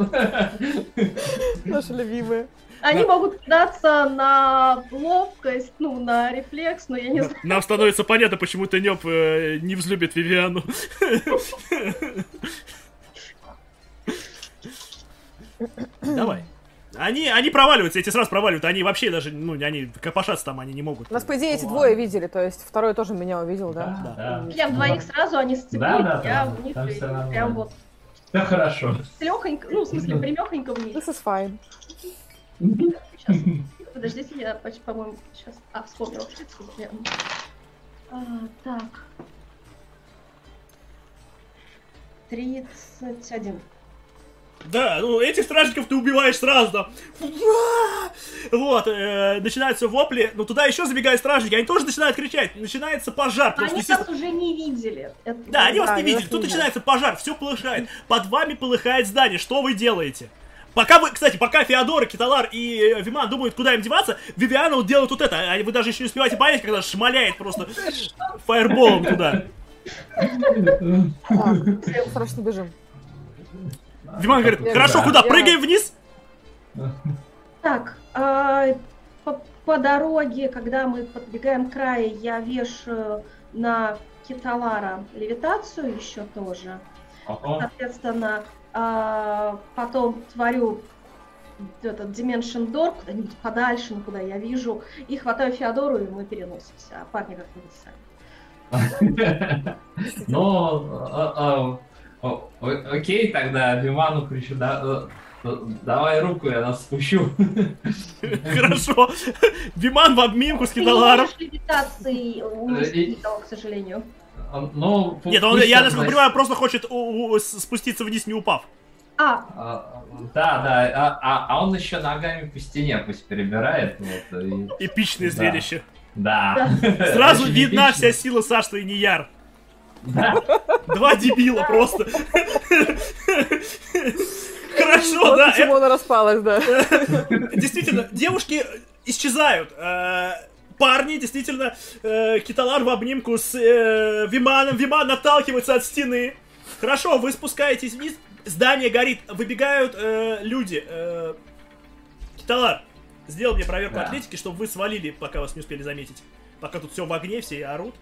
Наши любимые. Они Да. могут кидаться на ловкость, ну, на рефлекс, но я не знаю. Нам становится понятно, почему Тенёп э, не взлюбит Вивиану. Давай. Они, они проваливаются, эти сразу проваливаются. Они вообще даже, ну, они копошаться там они не могут. У нас, по идее, эти Ну, двое видели, то есть второй тоже меня увидел, да? Да. Да. Прям двоих сразу они сцепили, Да, да, я там- в них прям вот Все хорошо. легонько, ну, в смысле, примехонько в них. This is fine. Сейчас. Подождите, я, по-моему, сейчас... А, вспомнила. Я- А, так. 31. Да, ну этих стражников ты убиваешь сразу. Вот, э, начинаются вопли, но туда еще забегают стражники, они тоже начинают кричать, начинается пожар, потому что, Они естественно, уже не видели. Это- Да, они вас Да, не они вас видели. Тут не начинается пожар, все полыхает. Под вами полыхает здание. Что вы делаете? Пока вы, кстати, пока Феодора, Киталар и э, Виман думают, куда им деваться, Вивиана вот делает вот это. А вы даже еще не успеваете понять, когда шмаляет просто фаерболом туда. Срочно бежим. Виман говорит, хорошо, да. куда? Прыгаем вниз? Так, а, по, по дороге, когда мы подбегаем к краю, я вешаю на Киталара левитацию еще тоже. Соответственно, а, потом творю этот Dimension Door куда-нибудь подальше, ну, куда я вижу, и хватаю Феодору, и мы переносимся. А парни как-нибудь сами. А- о- окей, тогда Виману кричу, да, э, э, давай руку, я нас спущу. Хорошо. Виман в обминку с Ты не Киталаром. можешь левитацией унести И- никого, к сожалению. Ну, пу- Нет, он, я, насколько понимаю, просто хочет у- у- с- спуститься вниз, не упав. А, а, Да, да, а, а- а он еще ногами по стене пусть перебирает. Вот, и- Эпичное Да. зрелище. Да. Сразу Очень видна эпично. вся сила Саши и Нияр. Два дебила просто. Хорошо, Вот да. почему она распалась, да. Действительно, девушки исчезают. Э, Парни, действительно, э, Киталар в обнимку с э, Виманом. Виман отталкивается от стены. Хорошо, вы спускаетесь вниз. Здание горит. Выбегают э, люди. Э, Киталар, сделай мне проверку Да. атлетики, чтобы вы свалили, пока вас не успели заметить. Пока тут все в огне, все орут.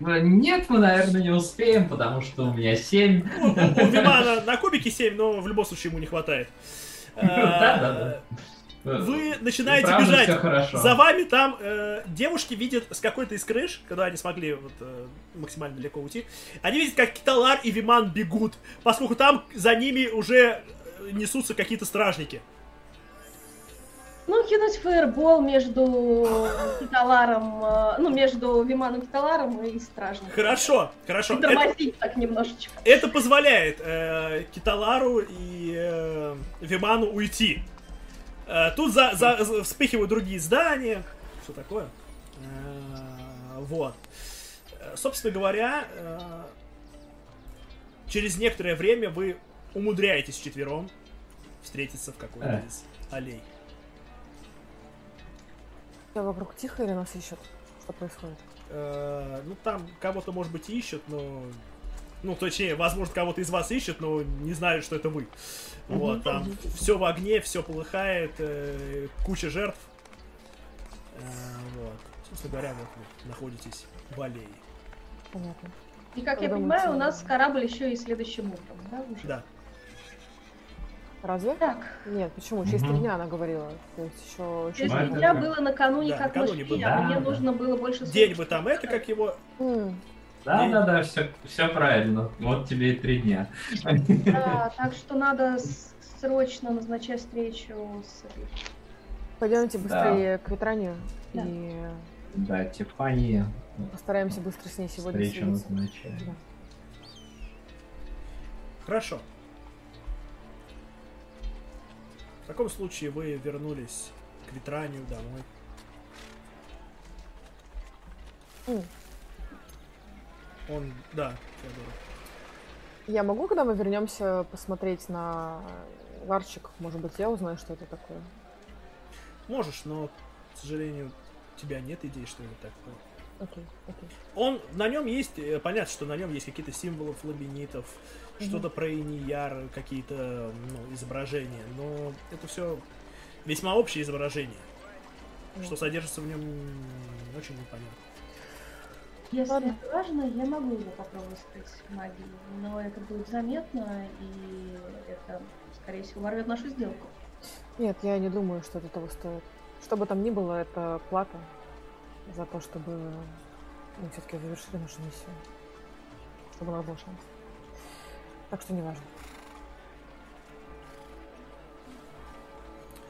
Э, Нет, мы, наверное, не успеем, потому что у меня 7. Ну, у, у Вимана на кубике 7, но в любом случае ему не хватает. Э, Да-да-да. Вы начинаете бежать. За вами там э, девушки видят с какой-то из крыш, когда они смогли вот, э, максимально далеко уйти. Они видят, как Киталар и Виман бегут, поскольку там за ними уже э, несутся какие-то стражники. Ну, кинуть фаербол между Киталаром, э, ну, между Виманом Киталаром и Стражником. Хорошо, хорошо. И Это, тормозить так немножечко. это позволяет э, Киталару и э, Виману уйти. Э, тут за, за- за- вспыхивают другие здания. Что такое? Э, вот. Э, Собственно говоря, э, через некоторое время вы умудряетесь четвером встретиться в какой-то Э. из аллей. Всё вокруг тихо или нас ищут? Что происходит? Э, ну, там кого-то, может быть, ищут, но... Ну, точнее, возможно, кого-то из вас ищут, но не знают, что это вы. Вот, там все в огне, все полыхает, э, куча жертв. Э, вот. Собственно говоря, вот вы находитесь в аллее. Понятно. И, как я понимаю, у нас корабль еще и следующим утром, да, уже? Да. Разве? Так, Нет, почему? Через три дня она говорила. То есть еще... через три дня да. было накануне, Да, как накануне мы шли, было. а мне Да, нужно было больше День бы там, это как его... Да-да-да, все, все правильно. Вот тебе и три дня. Да, так что надо срочно назначать встречу с... Пойдемте быстрее к Ветранию Да. и Да, Тифани постараемся быстро с ней сегодня встречу назначаем. Да. Хорошо. Таком случае вы вернулись к Витранию домой. М. Он, да, Феодор. Я могу, когда мы вернемся, посмотреть на ларчик? Может быть, я узнаю, что это такое? Можешь, но, к сожалению, у тебя нет идей, что это такое. Окей, окей. Он, на нем есть, э, понятно, что на нем есть какие-то символы флабинитов, Мгм. что-то про Инияр, какие-то ну, изображения, но это все весьма общее изображение. Что Понятно. содержится в нем очень непонятно. Если Ладно. это важно, я могу его попробовать скрыть магией, но это будет заметно, и это, скорее всего, ворвет нашу сделку. Нет, я не думаю, что это того стоит. Что бы там ни было, это плата за то, чтобы мы все-таки завершили нашу миссию. Чтобы у нас был шанс. Так что не важно.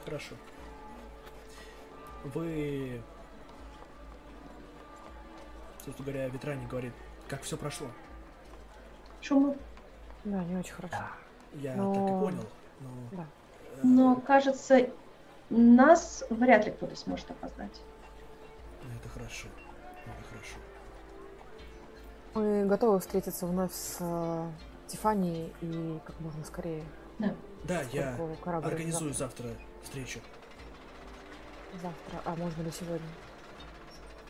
Хорошо. Вы, собственно говоря, Ветране говорит, как все прошло. Шумы. Да, не очень хорошо. Я Но- так и понял. Но, Да. э, Но, кажется, нас вряд ли кто-то сможет опознать. Это хорошо. Это хорошо. Мы готовы встретиться вновь с э, Тифани и как можно скорее. Да, я Поскольку корабль организую завтра встречу. завтра, а можно ли сегодня?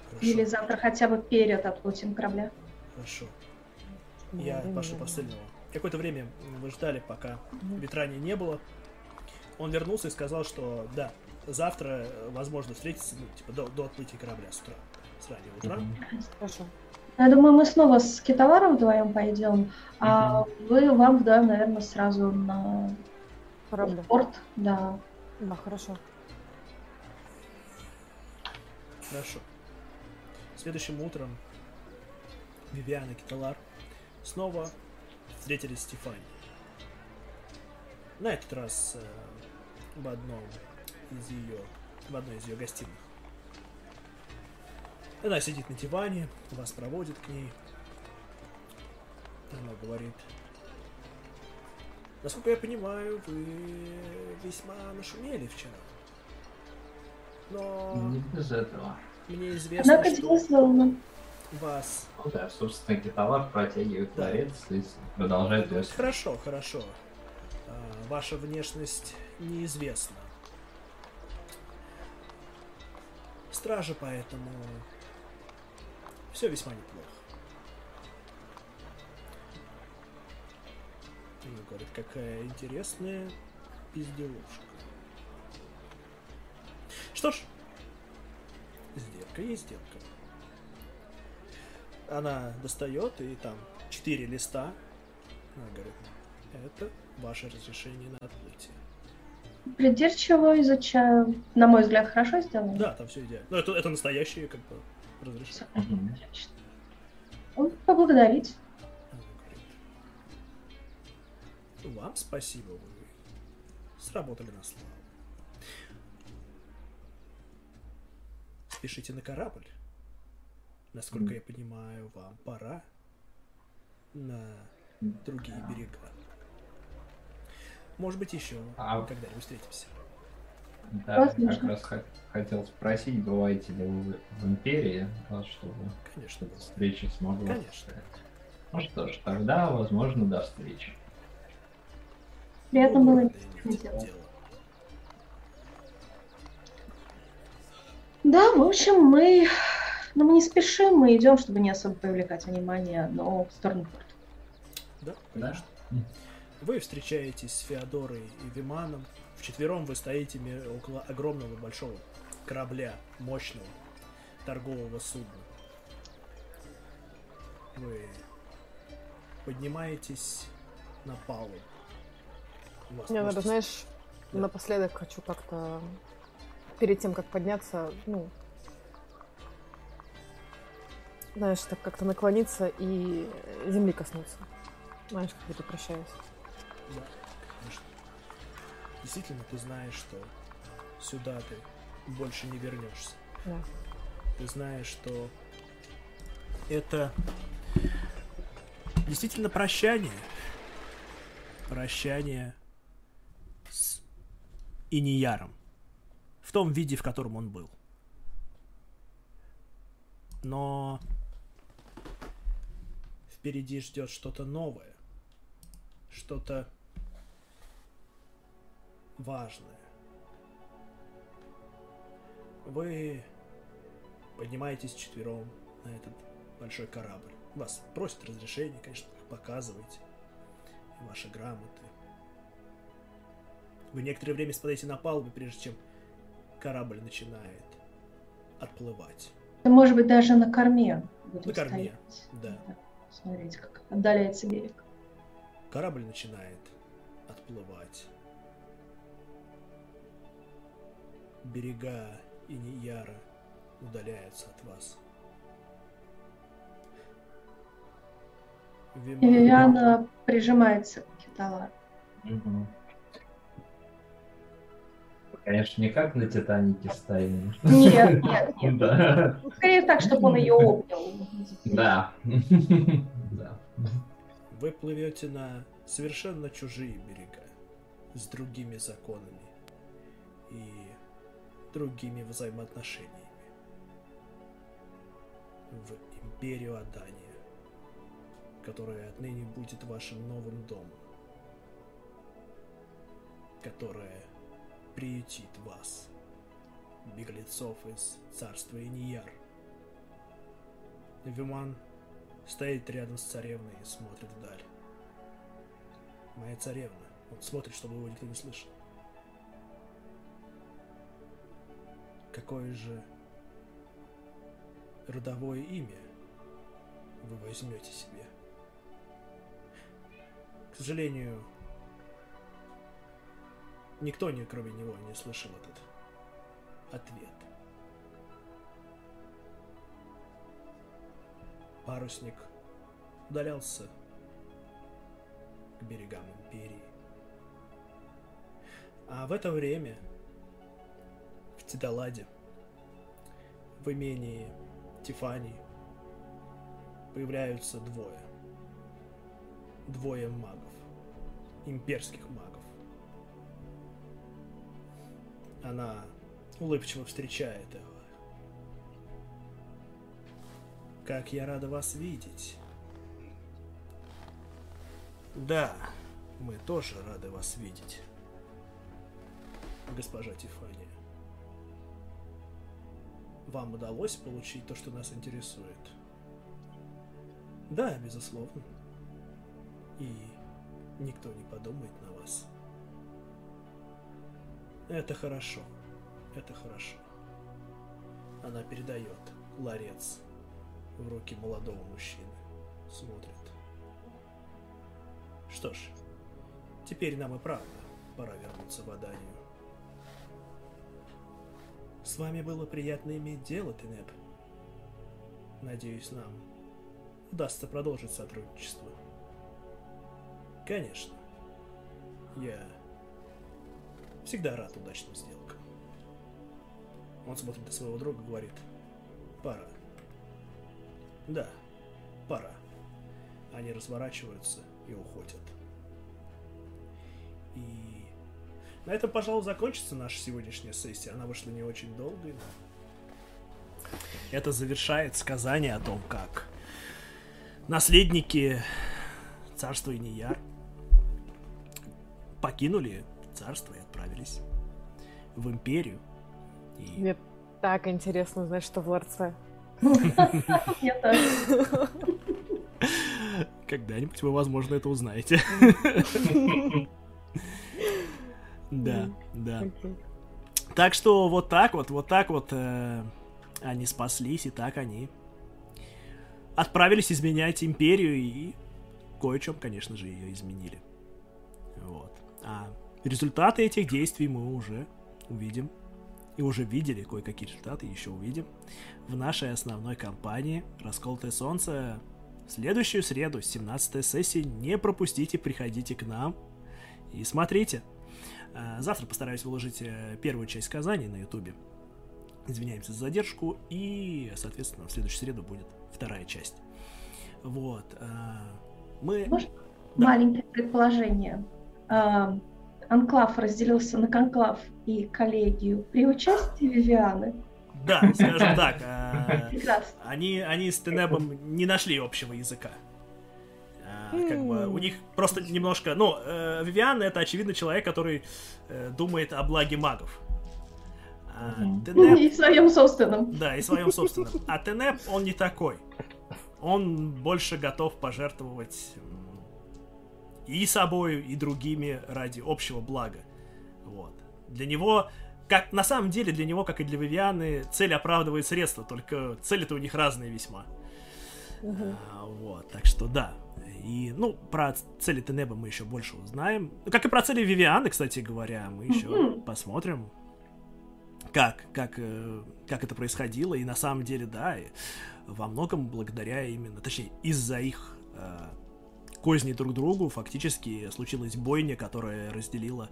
Хорошо. Или завтра хотя бы перед отплытием корабля. Хорошо. Чтобы Я время пошлю посыльного. Какое-то время вы ждали, пока Мгм. Ветрани не было. Он вернулся и сказал, что да, завтра э, возможно встретиться, ну, типа, до, до отплытия корабля с утра. С раннего утра. Хорошо. Я думаю, мы снова с Китаваром вдвоем пойдем, а вы вам вдвоем, наверное, сразу на Корабль. в порт. Да. Да, хорошо. Хорошо. Следующим утром Вивиана и Киталар снова встретились с Стефани. На этот раз э, в одном из ее, в одной из ее гостиных. Она сидит на диване, вас проводит к ней. Она говорит, насколько я понимаю, вы весьма нашумели вчера. Но Не без этого. мне известно, Однако что... сделано. вас... Ну да, собственно, Гиталар протягивает Да. ларец и продолжает вес. Хорошо, хорошо. А, Ваша внешность неизвестна. Стража поэтому... Все весьма неплохо. И он говорит, какая интересная безделушка. Что ж, сделка есть сделка. Она достает, и там четыре листа. Она говорит, это ваше разрешение на отплытие. Придирчиво изучаю. На мой взгляд, хорошо сделано. Да, там все идеально. Ну, это, это настоящее, как бы, разрешение. Мгм. Отлично. Он поблагодарить. Вам спасибо, вы сработали на славу. Спешите на корабль. Насколько Мгм. я понимаю, вам пора на другие берега. Может быть, еще А- когда-нибудь встретимся. Да, я Возможно. как раз хот- хотел спросить, бываете ли вы в Империи, да, чтобы Конечно. эта встреча смогла Конечно. Ну что ж, тогда, возможно, до встречи. Приятно Ну, было дело. Да, в общем, мы... Ну, мы не спешим, мы идем, чтобы не особо привлекать внимание, но в сторону порта. Да, Да. Вы встречаетесь с Феодорой и Виманом. Вчетвером вы стоите около огромного большого корабля, мощного торгового судна. Вы поднимаетесь на палубу. Вас Мне надо, просто- знаешь, Да. напоследок хочу как-то перед тем, как подняться, ну, знаешь, так как-то наклониться и земли коснуться. Знаешь, как тут прощаюсь. Да, конечно. Действительно, ты знаешь, что сюда ты больше не вернешься. Да. Ты знаешь, что это действительно прощание. Прощание с Инияром. В том виде, в котором он был. Но впереди ждет что-то новое. Что-то важное. Вы поднимаетесь четвером на этот большой корабль. Вас просят разрешения, конечно, показываете ваши грамоты. Вы некоторое время спадаете на палубе, прежде чем корабль начинает отплывать. Да, может быть, даже на корме На корме, стоять. да. Смотреть, как отдаляется берег. Корабль начинает отплывать. Берега Инияра удаляются от вас. И Виман- Вивиана прижимается к. Вы, Конечно, не как на Титанике стоим. Нет, нет, нет. Да. Скорее так, чтобы он ее обнял. Да. Да. Вы плывете на совершенно чужие берега, с другими законами и другими взаимоотношениями. В империю Адания, которая отныне будет вашим новым домом, которая приютит вас, беглецов из царства Инияр. Виман стоит рядом с царевной и смотрит вдаль. Моя царевна. Он смотрит, чтобы его никто не слышал. Какое же родовое имя вы возьмете себе? К сожалению, никто, не, кроме него, не слышал этот ответ. Парусник удалялся к берегам империи. А в это время в Тидаладе, в имении Тифани, появляются двое. Двое магов. Имперских магов. Она улыбчиво встречает их. как я рада вас видеть. Да, мы тоже рады вас видеть, госпожа Тифания. Вам удалось получить то, что нас интересует? Да, безусловно. И никто не подумает на вас. Это хорошо. Это хорошо. Она передает ларец в руки молодого мужчины. Смотрит. Что ж, теперь нам и правда пора вернуться в Аданию. С вами было приятно иметь дело, Тенеп. Надеюсь, нам удастся продолжить сотрудничество. Конечно. Я всегда рад удачным сделкам. Он смотрит на своего друга и говорит, пора. Да, пора. Они разворачиваются и уходят. И на этом, пожалуй, закончится наша сегодняшняя сессия. Она вышла не очень долгой, но это завершает сказание о том, как наследники царства Инияр покинули царство и отправились в империю. И... Мне так интересно узнать, что в ларце. Я тоже. Когда-нибудь вы, возможно, это узнаете. Да, да. Так что вот так вот, вот так вот э, они спаслись, и так они отправились изменять империю и кое-чем, конечно же, ее изменили. Вот. А результаты этих действий мы уже увидим. И уже видели кое-какие результаты, еще увидим в нашей основной кампании «Расколотое солнце». В следующую среду, 17 сессии, не пропустите, приходите к нам и смотрите. А, завтра постараюсь выложить э, первую часть сказаний на ютубе. Извиняемся за задержку. И, соответственно, в следующую среду будет вторая часть. Вот. А, мы... Может, да. маленькое предположение. Анклав разделился на конклав и коллегию при участии Вивианы. Да, скажем так. Они, они с Тенебом не нашли общего языка как бы у них просто немножко, ну, э, Вивиан это очевидно человек, который э, думает о благе магов. А, Тенеп... И своем собственном. Да, и своем собственном. А Тенеп, он не такой. Он больше готов пожертвовать и собой, и другими ради общего блага. Вот. Для него, как на самом деле, для него, как и для Вивианы, цель оправдывает средства, только цели-то у них разные весьма. Uh-huh. А, вот, так что да, и, ну, про цели Тенеба мы еще больше узнаем. Как и про цели Вивианы, кстати говоря, мы еще mm-hmm. посмотрим, как, как, э, как это происходило. И на самом деле, да, и во многом благодаря именно, точнее, из-за их э, козни друг другу фактически случилась бойня, которая разделила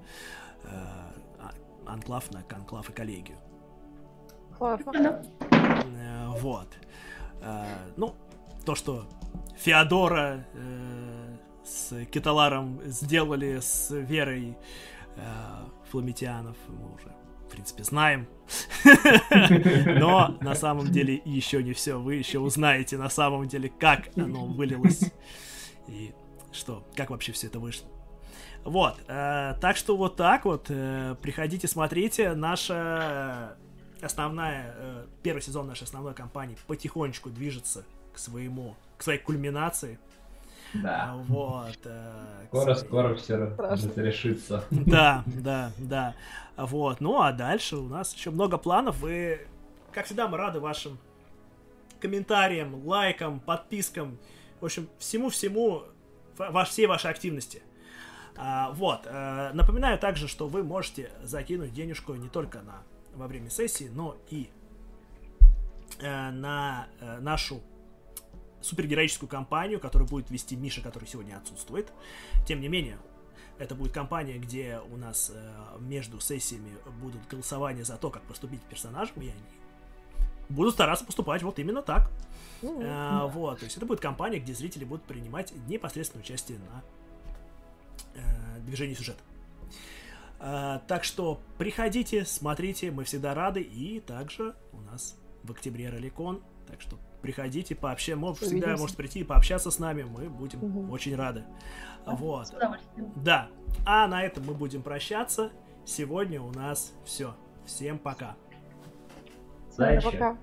э, а, анклав на конклав и коллегию. Э, вот. Э, ну, то, что Феодора э, с Киталаром сделали с Верой э, Фламитианов, мы уже, в принципе, знаем. Но на самом деле еще не все. Вы еще узнаете на самом деле, как оно вылилось. И что, как вообще все это вышло. Вот, э, так что вот так вот, э, приходите, смотрите, наша основная, э, первый сезон нашей основной кампании потихонечку движется своему к своей кульминации. Да. Вот. Э, скоро, своей... скоро все разрешится. Да, да, да. Вот. Ну а дальше у нас еще много планов. И, как всегда, мы рады вашим комментариям, лайкам, подпискам. В общем, всему-всему, ваш, всей вашей активности. А, вот. А, напоминаю также, что вы можете закинуть денежку не только на во время сессии, но и э, на э, нашу супергероическую кампанию, которую будет вести Миша, который сегодня отсутствует. Тем не менее, это будет кампания, где у нас э, между сессиями будут голосования за то, как поступить персонажем, и они будут стараться поступать вот именно так. Mm-hmm. Э, вот, то есть это будет кампания, где зрители будут принимать непосредственное участие на э, движении сюжета. Э, так что приходите, смотрите, мы всегда рады, и также у нас в октябре Роликон Так что приходите, пообщаться. Может, всегда Увидимся. можете прийти и пообщаться с нами. Мы будем Мгм. очень рады. Вот. С удовольствием. Да. А на этом мы будем прощаться. Сегодня у нас все. Всем пока. Удачи. Пока.